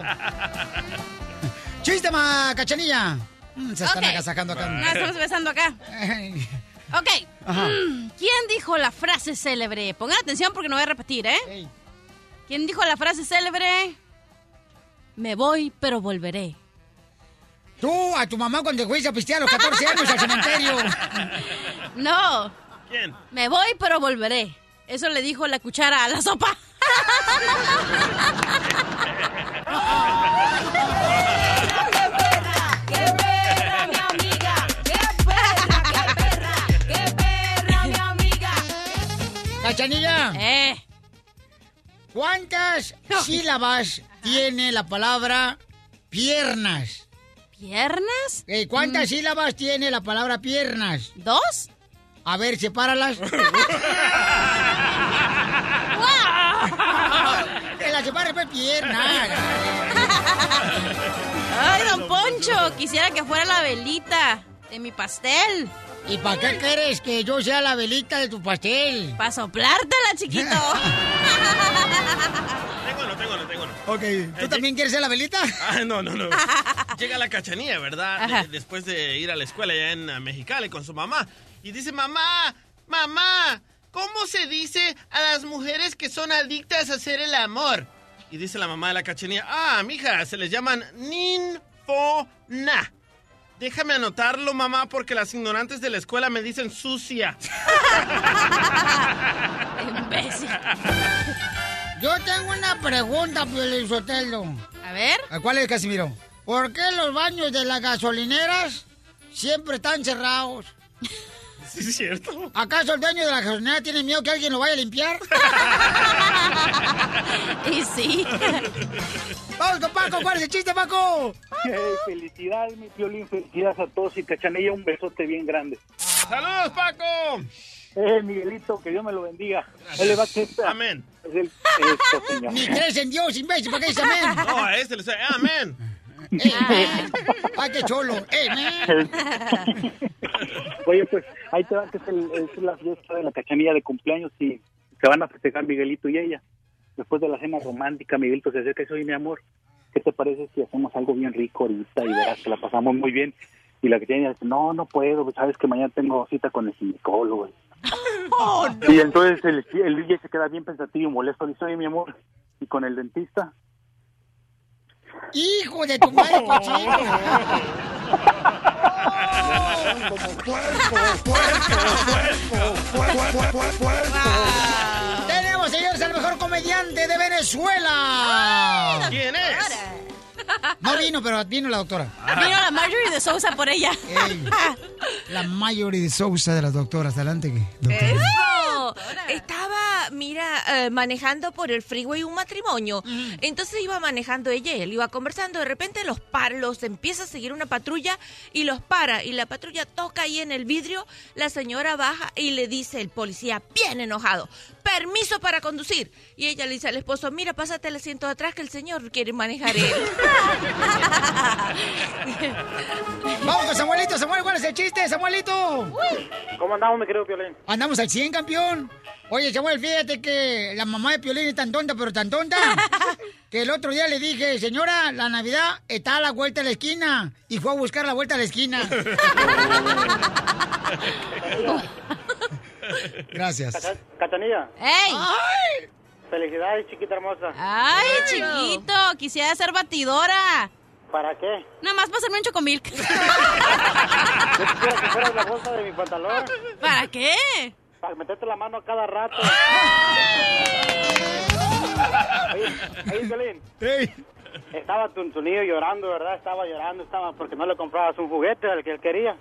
¡Chiste, ma, cachanilla! Mm, se están Ok. agasajando acá. Ah, estamos besando acá. Ok. Ajá. Mm, ¿Quién dijo la frase célebre? Pongan atención porque no voy a repetir, ¿eh? ¿Quién dijo la frase célebre? Me voy, pero volveré. Tú, a tu mamá cuando fuiste a pistear a los 14 años al cementerio. (laughs) No. ¿Quién? Me voy, pero volveré. Eso le dijo la cuchara a la sopa. (laughs) (laughs) Cachanilla. Eh. ¿Cuántas sílabas tiene la palabra piernas? ¿Piernas? Eh, ¿Cuántas sílabas tiene la palabra piernas? ¿Dos? A ver, sepáralas. (laughs) que la separe pues piernas. (laughs) Ay, don Poncho, quisiera que fuera la velita de mi pastel. ¿Y para qué quieres que yo sea la velita de tu pastel? Para soplártela, chiquito. (laughs) Tengo uno, tengo uno, tengo uno. Ok, ¿tú también quieres ser la velita? Ah, no, no, no. (laughs) Llega la cachanilla, ¿verdad? De- después de ir a la escuela allá en eh, Mexicali con su mamá. Y dice, mamá, mamá, ¿cómo se dice a las mujeres que son adictas a hacer el amor? Y dice la mamá de la cachanilla, ah, mija, se les llaman ninfona. Déjame anotarlo, mamá, porque las ignorantes de la escuela me dicen sucia. (laughs) Imbécil. Yo tengo una pregunta, Piolín Sotelo. A ver. ¿Cuál es, Casimiro? ¿Por qué los baños de las gasolineras siempre están cerrados? (laughs) Sí, es cierto. ¿Acaso el dueño de la gasolinera tiene miedo que alguien lo vaya a limpiar? (laughs) y sí. Vamos con Paco, ¿cuál es el chiste, Paco? Hey, felicidades, mi violín, felicidades a todos y cachanilla, un besote bien grande. ¡Saludos, Paco! Eh, Miguelito, que Dios me lo bendiga. Él le va a Amén. Es el, esto, señor. Ni crees en Dios, imbécil, ¿para qué dice amén? No, a este le dice, amén. ¡Ay, qué cholo! ¡Amén! (laughs) Oye, pues ahí te va que es, el- es la fiesta de la cachanilla de cumpleaños y se van a festejar Miguelito y ella. Después de la cena romántica, Miguelito se acerca y dice, oye, mi amor, ¿qué te parece si hacemos algo bien rico ahorita y verás que la pasamos muy bien? Y la cachanilla dice, no, no puedo, pues sabes que mañana tengo cita con el ginecólogo. Y entonces el, el DJ se queda bien pensativo y molesto. Le dice, oye, mi amor, ¿y con el dentista? ¡Hijo de tu madre, cochino! Señores, al mejor comediante de Venezuela. ¿Quién es? No vino, pero vino la doctora. Vino la Marjorie de Sousa por ella. Ey, la Mayori de Sousa de las doctoras. Adelante, doctora. Eso. Estaba, mira, eh, manejando por el freeway un matrimonio. Entonces iba manejando ella y él iba conversando. De repente los para, los empieza a seguir una patrulla y los para. Y la patrulla toca ahí en el vidrio. La señora baja y le dice el policía, bien enojado, permiso para conducir. Y ella le dice al esposo, mira, pásate el asiento de atrás que el señor quiere manejar él. (laughs) Vamos con Samuelito. Samuel, ¿cuál es el chiste, Samuelito? ¿Cómo andamos, mi querido Piolín? Andamos al 100, campeón. Oye, Samuel, fíjate que la mamá de Piolín es tan tonta, pero tan tonta, (laughs) que el otro día le dije, señora, la Navidad está a la vuelta de la esquina. Y fue a buscar la vuelta a la esquina. (laughs) Gracias. Cachanilla. ¡Ey! Felicidades, chiquita hermosa. ¡Ay, chiquito! Quisiera ser batidora. ¿Para qué? Nada más para hacerme un chocomilk. (laughs) Yo quisiera que fueras la bolsa de mi pantalón. ¿Para qué? Para meterte la mano a cada rato. (laughs) Oye, oye, Piolín. Estaba tu, tu niño llorando, ¿verdad? Estaba llorando, estaba porque no le comprabas un juguete al que él quería.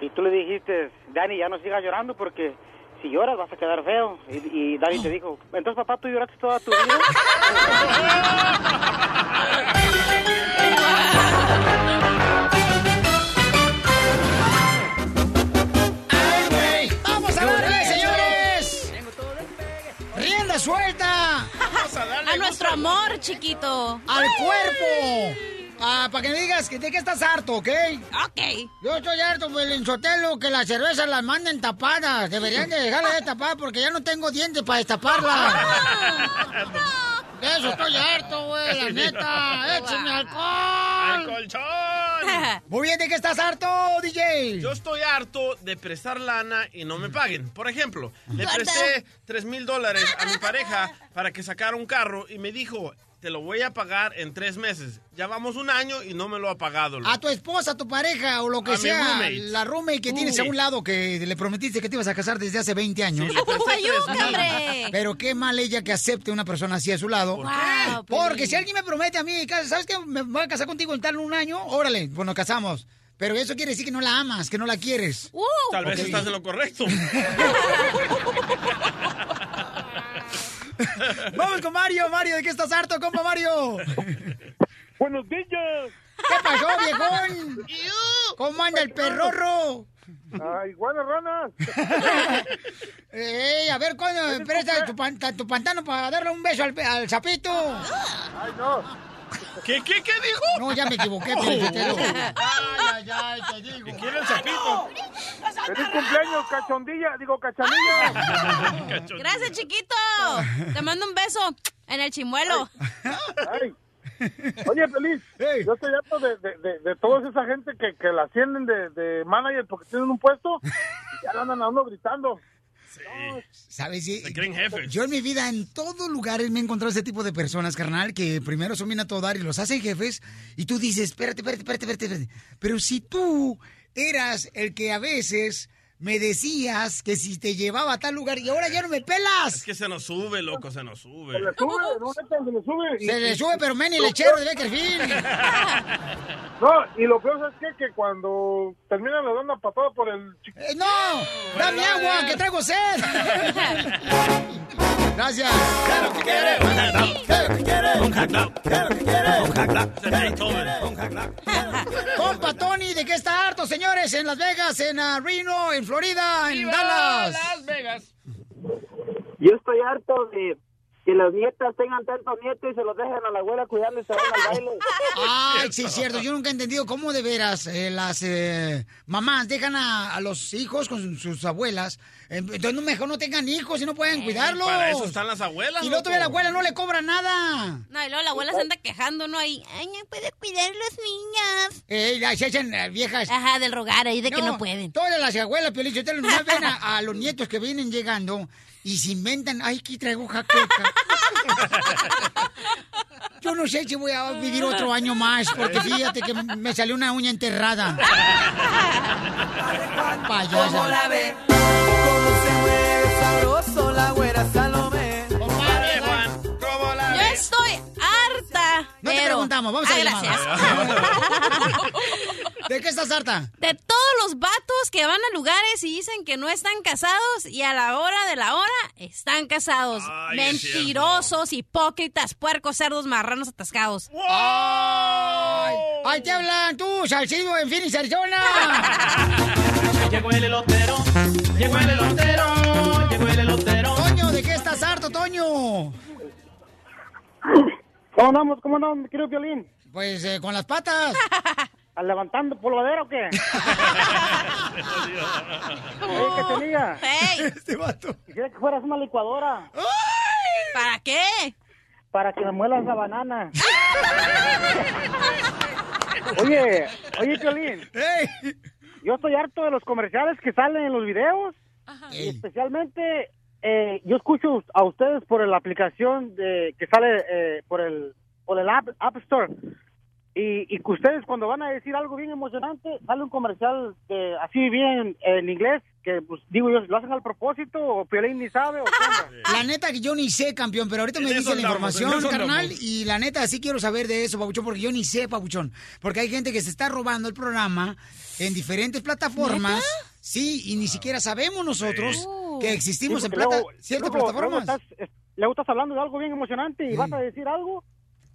Y tú le dijiste, Dani, ya no sigas llorando porque si lloras vas a quedar feo. Y, y Dani te dijo, entonces papá, ¿tú lloraste toda tu vida? ¡Vamos a darle, señores! ¡Rienda suelta! (laughs) A nuestro amor, chiquito. ¡Al cuerpo! Ah, para que me digas que de qué estás harto, ¿ok? Ok. Yo estoy harto, Sotelo, que las cervezas las manden tapadas. Deberían de dejarlas de tapar porque ya no tengo dientes para destaparlas. (laughs) De eso estoy harto, güey, la (laughs) neta. ¡Échame alcohol! ¡Al colchón! (laughs) Muy bien, ¿de qué estás harto, DJ? Yo estoy harto de prestar lana y no me paguen. Por ejemplo, le presté 3 mil dólares a mi pareja para que sacara un carro y me dijo, te lo voy a pagar en tres meses. Ya vamos un año y no me lo ha pagado. loco. A tu esposa, a tu pareja o lo que A sea, roommate. la roommate que tienes a un lado que le prometiste que te ibas a casar desde hace 20 años. Sí, le presté Ayuda, 3,000. hombre. Pero qué mal ella que acepte una persona así a su lado. ¿Por qué? Wow, Porque Piolín. si alguien me promete a mí, ¿sabes qué? Me voy a casar contigo en tal un año, órale, pues nos casamos. Pero eso quiere decir que no la amas, que no la quieres. Uh, Tal vez estás en lo correcto. (laughs) Vamos con Mario, Mario, ¿de qué estás harto, compa Mario? Buenos días. ¿Qué pasó, viejón? ¿Cómo anda el perrorro? Ay, buenas ranas. Ey, a ver, ¿cuándo me prestas tu, pan- tu pantano para darle un beso al, al sapito? Ay, no. ¿Qué, qué, qué dijo? No, ya me equivoqué, Piolichotelo. (laughs) Ay, ay, ay, te digo. ¿Qué quiere el sapito? Feliz cumpleaños, cachondilla. Digo, cachanilla. Gracias, chiquito. Te mando un beso en el chimuelo. Ay. Oye, feliz. Yo estoy harto de, de, de, de toda esa gente que, que la ascienden de, de manager porque tienen un puesto y ya andan a uno gritando. ¿Sabes? Sí, Se creen jefes. Yo en mi vida, en todos lugares, me he encontrado ese tipo de personas, carnal, que primero son bien a todo dar y los hacen jefes, y tú dices, espérate, espérate, espérate, espérate, espérate. Pero si tú eras el que a veces me decías que si te llevaba a tal lugar y ahora ya no me Es pelas. que se nos sube, loco, se nos sube. Se le sube, no se le sube. Se le sube, pero men, lechero de Beckerfield. (laughs) No, y lo peor es que, que cuando terminan le dan una patada por el chico. Eh, ¡No! ¡Dame agua, que traigo sed! (laughs) Gracias. Claro que quiere, claro que quiere, Un hack claro que quiere. Un hack now. Se Beethoven. Compa Tony, ¿de qué está harto, señores? En Las Vegas, en ah, Reno, en Florida, en ¡Viva Dallas. Las Vegas! Yo estoy harto de que las nietas tengan tantos nietos y se los dejan a la abuela cuidando y se van al baile. Ay, sí, es cierto. Yo nunca he entendido cómo de veras eh, las eh, mamás dejan a, a los hijos con sus abuelas. Eh, Entonces, no, mejor no tengan hijos y no pueden cuidarlos. Para eso están las abuelas, Y luego todavía la abuela no le cobra nada. No, y luego la abuela se anda quejando, ¿no? Ahí, ay, no puede cuidar los niños. Eh, las se echan eh, viejas. Ajá, del rogar ahí de que no pueden. Todas las abuelas, Piolichotelo, nomás (laughs) ven a, a los nietos que vienen llegando y se inventan, ay, aquí traigo jaqueca. (laughs) Yo no sé si voy a vivir otro año más, porque fíjate que me salió una uña enterrada. (laughs) ¿Cómo Payasa. la ve? ¿Cómo se mueve sabroso la güera Salomé? Compadre Juan, ¿cómo la Yo ves? estoy harta. No te preguntamos, vamos a Ah, la gracias. (laughs) ¿De qué estás harta? De todos los vatos que van a lugares y dicen que no están casados y a la hora de la hora están casados. Ay, Mentirosos, hipócritas, puercos, cerdos, marranos atascados. ¡Ay! ¡Ay, te hablan tú, Salcido, en Phoenix, Arizona! (laughs) Llegó el elotero, llegó el elotero, llegó el elotero. Toño, ¿de qué estás harto, Toño? ¿Cómo andamos? ¿Cómo andamos, mi querido Violín? Pues eh, con las patas. (laughs) ¿Al levantando polvadera o qué? Oye, Cachanilla, ¡Ey! Este vato. quisiera que fueras una licuadora ¿Para qué? para que me muelas la banana. (laughs) Oye, oye, Violín, ¡Ey! yo estoy harto de los comerciales que salen en los videos. Y Ey. especialmente, eh, yo escucho a ustedes por la aplicación de, que sale eh, por el por el App, App Store. Y, y que ustedes cuando van a decir algo bien emocionante, sale un comercial de, así bien en inglés, que pues, digo yo, ¿lo hacen al propósito o Piolín ni sabe o qué onda? (laughs) La neta que yo ni sé, campeón, pero ahorita me dice la andamos, información, carnal, andamos. y la neta sí quiero saber de eso, Pabuchón, porque yo ni sé, Pabuchón. Porque hay gente que se está robando el programa en diferentes plataformas. Sí, y ni siquiera sabemos nosotros que existimos Sí, en plata- luego- ciertas luego- plataformas. luego estás, luego estás hablando de algo bien emocionante y vas a decir algo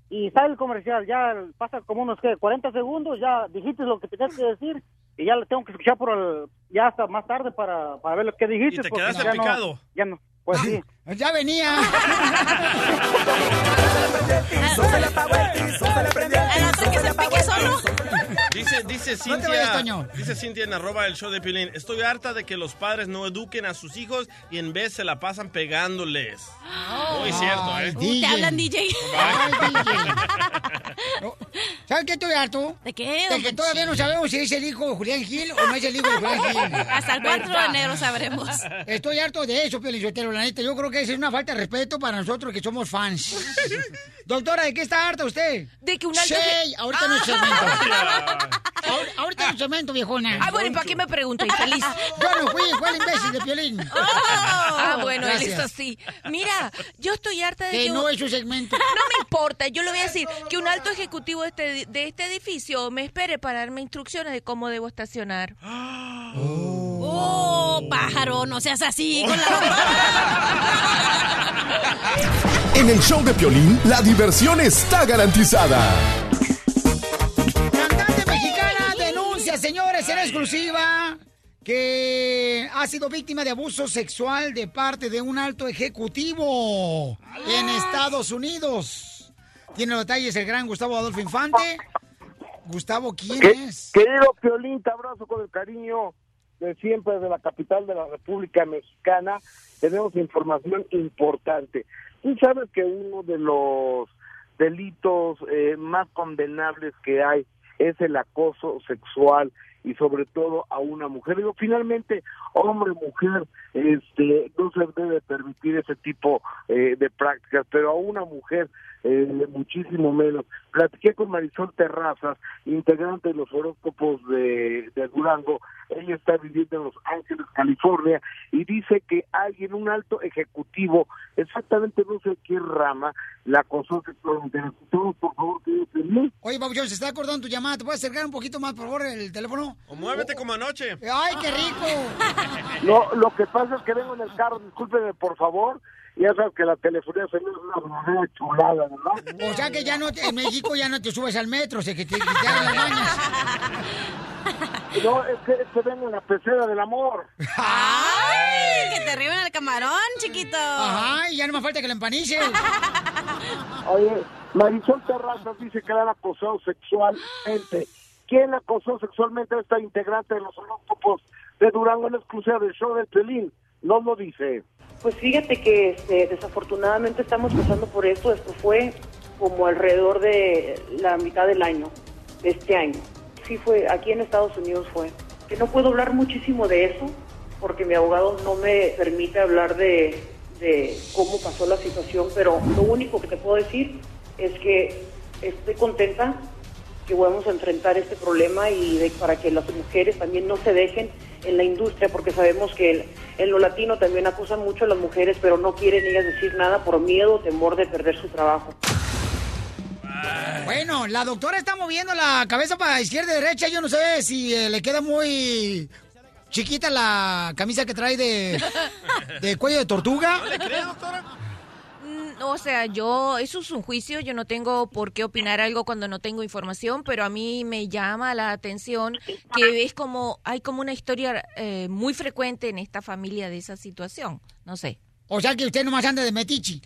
y sale el comercial. Ya pasa como unos ¿qué? 40 segundos, ya dijiste lo que tenías que decir y ya lo tengo que escuchar por el, ya hasta más tarde para, para ver lo que dijiste. Y te quedaste ya no- picado. ya no, pues sí. Ya venía. (laughs) Dice, dice vayas, Cintia, Toño. dice Cintia en arroba el show de Pilín, estoy harta de que los padres no eduquen a sus hijos y en vez se la pasan pegándoles. Muy cierto, ¿eh? Uh, te hablan, DJ. Ay, DJ. No, ¿Sabes qué estoy harto? ¿De qué? De que todavía no sabemos si es el hijo de Julián Gil o no es el hijo de Julián Gil. Hasta el 4 de enero sabremos. Estoy harto de eso, Pelizotero, la neta. Yo creo que es una falta de respeto para nosotros que somos fans. (laughs) Doctora, ¿de qué está harta usted? De que un alto... Sí, ahorita no es (laughs) segmento. Ahor- Ahorita no es segmento, viejona. Ah, bueno, ¿y para qué me pregunta, infeliz? (laughs) Yo no fui, el imbécil de Piolín. Ah, bueno, él es así. Mira, yo estoy harta de Que que... no es su segmento. No me importa, yo le voy a decir que un alto ejecutivo de este, de este edificio me espere para darme instrucciones de cómo debo estacionar. Oh, pájaro, no seas así con la En el show de Piolín, la diversión está garantizada. Cantante mexicana denuncia, señores, en exclusiva que ha sido víctima de abuso sexual de parte de un alto ejecutivo en Estados Unidos. Tiene los detalles el gran Gustavo Adolfo Infante. Gustavo, ¿quién es? Querido Piolín, te abrazo con el cariño de siempre de la capital de la República Mexicana. Tenemos información importante. Tú sabes que uno de los delitos eh, más condenables que hay es el acoso sexual y sobre todo a una mujer. Digo, finalmente, hombre, mujer, este, no se debe permitir ese tipo eh, de prácticas, pero a una mujer eh, muchísimo menos. Platiqué con Marisol Terrazas, integrante de los horóscopos de, de Durango. Ella está viviendo en Los Ángeles, California, y dice que alguien, un alto ejecutivo, exactamente no sé qué rama, la acosó sexualmente. Por favor, que dice, "No". Oye, Pabuchón, se está acordando tu llamada. ¿Te puedes acercar un poquito más, por favor, el teléfono? O muévete como anoche. ¡Ay, qué rico! No, lo que pasa es que vengo en el carro, discúlpeme por favor, ya sabes que la telefonía se me es una verdadera chulada, ¿verdad? O sea que ya no te- en México ya no te subes al metro, se que te quitaron las (laughs) mañas. No, es que, es que vengo en la pecera del amor. ¡Ay! Que te arriben el camarón, chiquito. Ajá, y ya no me falta que la empanices. (laughs) Oye, Marisol Terrazas dice que la han acosado sexualmente. ¿Quién acosó sexualmente a esta integrante de los horóscopos de Durango en exclusiva del show de Pelín? No lo dice. Pues fíjate que este, desafortunadamente estamos pasando por esto. Esto fue como alrededor de la mitad del año, de este año. Sí fue, aquí en Estados Unidos fue. Que no puedo hablar muchísimo de eso porque mi abogado no me permite hablar de, de cómo pasó la situación, pero lo único que te puedo decir es que estoy contenta que vamos a enfrentar este problema y de- para que las mujeres también no se dejen en la industria, porque sabemos que el- en lo latino también acusan mucho a las mujeres, pero no quieren ellas decir nada por miedo o temor de perder su trabajo. Bueno, la doctora está moviendo la cabeza para izquierda y derecha. Yo no sé si eh, le queda muy chiquita la camisa que trae de, (laughs) de cuello de tortuga. Mm, O sea, yo, eso es un juicio, yo no tengo por qué opinar algo cuando no tengo información, pero a mí me llama la atención que es como, hay como una historia eh, muy frecuente en esta familia de esa situación, no sé. O sea que usted nomás anda de metichi.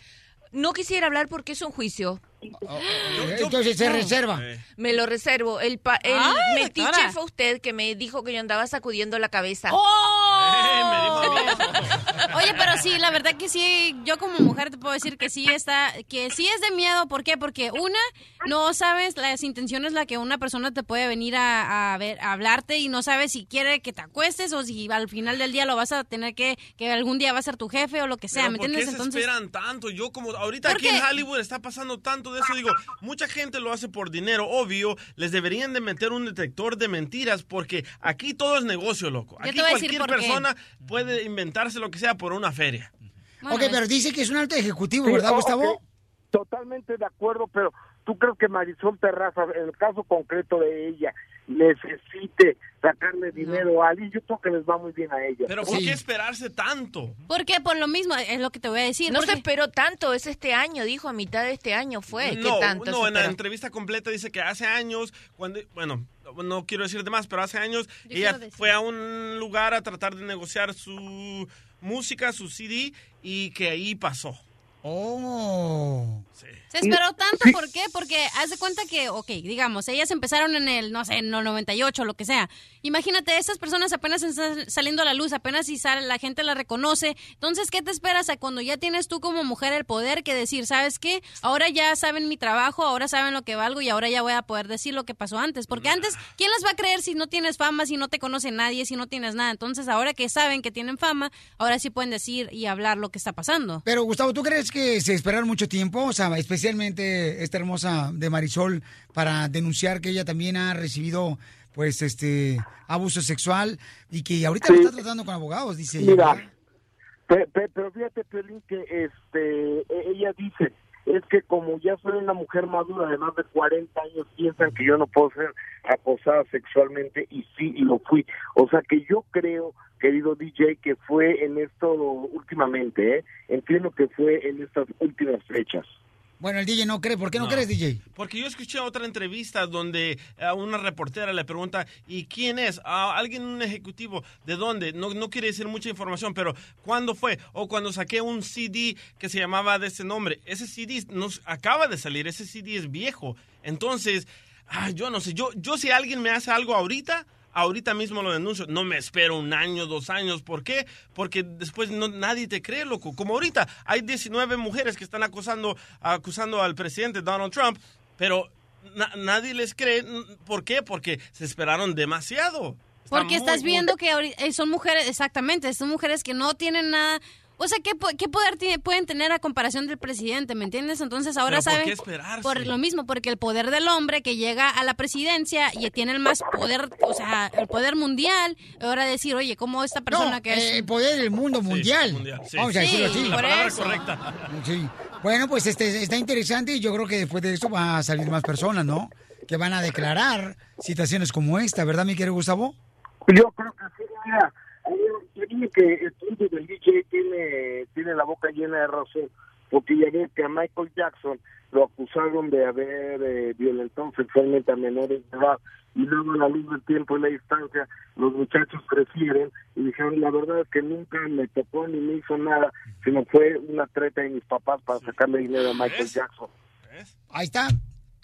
No quisiera hablar porque es un juicio. Entonces se reserva. Me lo reservo. El, pa- el Ay, metiche doctora. fue usted que me dijo que yo andaba sacudiendo la cabeza. ¡Oh! (laughs) Oye, pero sí, la verdad que sí, yo como mujer te puedo decir que sí está, que sí es de miedo. ¿Por qué? Porque una, no sabes las intenciones la que una persona te puede venir a, a ver, a hablarte y no sabes si quiere que te acuestes o si al final del día lo vas a tener que, que algún día va a ser tu jefe o lo que sea, Pero ¿me ¿Por qué entiendes? se Entonces, esperan tanto? Yo como ahorita aquí en Hollywood está pasando tanto de eso, digo, mucha gente lo hace por dinero, obvio, les deberían de meter un detector de mentiras porque aquí todo es negocio, loco. Aquí te voy a decir cualquier qué. persona puede inventarse lo que sea por una feria. ok, pero dice que es un alto ejecutivo, Sí, ¿verdad, oh, Gustavo? Totalmente de acuerdo, pero ¿tú crees que Marisol Terraza, en el caso concreto de ella, necesite sacarle dinero a alguien, yo creo que les va muy bien a ellas. Pero ¿por qué esperarse tanto? Porque por lo mismo, es lo que te voy a decir. No se esperó tanto, es este año, dijo, a mitad de este año fue. ¿Qué No, tanto no, en la entrevista completa dice que hace años, cuando, bueno, no quiero decir de más, pero hace años Yo ella fue a un lugar a tratar de negociar su música, su CD, y que ahí pasó. Oh. Se esperó tanto, ¿por qué? Porque haz de cuenta que, ok, digamos, ellas empezaron en el, no sé, en el 98, lo que sea. Imagínate, estas personas apenas están saliendo a la luz, apenas si sale, la gente la reconoce. Entonces, ¿qué te esperas a cuando ya tienes tú como mujer el poder que decir, ¿sabes qué? Ahora ya saben mi trabajo, ahora saben lo que valgo y ahora ya voy a poder decir lo que pasó antes. Porque antes, ¿quién las va a creer si no tienes fama, si no te conoce nadie, si no tienes nada? Entonces, ahora que saben que tienen fama, ahora sí pueden decir y hablar lo que está pasando. Pero Gustavo, ¿tú crees que se esperaron mucho tiempo? O sea, especialmente esta hermosa de Marisol para denunciar que ella también ha recibido pues este abuso sexual y que ahorita lo está tratando con abogados, dice ella. Mira, pe- pe- pero fíjate, Piolín, que este, e- ella dice, es que como ya soy una mujer madura de más de 40 años, piensan que yo no puedo ser acosada sexualmente y sí, y lo fui. O sea que yo creo, querido DJ, que fue en esto últimamente, ¿eh? Entiendo que fue en estas últimas fechas. Bueno, el DJ no cree. ¿Por qué no, No. crees, DJ? Porque yo escuché otra entrevista donde a una reportera le pregunta, ¿y quién es? "Ah, alguien, un ejecutivo, ¿de dónde? No, no quiere decir mucha información, pero ¿cuándo fue? O cuando saqué un CD que se llamaba de ese nombre. Ese CD nos acaba de salir, ese CD es viejo. Entonces, ah, yo no sé, yo, yo si alguien me hace algo ahorita, ahorita mismo lo denuncio. No me espero un año, dos años. ¿Por qué? Porque después no, nadie te cree, loco. Como ahorita hay 19 mujeres que están acusando, acusando al presidente Donald Trump, pero na- nadie les cree. ¿Por qué? Porque se esperaron demasiado. Está Porque muy, estás muy- viendo que eh, son mujeres, exactamente, son mujeres que no tienen nada. O sea, ¿qué, qué poder tiene- pueden tener a comparación del presidente? ¿Me entiendes? Entonces ahora Pero ¿por saben. qué esperarse? Por lo mismo, porque el poder del hombre que llega a la presidencia y tiene el más poder, o sea, el poder mundial, ahora decir, oye, ¿cómo esta persona No, que es. el poder del mundo mundial. mundial, sí. Vamos a decirlo Sí, así. La por palabra eso. correcta. Sí. Bueno, pues este está interesante y yo creo que después de esto va a salir más personas, ¿no? Que van a declarar situaciones como esta, ¿verdad, mi querido Gustavo? Yo creo que sí, mira, yo digo que el punto del DJ tiene, tiene la boca llena de razón, porque ya ves que a Michael Jackson lo acusaron de haber eh, violentado sexualmente a menores de edad, y luego a la luz del tiempo y la distancia, los muchachos prefieren y dijeron, la verdad es que nunca me tocó ni me hizo nada, sino fue una treta de mis papás para sacarle dinero a Michael Jackson. Ahí está.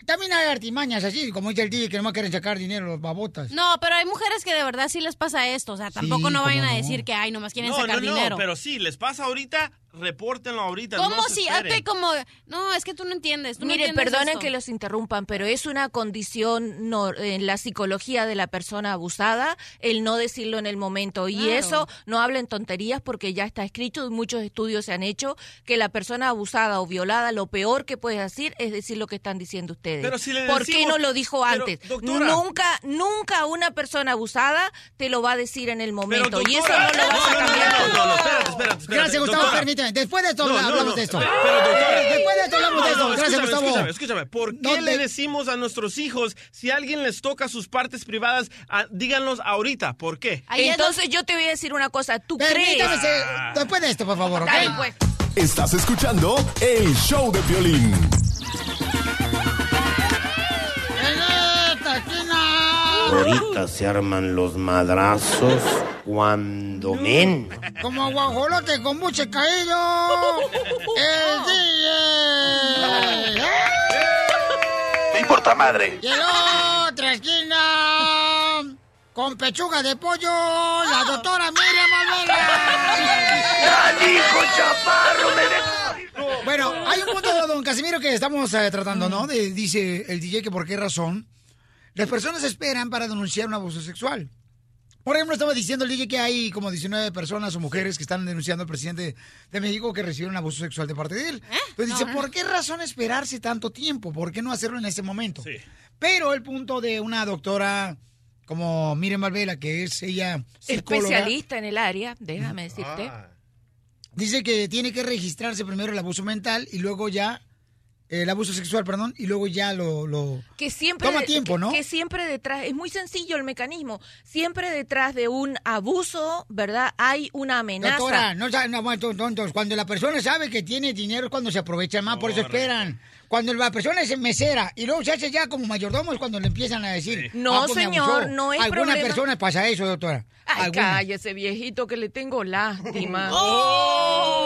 También hay artimañas así, como dice el DJ, que no quieren sacar dinero los babotas. No, pero hay mujeres que de verdad sí les pasa esto. O sea, tampoco no vayan a decir que, ay, nomás quieren No, sacar no, no, dinero. pero sí, les pasa ahorita, repórtenlo ahorita. ¿Cómo no si hazte como, no, es que tú no entiendes. Tú no Mire, entiendes perdonen esto. que los interrumpan, pero es una condición no- en la psicología de la persona abusada el no decirlo en el momento. Y Claro. eso no hablen tonterías porque ya está escrito y muchos estudios se han hecho que la persona abusada o violada lo peor que puedes decir es decir lo que están diciendo ustedes. Pero si le ¿Por qué no lo dijo Pero, antes? doctora. Nunca, nunca una persona abusada te lo va a decir en el momento. y eso no lo vas a no, no, cambiar. no, no, no, espérate, espérate, espérate. Gracias, Gustavo, doctora. Después de esto No, hablamos no. de esto. Pero, doctora. Eh, Después de esto hablamos de esto. Gracias, escúchame, Gustavo. Escúchame, escúchame. ¿Por qué le decimos a nuestros hijos si alguien les toca sus partes privadas, ah, díganlos ahorita? ¿Por qué? Entonces yo te voy a decir una cosa. ¿Tú crees? Se- después de esto, por favor, ¿ok? Dale, pues. Estás escuchando el show de violín. Ahorita se arman los madrazos cuando men. Como guajolote con buche caído. El (laughs) DJ. ¿Te importa madre? Y en la otra esquina. Con pechuga de pollo. La doctora Miriam Alvera. hijo chaparro! Bueno, hay un punto, don Casimiro, que estamos eh, tratando, ¿no? De- dice el DJ que por qué razón las personas esperan para denunciar un abuso sexual. Por ejemplo, estaba diciendo el DJ que hay como 19 personas o mujeres que están denunciando al presidente de México que recibieron abuso sexual de parte de él. Entonces dice, No. ¿por qué razón esperarse tanto tiempo? ¿Por qué no hacerlo en ese momento? Pero el punto de una doctora como Miriam Valvela, que es ella psicóloga, Especialista en el área, déjame decirte. dice que tiene que registrarse primero el abuso mental y luego ya el abuso sexual, perdón, y luego ya lo... lo... que siempre Toma tiempo, que- ¿no? Que, siempre detrás es muy sencillo el mecanismo. Siempre detrás de un abuso, ¿verdad? Hay una amenaza. Doctora, no, no, bueno, tontos. Cuando la persona sabe que tiene dinero es cuando se aprovechan más, por eso esperan. Cuando la persona es mesera y luego se hace ya como mayordomo es cuando le empiezan a decir. No, "Ah, pues señor, abusó". no es Algunas problema. personas pasa eso, doctora. Ay, cállese, viejito, que le tengo lástima. ¡Oh!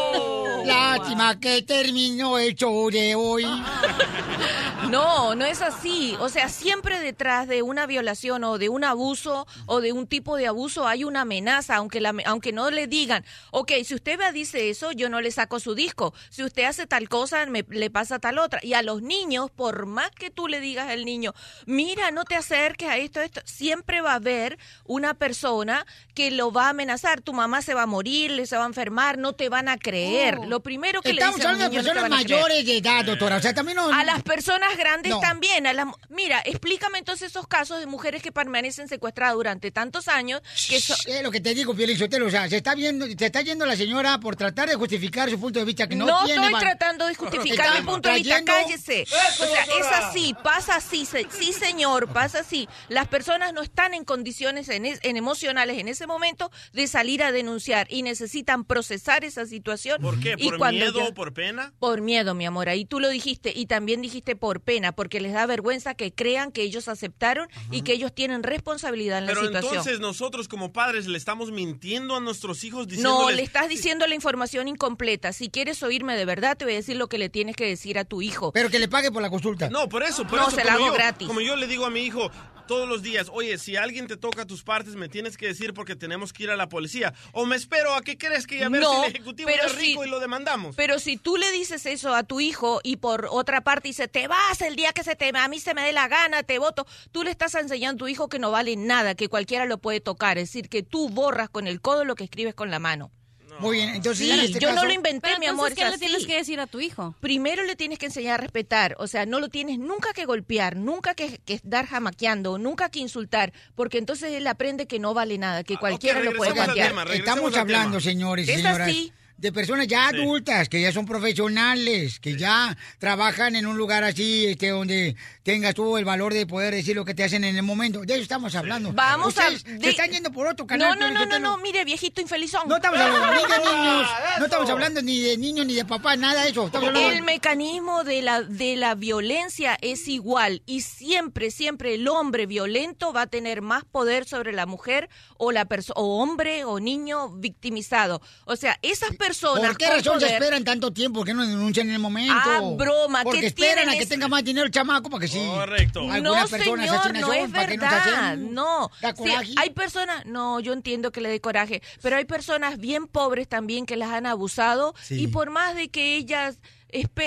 Lástima que terminó el show de hoy. (laughs) No, no es así. O sea, siempre detrás de una violación o de un abuso o de un tipo de abuso hay una amenaza, aunque, la, aunque no le digan, ok, si usted me dice eso, yo no le saco su disco. Si usted hace tal cosa, me, le pasa tal otra. Y a los niños, por más que tú le digas al niño, mira, no te acerques a esto, esto, siempre va a haber una persona que lo va a amenazar. Tu mamá se va a morir, le se va a enfermar, no te van a creer. Oh. Lo primero que Estamos le dicen a te personas mayores de edad, doctora. O sea, también no... A las personas grandes No. también. A las, mira, explícame entonces esos casos de mujeres que permanecen secuestradas durante tantos años. Que so- Es lo que te digo, Piolín Sotelo, o sea, se está viendo, se está yendo la señora por tratar de justificar su punto de vista que no, no tiene. estoy tratando de justificar mi punto de vista, cállese. O sea, es así, pasa así, se- sí señor, pasa así. Las personas no están en condiciones en, es- en emocionales en ese momento de salir a denunciar y necesitan procesar esa situación. ¿Por qué? Y ¿Por cuando miedo ya- o por pena? Por miedo, mi amor. Ahí tú lo dijiste y también dijiste por pena, porque les da vergüenza que crean que ellos aceptaron y que ellos tienen responsabilidad en la Pero situación. entonces nosotros como padres le estamos mintiendo a nuestros hijos No, diciéndoles... le estás diciendo la información incompleta. Si quieres oírme de verdad, te voy a decir lo que le tienes que decir a tu hijo. Pero que le pague por la consulta. No, por eso, por No, eso. se la hago yo- gratis. Como yo le digo a mi hijo todos los días, oye, si alguien te toca tus partes, me tienes que decir porque tenemos que ir a la policía. O me espero a que crees que ya ver No, si el ejecutivo pero es rico si- y lo demandamos. Pero si tú le dices eso a tu hijo y por otra parte dice, te vas el día que se te, a mí se me dé la gana, te voto, tú le estás enseñando a tu hijo que no vale nada, que cualquiera lo puede tocar. Es decir, que tú borras con el codo lo que escribes con la mano. Muy bien, entonces Sí, en este yo caso- no lo inventé, Pero mi entonces, amor. ¿qué es le así. tienes que decir a tu hijo? Primero le tienes que enseñar a respetar, o sea, no lo tienes nunca que golpear, nunca que, que estar jamaqueando, nunca que insultar, porque entonces él aprende que no vale nada, que cualquiera lo puede cambiar. Estamos hablando, señores y Es señoras, así. De personas ya adultas, que ya son profesionales, que ya trabajan en un lugar así, este, donde tengas tú el valor de poder decir lo que te hacen en el momento. De eso estamos hablando. Vamos a- de- se están yendo por otro canal. No, no, no, no, mire, viejito infelizón. No estamos hablando ni de niños, (laughs) no estamos hablando ni de niños ni de papás, nada de eso. Estamos hablando El mecanismo de la, de la violencia es igual y siempre, siempre el hombre violento va a tener más poder sobre la mujer o la perso- o hombre o niño victimizado. O sea, esas personas ¿Por qué razón se esperan tanto tiempo? que no denuncian en el momento? Ah, broma, Porque ¿qué esperan a que es- tenga más dinero el chamaco para que sí. Correcto. Alguna No, persona señor, no es verdad. No, Da Sí, coraje. hay personas, no, yo entiendo que le dé coraje, pero hay personas bien pobres también que las han abusado Sí. y por más de que ellas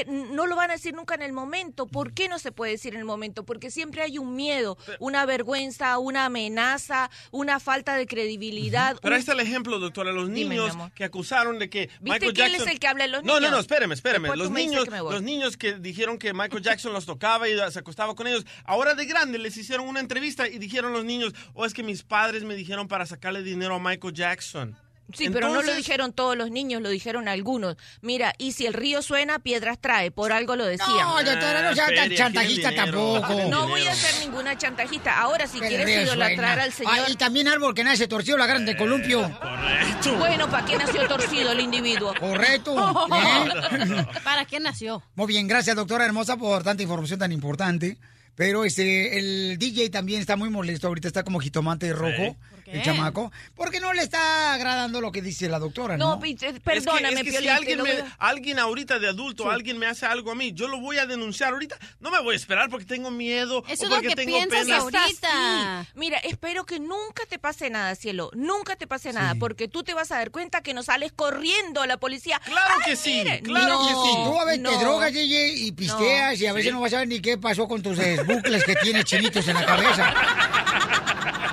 no lo van a decir nunca en el momento. ¿Por qué no se puede decir en el momento? Porque siempre hay un miedo, una vergüenza, una amenaza, una falta de credibilidad. Pero ahí está el ejemplo, doctora. Los niños que acusaron de que Michael él Jackson... es el que habla de los No, no, niños? no, espéreme, espéreme. Después tú Los niños, los niños que dijeron que Michael Jackson los tocaba y se acostaba con ellos, ahora de grande les hicieron una entrevista y dijeron los niños, o es que mis padres me dijeron para sacarle dinero a Michael Jackson. Sí, pero no lo dijeron todos los niños, lo dijeron algunos. Mira, y si el río suena, piedras trae, por algo lo decían. No, doctora, no sea tan chantajista dinero, tampoco. No voy a ser ninguna chantajista. Ahora, si quieres idolatrar al señor... Ah, y también árbol que nace torcido, la gran de columpio. Correcto. Bueno, ¿para qué nació torcido el individuo? Correcto. (laughs) ¿eh? ¿Para qué nació? Muy bien, gracias, doctora hermosa, por tanta información tan importante. Pero este, el DJ también está muy molesto. Ahorita está como jitomate rojo, qué? el chamaco. Porque no le está agradando lo que dice la doctora, ¿no? No, pi- Es que- perdóname, es que, si alguien, me- a- alguien ahorita de adulto, alguien me hace algo a mí, yo lo voy a denunciar ahorita. No me voy a esperar porque tengo miedo Eso o es lo porque que tengo piensas pena. ahorita. Sí. Mira, espero que nunca te pase nada, cielo. Nunca te pase nada, porque tú te vas a dar cuenta que no sales corriendo a la policía. Claro ¡Ay, que sí, claro no, que sí. Tú a veces no. te drogas, DJ, y pisteas, y a veces Sí. no vas a ver ni qué pasó con tus eh, bucles que tienes chinitos en la cabeza. (laughs)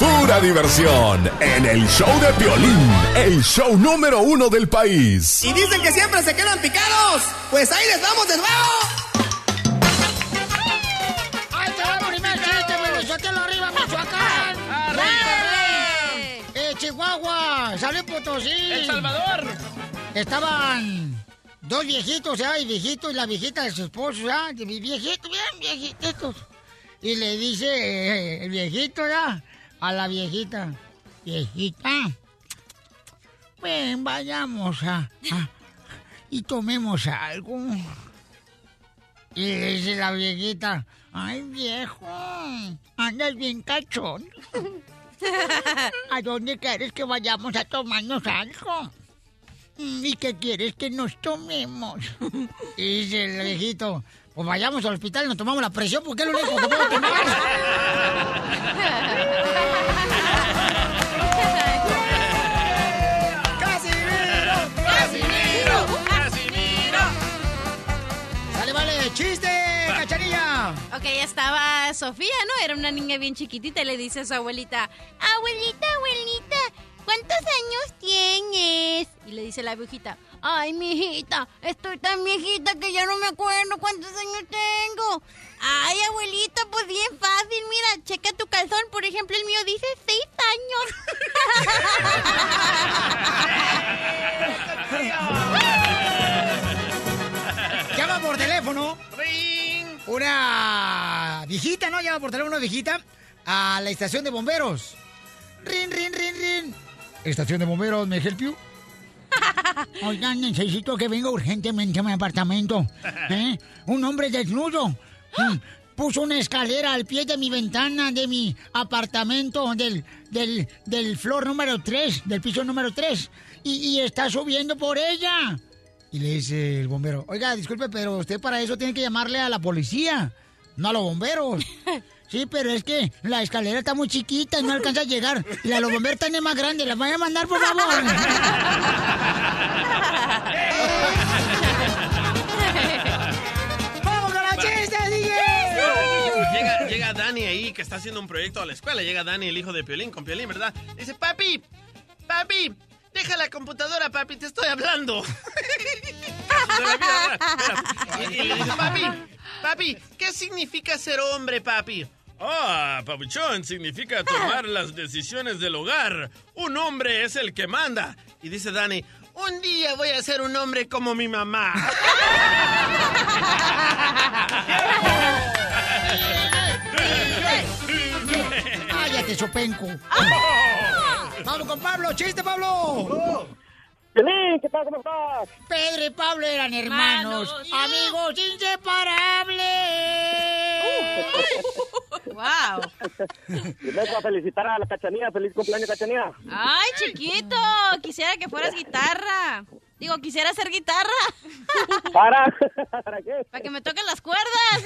Pura diversión en el show de Piolín, el show número uno del país. Y dicen que siempre se quedan picados. Pues ahí les vamos de nuevo. ¡Ahí te va el primer chiste, Pelizotelo arriba, Michoacán! ¡Monterrey! ¡Eh, Chihuahua! ¡Sale Potosí! El Salvador. Estaban dos viejitos, ¿ya? Y viejito y la viejita de su esposo, ¿ya? De mi viejito, bien viejitos. Y le dice eh, el viejito, ¿ya? A la viejita, viejita, ven, vayamos a, y tomemos algo. Y dice la viejita, ay viejo, andas bien cachón. ¿A dónde quieres que vayamos a tomarnos algo? "Mm, ¿Y qué quieres que nos tomemos? Y dice el viejito, pues vayamos al hospital y nos tomamos la presión porque es lo único que puedo tomar. (laughs) ¡Casimiro! ¡Casimiro! ¡Casimiro! ¡Sale, vale! ¡Chiste, cacharilla! Ok, estaba Sofía, ¿no? Era una niña bien chiquitita y le dice a su abuelita, abuelita, abuelita, ¿cuántos años tienes? Y le dice la viejita, ay, mijita, estoy tan viejita que ya no me acuerdo cuántos años tengo. Ay, abuelita, pues bien fácil, mira, checa tu calzón, por ejemplo, el mío dice seis años. (laughs) Llama por teléfono. Una viejita, ¿no? Llama por teléfono una viejita a la estación de bomberos. Rin, rin, rin, rin. Estación de bomberos, ¿me help you? (laughs) Oigan, necesito que venga urgentemente a mi apartamento. (laughs) ¿eh? Un hombre desnudo. mm, Puso una escalera al pie de mi ventana de mi apartamento del, del, del flor número 3, del piso número 3. Y, y está subiendo por ella. Y le dice el bombero, oiga, disculpe, pero usted para eso tiene que llamarle a la policía, no a los bomberos. (laughs) Sí, pero es que la escalera está muy chiquita y no alcanza a llegar. Y la de los bomberos está más grande. ¿La voy a mandar, por favor? (laughs) ¡Vamos con la chiste, DJ! Llega, llega Dani ahí, que está haciendo un proyecto a la escuela. Llega Dani, el hijo de Piolín, con Piolín, ¿verdad? Dice, papi, papi, deja la computadora, papi, te estoy hablando. (laughs) Y le dice, papi, papi, ¿qué significa ser hombre, papi? Ah, papuchón, significa tomar las decisiones del hogar. Un hombre es el que manda. Y dice Dani, un día voy a ser un hombre como mi mamá. ¡Cállate, Chopenco! ¡Vamos con Pablo! ¡Chiste, Pablo! Pelín, ¿qué tal? ¿Cómo estás? Pedro y Pablo eran hermanos, amigos inseparables. ¡Wow! Primero (laughs) a felicitar a la cachanía. Feliz cumpleaños, cachanía. ¡Ay, chiquito! Quisiera que fueras guitarra. Digo, quisiera ser guitarra. (laughs) ¿Para? (laughs) ¿Para qué? Para que me toquen las cuerdas.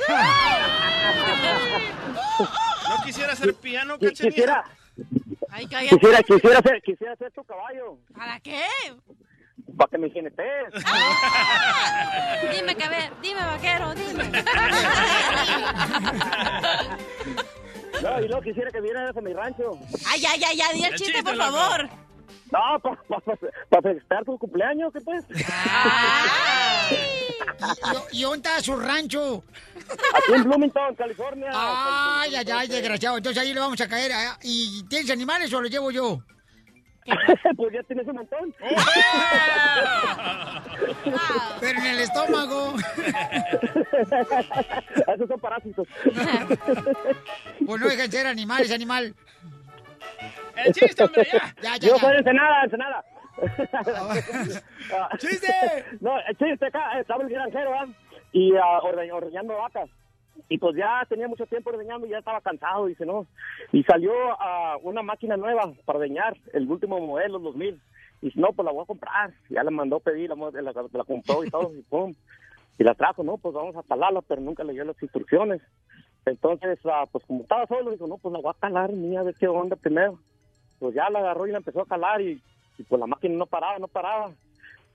¿No quisiera ser piano, cachanilla? Quisiera, Ay, cállate. quisiera, quisiera ser, quisiera ser tu caballo. ¿Para qué? Para que me jinetees. (laughs) Dime, caber, dime, vaquero, dime. No, y luego quisiera que vinieras a mi rancho. Ay, ay, ay, ay, di el chiste, por favor. No, para felicitar tu cumpleaños, ¿qué pues? ¿Y, y dónde está su rancho? Aquí en Bloomington, California. Ay, ay, ay, desgraciado. Entonces ahí le vamos a caer. ah, ¿Y tienes animales o los llevo yo? (laughs) pues ya tienes un montón. (laughs) Pero en el estómago. (laughs) Esos son parásitos. Pues no dejan ser animales, animal. ¡El chiste, hombre, ya! Ya, ya, Yo de Ensenada, Ensenada. ¡Chiste! No, el chiste acá, estaba el granjero, ¿verdad? Y orde- ordeñando vacas. Y pues ya tenía mucho tiempo ordeñando y ya estaba cansado, dice, no. Y salió a una máquina nueva para ordeñar, el último modelo, 2000. Y dice, no, pues la voy a comprar. Ya la mandó pedir, la, la, la compró y todo, y pum. Y la trajo, no, pues vamos a calarla, pero nunca leyó las instrucciones. Entonces, ah, pues como estaba solo, dijo, no, pues la voy a calar, mía, a ver qué onda primero. Pues ya la agarró y la empezó a calar y pues la máquina no paraba, no paraba.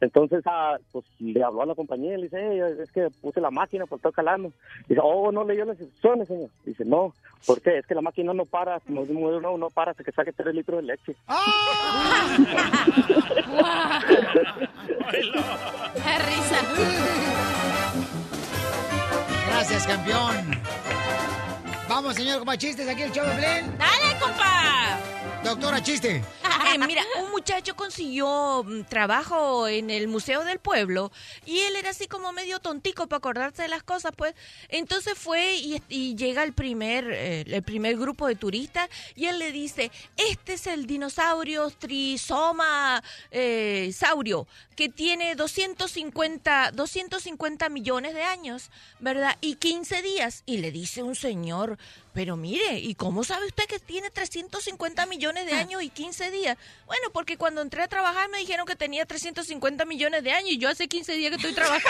Entonces, ah, pues le habló a la compañía y le dice, "Hey, es que puse la máquina, pues está calando. Dice, oh, no leyó las instrucciones, señor. Dice, no, ¿por qué? Es que la máquina no para, no, no, no para hasta que saque tres litros de leche. ¡Qué risa! Gracias, campeón. Vamos, señor, con más chistes aquí el show de Blin. ¡Dale, compa! Doctora, chiste. Eh, mira, un muchacho consiguió mm, trabajo en el Museo del Pueblo y él era así como medio tontico para acordarse de las cosas, pues. Entonces fue y, llega el primer, eh, el primer grupo de turistas y él le dice, este es el dinosaurio trisoma eh, saurio que tiene 250, 250 millones de años, ¿verdad? Y 15 días. Y le dice un señor, pero mire, ¿y cómo sabe usted que tiene 350 millones de años y 15 días? Bueno, porque cuando entré a trabajar me dijeron que tenía 350 millones de años y yo hace 15 días que estoy trabajando.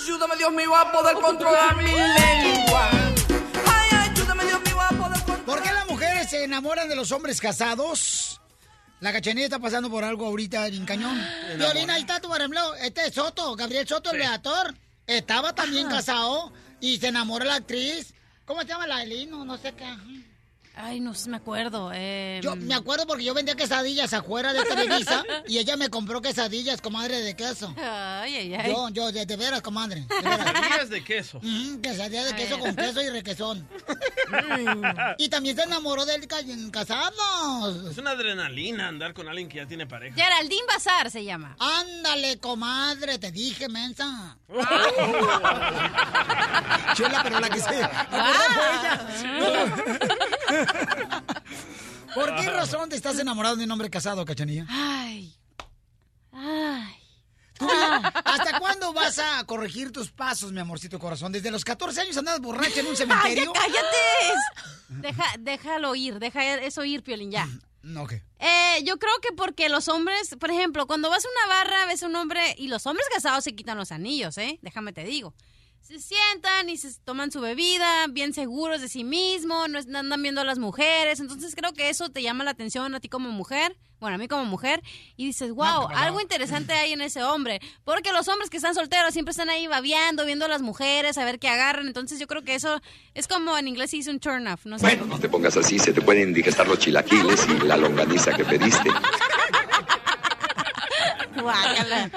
Ayúdame, Dios mío, a poder controlar mi lengua. Ay, ayúdame, Dios mío, a poder controlar. ¿Por qué las mujeres se enamoran de los hombres casados? La cachanilla está pasando por algo ahorita en cañón. Violina, ahí está tu ejemplo. Este es Soto, Gabriel Soto, el reactor. Estaba también casado y se enamora la actriz. ¿Cómo se llama la Elino? No sé qué. Ay, no sé, me acuerdo. eh, Yo me acuerdo porque yo vendía quesadillas afuera de Televisa (laughs) y ella me compró quesadillas, comadre, de queso. Ay, ay, ay. Yo, yo, de, de veras, comadre. de veras. Quesadillas de queso. Mm, quesadillas de queso con queso y requesón. (laughs) y también se enamoró de él ca- casados. Es una adrenalina andar con alguien que ya tiene pareja. Geraldine Bazar se llama. Ándale, comadre, te dije, mensa. (laughs) Chela, pero la que se ella. ¿Por qué razón te estás enamorado de un hombre casado, cachanilla? Ay. Ay. ¿Tú, ¿Hasta cuándo vas a corregir tus pasos, mi amorcito corazón? ¿Desde los 14 años andas borracha en un cementerio? ¡Ay, ya cállate! Deja, déjalo ir, deja eso ir, Piolín, ya. No, ¿qué? Eh, yo creo que porque los hombres, por ejemplo, cuando vas a una barra, ves a un hombre y los hombres casados se quitan los anillos, ¿eh? Déjame te digo. Se sientan y se toman su bebida, bien seguros de sí mismos, no andan viendo a las mujeres. Entonces creo que eso te llama la atención a ti como mujer, bueno, a mí como mujer, y dices, wow, algo interesante hay en ese hombre. Porque los hombres que están solteros siempre están ahí babeando, viendo a las mujeres, a ver qué agarran. Entonces yo creo que eso es como en inglés se dice un turn off, no sé. Bueno, no te pongas así, se te pueden indigestar los chilaquiles y la longaniza que pediste. (laughs) Guácala.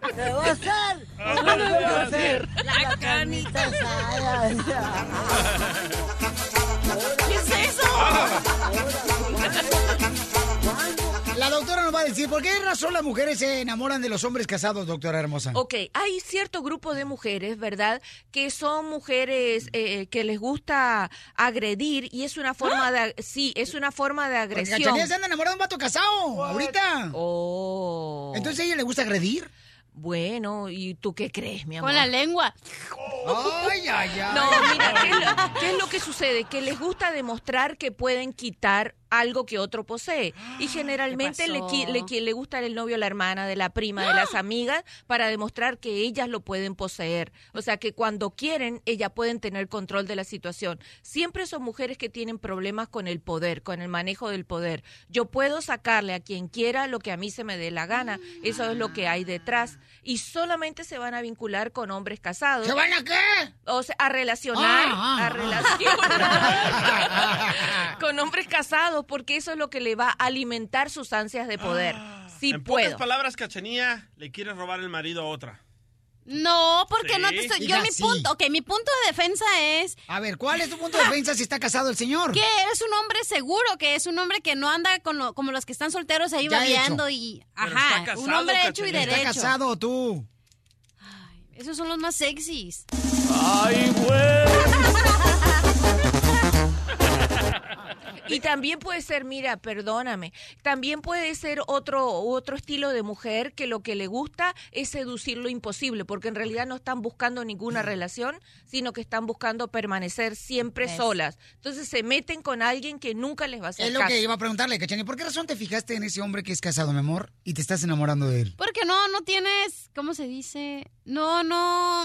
¿Qué va a hacer? ¿O no se va a hacer? La canita asada. ¿Qué es eso? La doctora nos va a decir, ¿por qué razón las mujeres se enamoran de los hombres casados, doctora hermosa? Ok, hay cierto grupo de mujeres, ¿verdad? Que son mujeres eh, que les gusta agredir y es una forma de, sí, es una forma de agresión. Cachanilla se anda enamorada de un vato casado, ahorita. Oh. Entonces a ella le gusta agredir. Bueno, ¿y tú qué crees, mi amor? Con la lengua. Ay, ay, ay. No, mira, ¿qué es, lo, qué es lo que sucede? Que les gusta demostrar que pueden quitar algo que otro posee. Y generalmente ¿Qué le, le, le gusta el novio, la hermana, de la prima, de las amigas, para demostrar que ellas lo pueden poseer. O sea, que cuando quieren, ellas pueden tener control de la situación. Siempre son mujeres que tienen problemas con el poder, con el manejo del poder. Yo puedo sacarle a quien quiera lo que a mí se me dé la gana. Eso es lo que hay detrás. Y solamente se van a vincular con hombres casados. ¿Se van a qué? O sea, a relacionar, Ah, ah, a ah. relacionar (laughs) (laughs) con hombres casados, porque eso es lo que le va a alimentar sus ansias de poder. Sí en puedo. pocas palabras, Cachanía le quiere robar el marido a otra. No, porque Sí. no te estoy... Yo Diga mi sí. punto, ok, mi punto de defensa es... A ver, ¿cuál es tu punto de defensa si está casado el señor? Que es un hombre seguro, que es un hombre que no anda con lo- como los que están solteros ahí Ya babeando y... Ajá, está un hombre hecho y derecho. Está casado tú. Esos son los más sexys. Ay, güey. Y también puede ser, mira, perdóname, también puede ser otro otro estilo de mujer que lo que le gusta es seducir lo imposible, porque en realidad no están buscando ninguna relación, sino que están buscando permanecer siempre solas. Entonces se meten con alguien que nunca les va a hacer Es lo caso. que iba a preguntarle, Cachanilla. ¿Por qué razón te fijaste en ese hombre que es casado, mi amor, y te estás enamorando de él? Porque no, no tienes, ¿cómo se dice? No, no,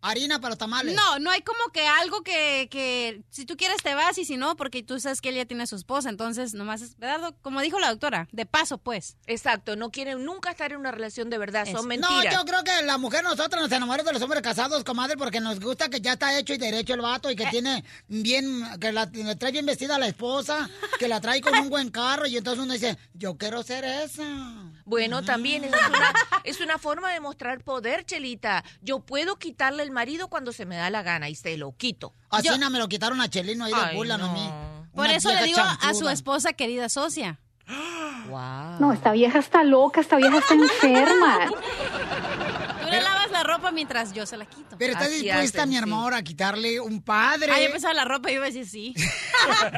Harina para los tamales. No, no hay como que algo que, que si tú quieres te vas y si no, porque tú sabes que él ya tiene a su esposa, entonces nomás es, ¿verdad? Como dijo la doctora, de paso pues. Exacto, no quieren nunca estar en una relación de verdad, son No, mentiras. yo creo que la mujer, nosotros nos enamoramos de los hombres casados, comadre, porque nos gusta que ya está hecho y derecho el vato y Eh. que tiene bien, que la, le trae bien vestida la esposa, que la trae con un buen carro y entonces uno dice, yo quiero ser esa. Bueno, también esa es una, es una forma de mostrar poder, Chelita. Yo puedo quitarle el marido cuando se me da la gana y se lo quito. Así Yo- no me lo quitaron a Chelino ahí de Ay, burla, no a mí. Por Una eso le digo a su esposa querida socia. (gasps) No, esta vieja está loca, esta vieja está enferma. (laughs) Tú le lavas la ropa mientras yo se la quito. Pero está dispuesta, mi amor, a quitarle un padre. Ah, yo pensaba la ropa y iba a decir sí.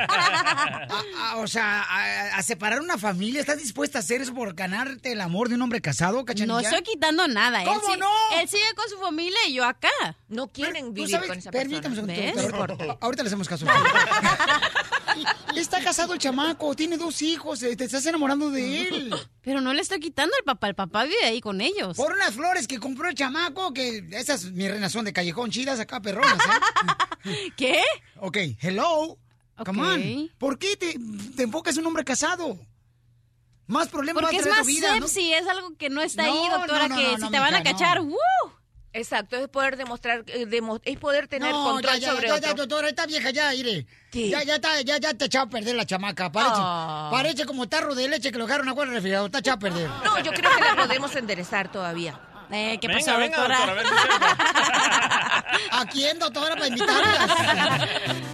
A- (laughs) a- o sea, a, a separar una familia. ¿Estás dispuesta a hacer eso por ganarte el amor de un hombre casado, cachanilla? No estoy quitando nada. ¿Cómo él sí- no? Él sigue con su familia y yo acá. No quieren ¿Tú vivir sabes? con esa Permítame un persona. segundo. ¿Ves? a- Ahorita le hacemos caso. (laughs) Está casado el chamaco, tiene dos hijos, eh, te estás enamorando de él. Pero no le estoy quitando al papá, el papá vive ahí con ellos. Por unas flores que compró el chamaco, que esas, mi reina, son de callejón chidas acá, perronas, ¿eh? (laughs) ¿Qué? Ok, hello. Come on. ¿Por qué te, te enfocas en un hombre casado? Más problemas Porque va a es traer más tu vida, ¿no? es algo que no está No, ahí, doctora, no, que si te van a cachar. ¡uh! Exacto, es poder demostrar, eh, es poder tener no, control ya, ya, sobre ya, otro. doctora, esta vieja ya, mire. Ya, ya, está, ya, ya te echaba a perder la chamaca. Parece, Ah. parece como tarro de leche que lo dejaron en el refrigerador. Está echada a perder. No, yo creo que la podemos enderezar todavía. Eh, ¿Qué Venga, pasó, venga, doctora? doctora, a ver (laughs) ¿A quién, doctora, para invitarlas? (laughs)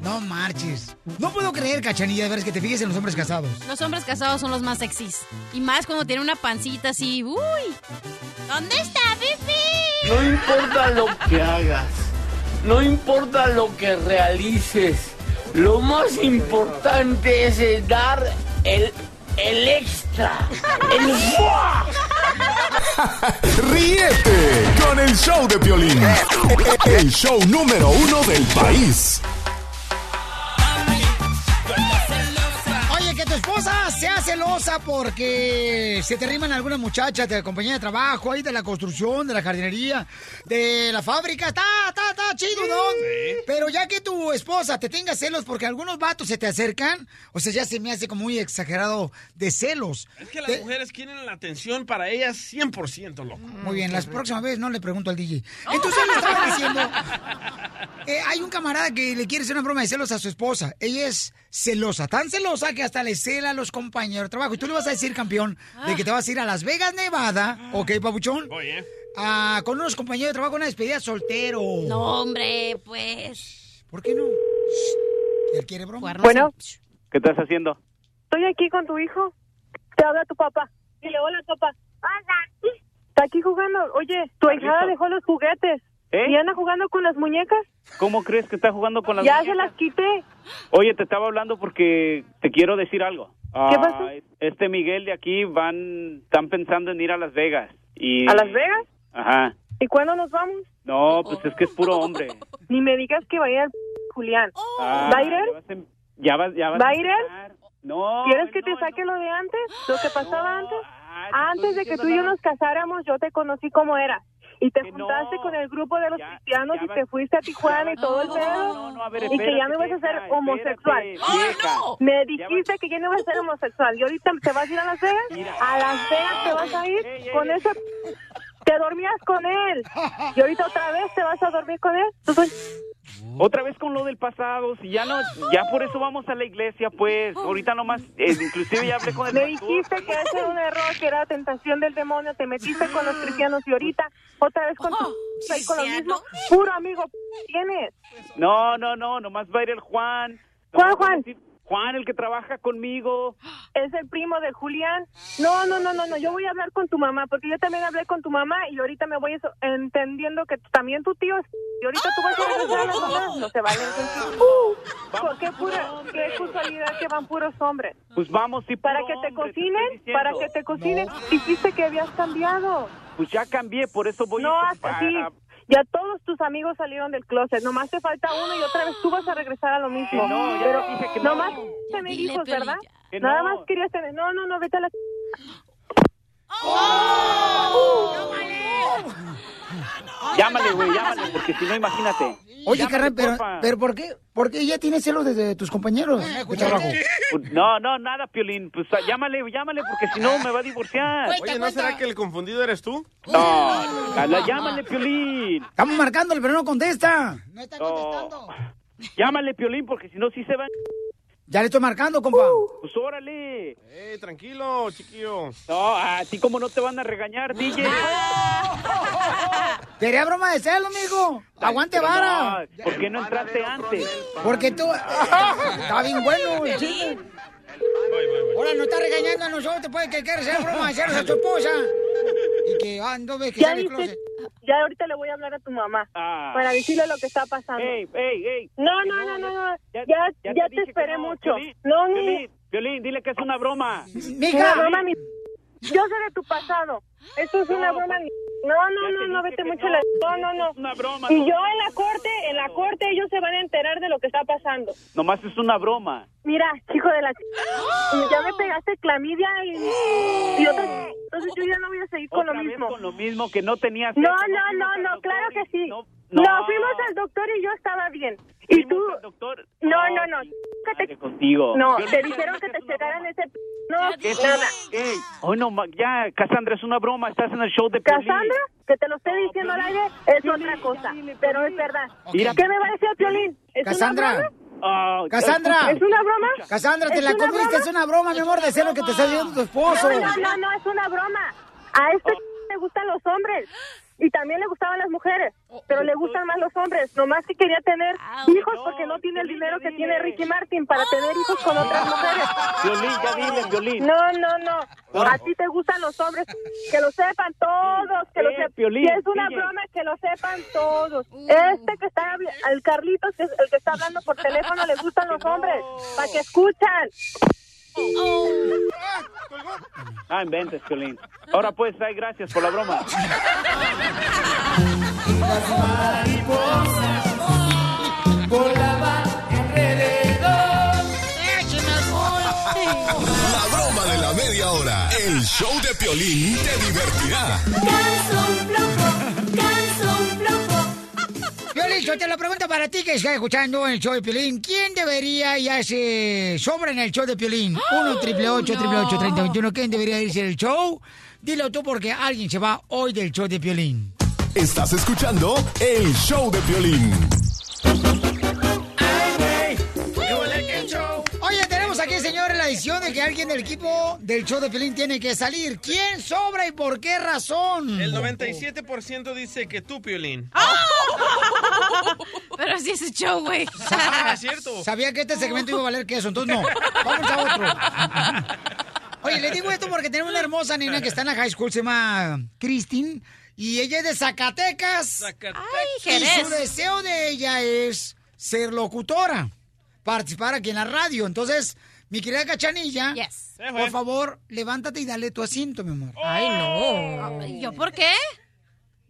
No marches. No puedo creer, cachanilla, de veras que te fijes en los hombres casados. Los hombres casados son los más sexys. Y más cuando tienen una pancita así, ¡uy! ¿Dónde está Fifi? No importa lo que hagas, no importa lo que realices, lo más importante es el dar el, el extra, el ¡fua! Ríete con el show de Piolín. El show número uno del país. Tu esposa sea celosa porque se te riman algunas muchachas de la compañía de trabajo, ahí de la construcción, de la jardinería, de la fábrica. Está, está, está chido, ¿no? Pero ya que tu esposa te tenga celos porque algunos vatos se te acercan, o sea, ya se me hace como muy exagerado de celos. Es que las mujeres quieren la atención para ellas 100%, loco. Muy bien, las próximas veces no le pregunto al DJ. Entonces le estaba diciendo, (laughs) eh, hay un camarada que le quiere hacer una broma de celos a su esposa. Ella es celosa, tan celosa que hasta le cela a los compañeros de trabajo. Y tú le vas a decir, campeón, de que te vas a ir a Las Vegas, Nevada, ¿ok, papuchón? Voy, ¿eh? Ah, con unos compañeros de trabajo, una despedida soltero. No, hombre, pues. ¿Por qué no? ¿Él quiere broma? Bueno. ¿Qué estás haciendo? Estoy aquí con tu hijo. Te habla tu papá. Dile, hola, papá. Hola. Está aquí jugando. Oye, tu hijada dejó los juguetes. ¿Eh? ¿Y anda jugando con las muñecas? ¿Cómo crees que está jugando con las ya muñecas? se las quité. Oye, te estaba hablando porque te quiero decir algo. ¿Qué Ah, pasó? Este Miguel de aquí van, están pensando en ir a Las Vegas. Y, ¿A Las Vegas? Ajá. ¿Y cuándo nos vamos? No, pues es que es puro hombre. (laughs) Ni me digas que va a ir al Julián. Ah, ¿Va a ir él? Ya vas em- ya vas, ya ¿Va a ir él? No. ¿Quieres que te saque lo de antes? ¿Lo que pasaba antes? Antes de que tú y yo nos casáramos, yo te conocí como era. Y te juntaste con el grupo de los cristianos y te fuiste a Tijuana y todo el pedo. ver, y que ya no ibas a ser homosexual. espérate, vieja. Me dijiste que ya no ibas a ser homosexual. ¿Y ahorita te vas a ir a Las Vegas? ¿A Las Vegas te vas a ir con ese... Te dormías con él. Y ahorita otra vez te vas a dormir con él. Tú soy- Otra vez con lo del pasado, si ya no, ya por eso vamos a la iglesia, pues, ahorita nomás, eh, inclusive ya hablé con el Me pastor. dijiste que ese era un error, que era tentación del demonio, te metiste con los cristianos y ahorita otra vez con tu... ahí con lo mismo. Puro amigo tienes. No, no, no, nomás va a ir el Juan. ¿Cuál Nomás va a Juan? Juan, el que trabaja conmigo. Es el primo de Julián. No, no, no, no, no, yo voy a hablar con tu mamá, porque yo también hablé con tu mamá y ahorita me voy eso- entendiendo que también tu tío es... Y ahorita tú vas a regresar a las mamás. No se vale. Uh, qué, pura, qué casualidad que van puros hombres. Pues vamos, sí, Para que te cocinen, para que te cocinen, dijiste que habías cambiado. Pues ya cambié, por eso voy No, a... hasta sí. Ya todos tus amigos salieron del closet. Nomás te falta uno y otra vez tú vas a regresar a lo mismo. No, ya Pero te dije que no. nomás tener Dile, hijos, ¿verdad? Que Nada no. más querías tener. No, no, no, vete a la. ¡Oh! Llámale, güey, llámale, porque si no, imagínate. Oye, carnal, pero, pero ¿por qué? ¿Por qué ella tiene celos de tus compañeros de trabajo? Pues, No, no, nada, Piolín. Pues llámale, llámale, porque si no me va a divorciar. Oye, ¿no será que el confundido eres tú? No, Carla, llámale, Piolín. Estamos marcándole, pero no contesta. No. Llámale, Piolín, porque si no, sí se van. Ya le estoy marcando, compa. Pues órale. Eh, tranquilo, chiquillo. No, a ti como no te van a regañar, DJ. (laughs) Quería broma de celo, amigo. Aguante Pero vara. no, ¿Por qué no entraste antes? Porque tú... Está bien bueno (laughs) Ahora no está regañando a nosotros, pues, que quiere hacer broma de celos a tu esposa. Y que, ah, no ves que Ya sale closet. ya ahorita le voy a hablar a tu mamá para decirle lo que está pasando. Ey, ey, ey. No, no, no, no, no. Ya, ya ya, te te, que esperé no, mucho. Piolín, no, ni Piolín, Piolín, dile que es una broma. Una broma, mi... Yo sé de tu pasado. Esto es una broma. mi- No, no, no, no, vete mucho la... No, no, no. una broma. Y no. yo en la corte, en la corte ellos se van a enterar de lo que está pasando. Nomás es una broma. Mira, chico de la... Ya me pegaste clamidia y... otra- Entonces yo ya no voy a seguir con lo mismo. con lo mismo que no tenías. No, no, no, no, claro que sí. No, fuimos al doctor y yo estaba bien. Y tú... doctor. No, no, no. Te... Contigo. No, te dijeron dije que te checaran ese... No, nada. Hoy no, ya, Cassandra, es una broma. Estás en el show de Piolín. Cassandra, que te lo esté diciendo al aire, es otra cosa. Pero es verdad. ¿Qué me va a decir Piolín? ¿Es Cassandra. una broma? Ah, Cassandra. ¿Es una broma? Cassandra, te ¿Es la comiste, broma? es una broma, mi amor, de celo que te está haciendo tu esposo. No, no, no, no, es una broma. A este le gustan los hombres. Y también le gustaban las mujeres, pero le gustan más los hombres. Nomás que quería tener hijos porque no tiene el dinero que tiene Ricky Martin para tener hijos con otras mujeres. Violín, ya dile, Violín. No, no, no. A ti te gustan los hombres. Que lo sepan todos. Que lo Eh, sepan. Piolín, Si es una DJ. broma, que lo sepan todos. Este que está, habl- el Carlitos, que es el que está hablando por teléfono, le gustan los (laughs) hombres. Para que escuchan. Ah, inventes, Violín. Ahora pues, ay, gracias por la broma. La broma de la media hora. El show de Piolín te divertirá. Piolín, yo te lo pregunto para ti que estás escuchando el show de Piolín. ¿Quién debería y hace sobra en el show de Piolín? (gasps) 1 triple 8 3021 ¿Quién debería irse del show? Dilo tú porque alguien se va hoy del show de Piolín. Estás escuchando el show de Piolín. Edición de que alguien del equipo del show de Piolín tiene que salir. ¿Quién sobra y por qué razón? El 97% dice que tú, Piolín. (laughs) Pero así es el show, güey. Ah, cierto. Sabía que este segmento iba a valer queso, entonces no. Vamos a otro. Oye, le digo esto porque tenemos una hermosa nena que está en la high school, se llama Christine, y ella es de Zacatecas. Ay, Y su deseo de ella es ser locutora, participar aquí en la radio. Entonces, mi querida Cachanilla, por favor, levántate y dale tu asiento, mi amor. Ay, no. ¿Yo por qué?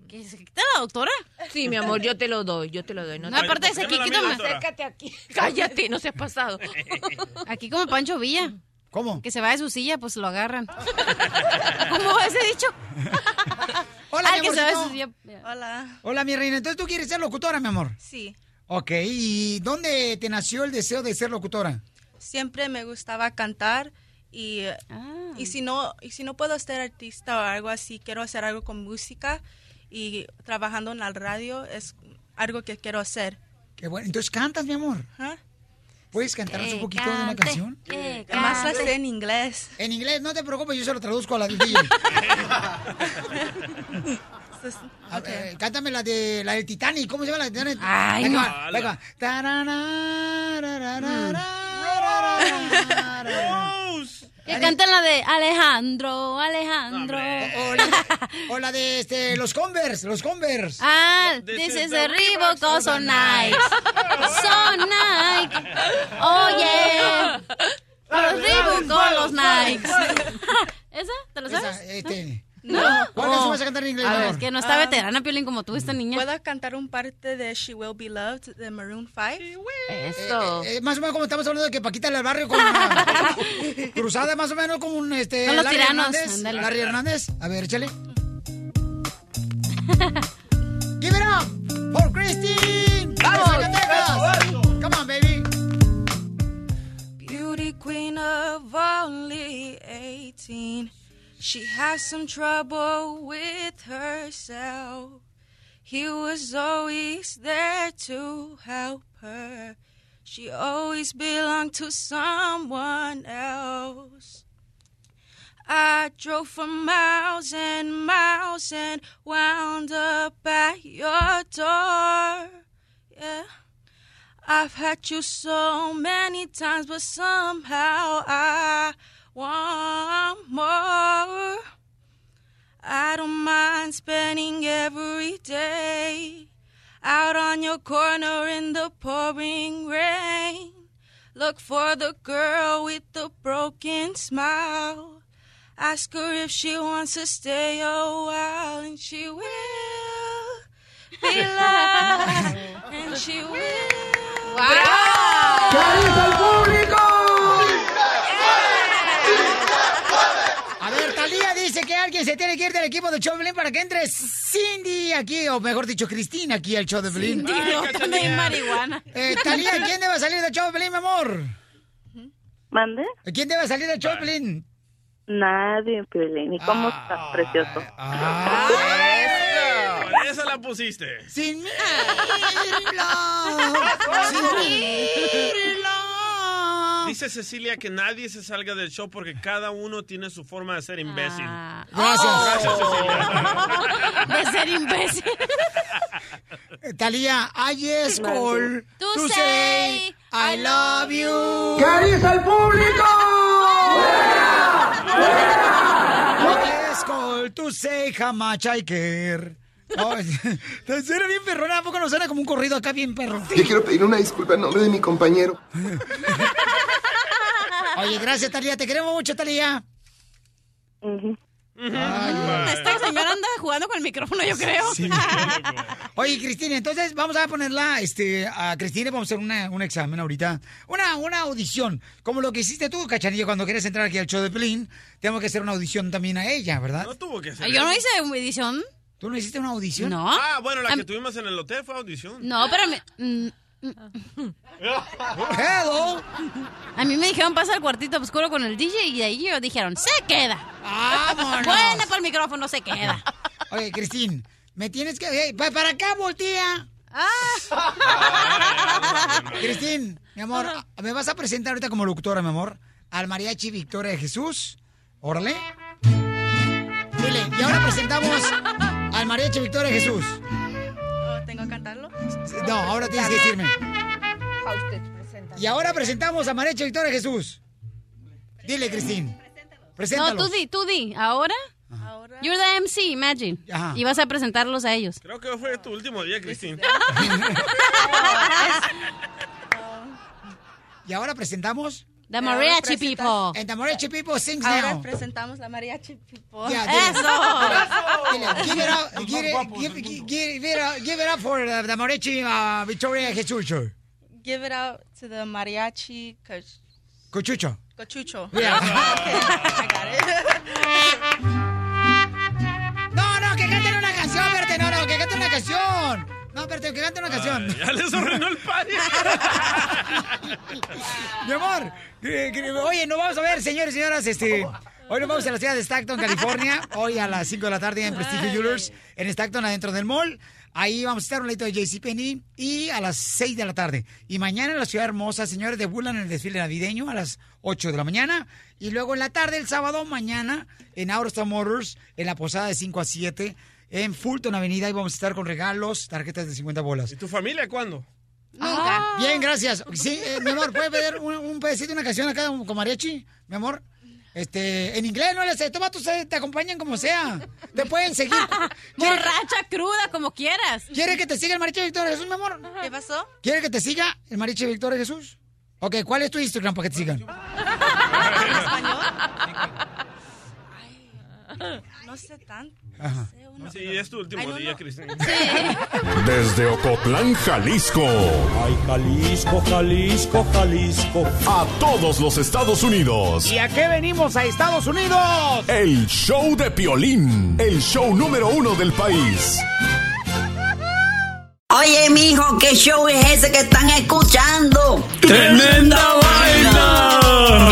¿Que se quita la doctora? Sí, mi amor, yo te lo doy, yo te lo doy. No, aparte de ese aquí, quítame. Acércate aquí. Cállate, no seas pasado. (laughs) Aquí como Pancho Villa. ¿Cómo? Que se va de su silla, pues lo agarran. (laughs) ¿Cómo ese dicho? (laughs) Hola, Al mi que se va de su silla. Hola. Hola, mi reina. Entonces, ¿tú quieres ser locutora, mi amor? Sí. Ok, ¿y dónde te nació el deseo de ser locutora? Siempre me gustaba cantar y, Ah. y si no y si no puedo ser artista o algo así, quiero hacer algo con música y trabajando en la radio es algo que quiero hacer. Qué bueno. Entonces, ¿cantas, mi amor? ¿Ah? ¿Puedes cantarnos un Que poquito de una cante, canción? Además la sé en inglés. En inglés, no te preocupes, yo se lo traduzco a la DJ. (laughs) (laughs) A ver, cántame la de la del Titanic, ¿cómo se llama la del Titanic? Ay, Venga, no. venga. Que cantan la de Alejandro, Alejandro. O la, o la de este, los Converse, los Converse. Ah, this is the Reebok, oh, so nice. So (laughs) nice. Oh, yeah. Los Reebok, oh, los Nikes. (laughs) ¿Esa? ¿Te lo sabes? Esa, este. No. ¿Cuál oh. vas a cantar en inglés? A ver, es que no está ah. veterana, Piolín, como tú, esta niña. ¿Puedo cantar un parte de She Will Be Loved de Maroon 5? Eso. Eh, eh, más o menos como estamos hablando de que Paquita del barrio con (laughs) cruzada, más o menos como un... Este, Son los tiranos. Hernández, Larry Hernández. A ver, échale. (laughs) Give it up for Christine. ¡Vamos, Come on, baby. Beauty queen of only 18 She had some trouble with herself. He was always there to help her. She always belonged to someone else. I drove for miles and miles and wound up at your door. Yeah. I've had you so many times, but somehow I want more. I don't mind spending every day out on your corner in the pouring rain. Look for the girl with the broken smile. Ask her if she wants to stay a while, and she will be (laughs) loved, and she will. ¡Carita al público! Dice que alguien se tiene que ir del equipo de show de Pelín para que entre Cindy aquí, o mejor dicho, Cristina aquí al show de Pelín. Cindy, no, Ay, marihuana. Eh, Talía, ¿quién debe salir del show de Pelín, mi amor? ¿Mande? ¿Quién debe salir del show de Pelín? Nadie, Piolín. ¿Y cómo estás, precioso? Por eso la pusiste. Sin Dice Cecilia que nadie se salga del show porque cada uno tiene su forma de ser imbécil. Gracias. Gracias, Cecilia. De ser imbécil. Eh, Talía, I yes call To to say say I love you. ¿Qué dice el público? Yes call to say how much I care. No, serio, (laughs) bien perrona. ¿A poco no suena como un corrido acá bien perro? Yo quiero pedir una disculpa en nombre de mi compañero. (laughs) Oye, gracias, Talía. Te queremos mucho, Talía. Mm, Esta señora anda jugando con el micrófono, yo creo. Oye, Cristina, entonces vamos a ponerla, este, a Cristina, vamos a hacer una- un examen ahorita. Una, una audición. Como lo que hiciste tú, Cachanilla, cuando quieres entrar aquí al show de Pelín. Tenemos que hacer una audición también a ella, ¿verdad? No tuvo que hacer Yo no hice una edición. ¿Tú no hiciste una audición? No. Ah, bueno, la que tuvimos en el hotel fue audición. No, pero me... mm, Hello. A mí me dijeron pasa al cuartito oscuro con el DJ y de ahí ellos dijeron, se queda. ¡Vámonos! Buena para el micrófono, se queda. Oye, Cristín, me tienes que... hey, pa- para acá, voltea. Cristín, mi amor, ¿me vas a presentar ahorita como locutora, mi amor? Al mariachi Victoria de Jesús. Órale. Dile, y ahora presentamos al mariachi Victoria Jesús. Oh, ¿Tengo que cantarlo? No, ahora tienes que decirme. A usted presenta. Y ahora presentamos a mariachi Victoria Jesús. Dile, Cristín. No, Preséntalos. tú di, tú di. ¿Ahora? You're the MC, imagine. Y vas a presentarlos a ellos. Creo que fue tu último día, Cristín. (laughs) Y ahora presentamos... The Mariachi People. And the mariachi people sings Ahora now. presentamos la mariachi people. Yeah, dile. (laughs) ¡Eso! Give it up, give it, give, give, give it up, give it up for the, the mariachi uh, Victoria Jesus. Give it out to the mariachi coach. Cochucho. Cochucho. Yeah. (laughs) Okay, I got it. (laughs) espérate, que canten una canción. Ya les arruinó el party. (laughs) Mi amor, que- que- oye, no vamos a ver, señores y señoras, este... Hoy nos vamos a la ciudad de Stockton, California. Hoy a las 5 de la tarde en Prestigio Jewelers, en Stockton, adentro del mall. Ahí vamos a estar un ladito de JCPenney y a las 6 de la tarde. Y mañana en la ciudad hermosa, señores, debulan en el desfile navideño a las 8 de la mañana. Y luego en la tarde, el sábado, mañana, en Autostar Motors, en la posada de 5 a 7, en Fulton Avenida. Y vamos a estar con regalos, tarjetas de 50 bolas. ¿Y tu familia cuándo? Ah, Bien, gracias. Sí, eh, mi amor, ¿puedes pedir un, un pedacito, una canción acá con mariachi? Mi amor. Este, en inglés no le sé, toma tú, te acompañan como sea. Te pueden seguir. (laughs) Borracha, cruda, como quieras. ¿Quiere que te siga el mariachi Victoria Jesús, mi amor? ¿Qué pasó? ¿Quiere que te siga el mariachi Victoria Jesús? Ok, ¿cuál es tu Instagram para que te sigan? ¿En español? (laughs) Ay, no sé tanto. Ajá. Sí, es tu último Ay, no, día, no. Cristín. Desde Ocotlán, Jalisco. Ay, Jalisco, Jalisco, Jalisco. A todos los Estados Unidos. ¿Y a qué venimos a Estados Unidos? El show de Piolín. El show número uno del país. Oye, mijo, ¿qué show es ese que están escuchando? ¡Tremenda vaina!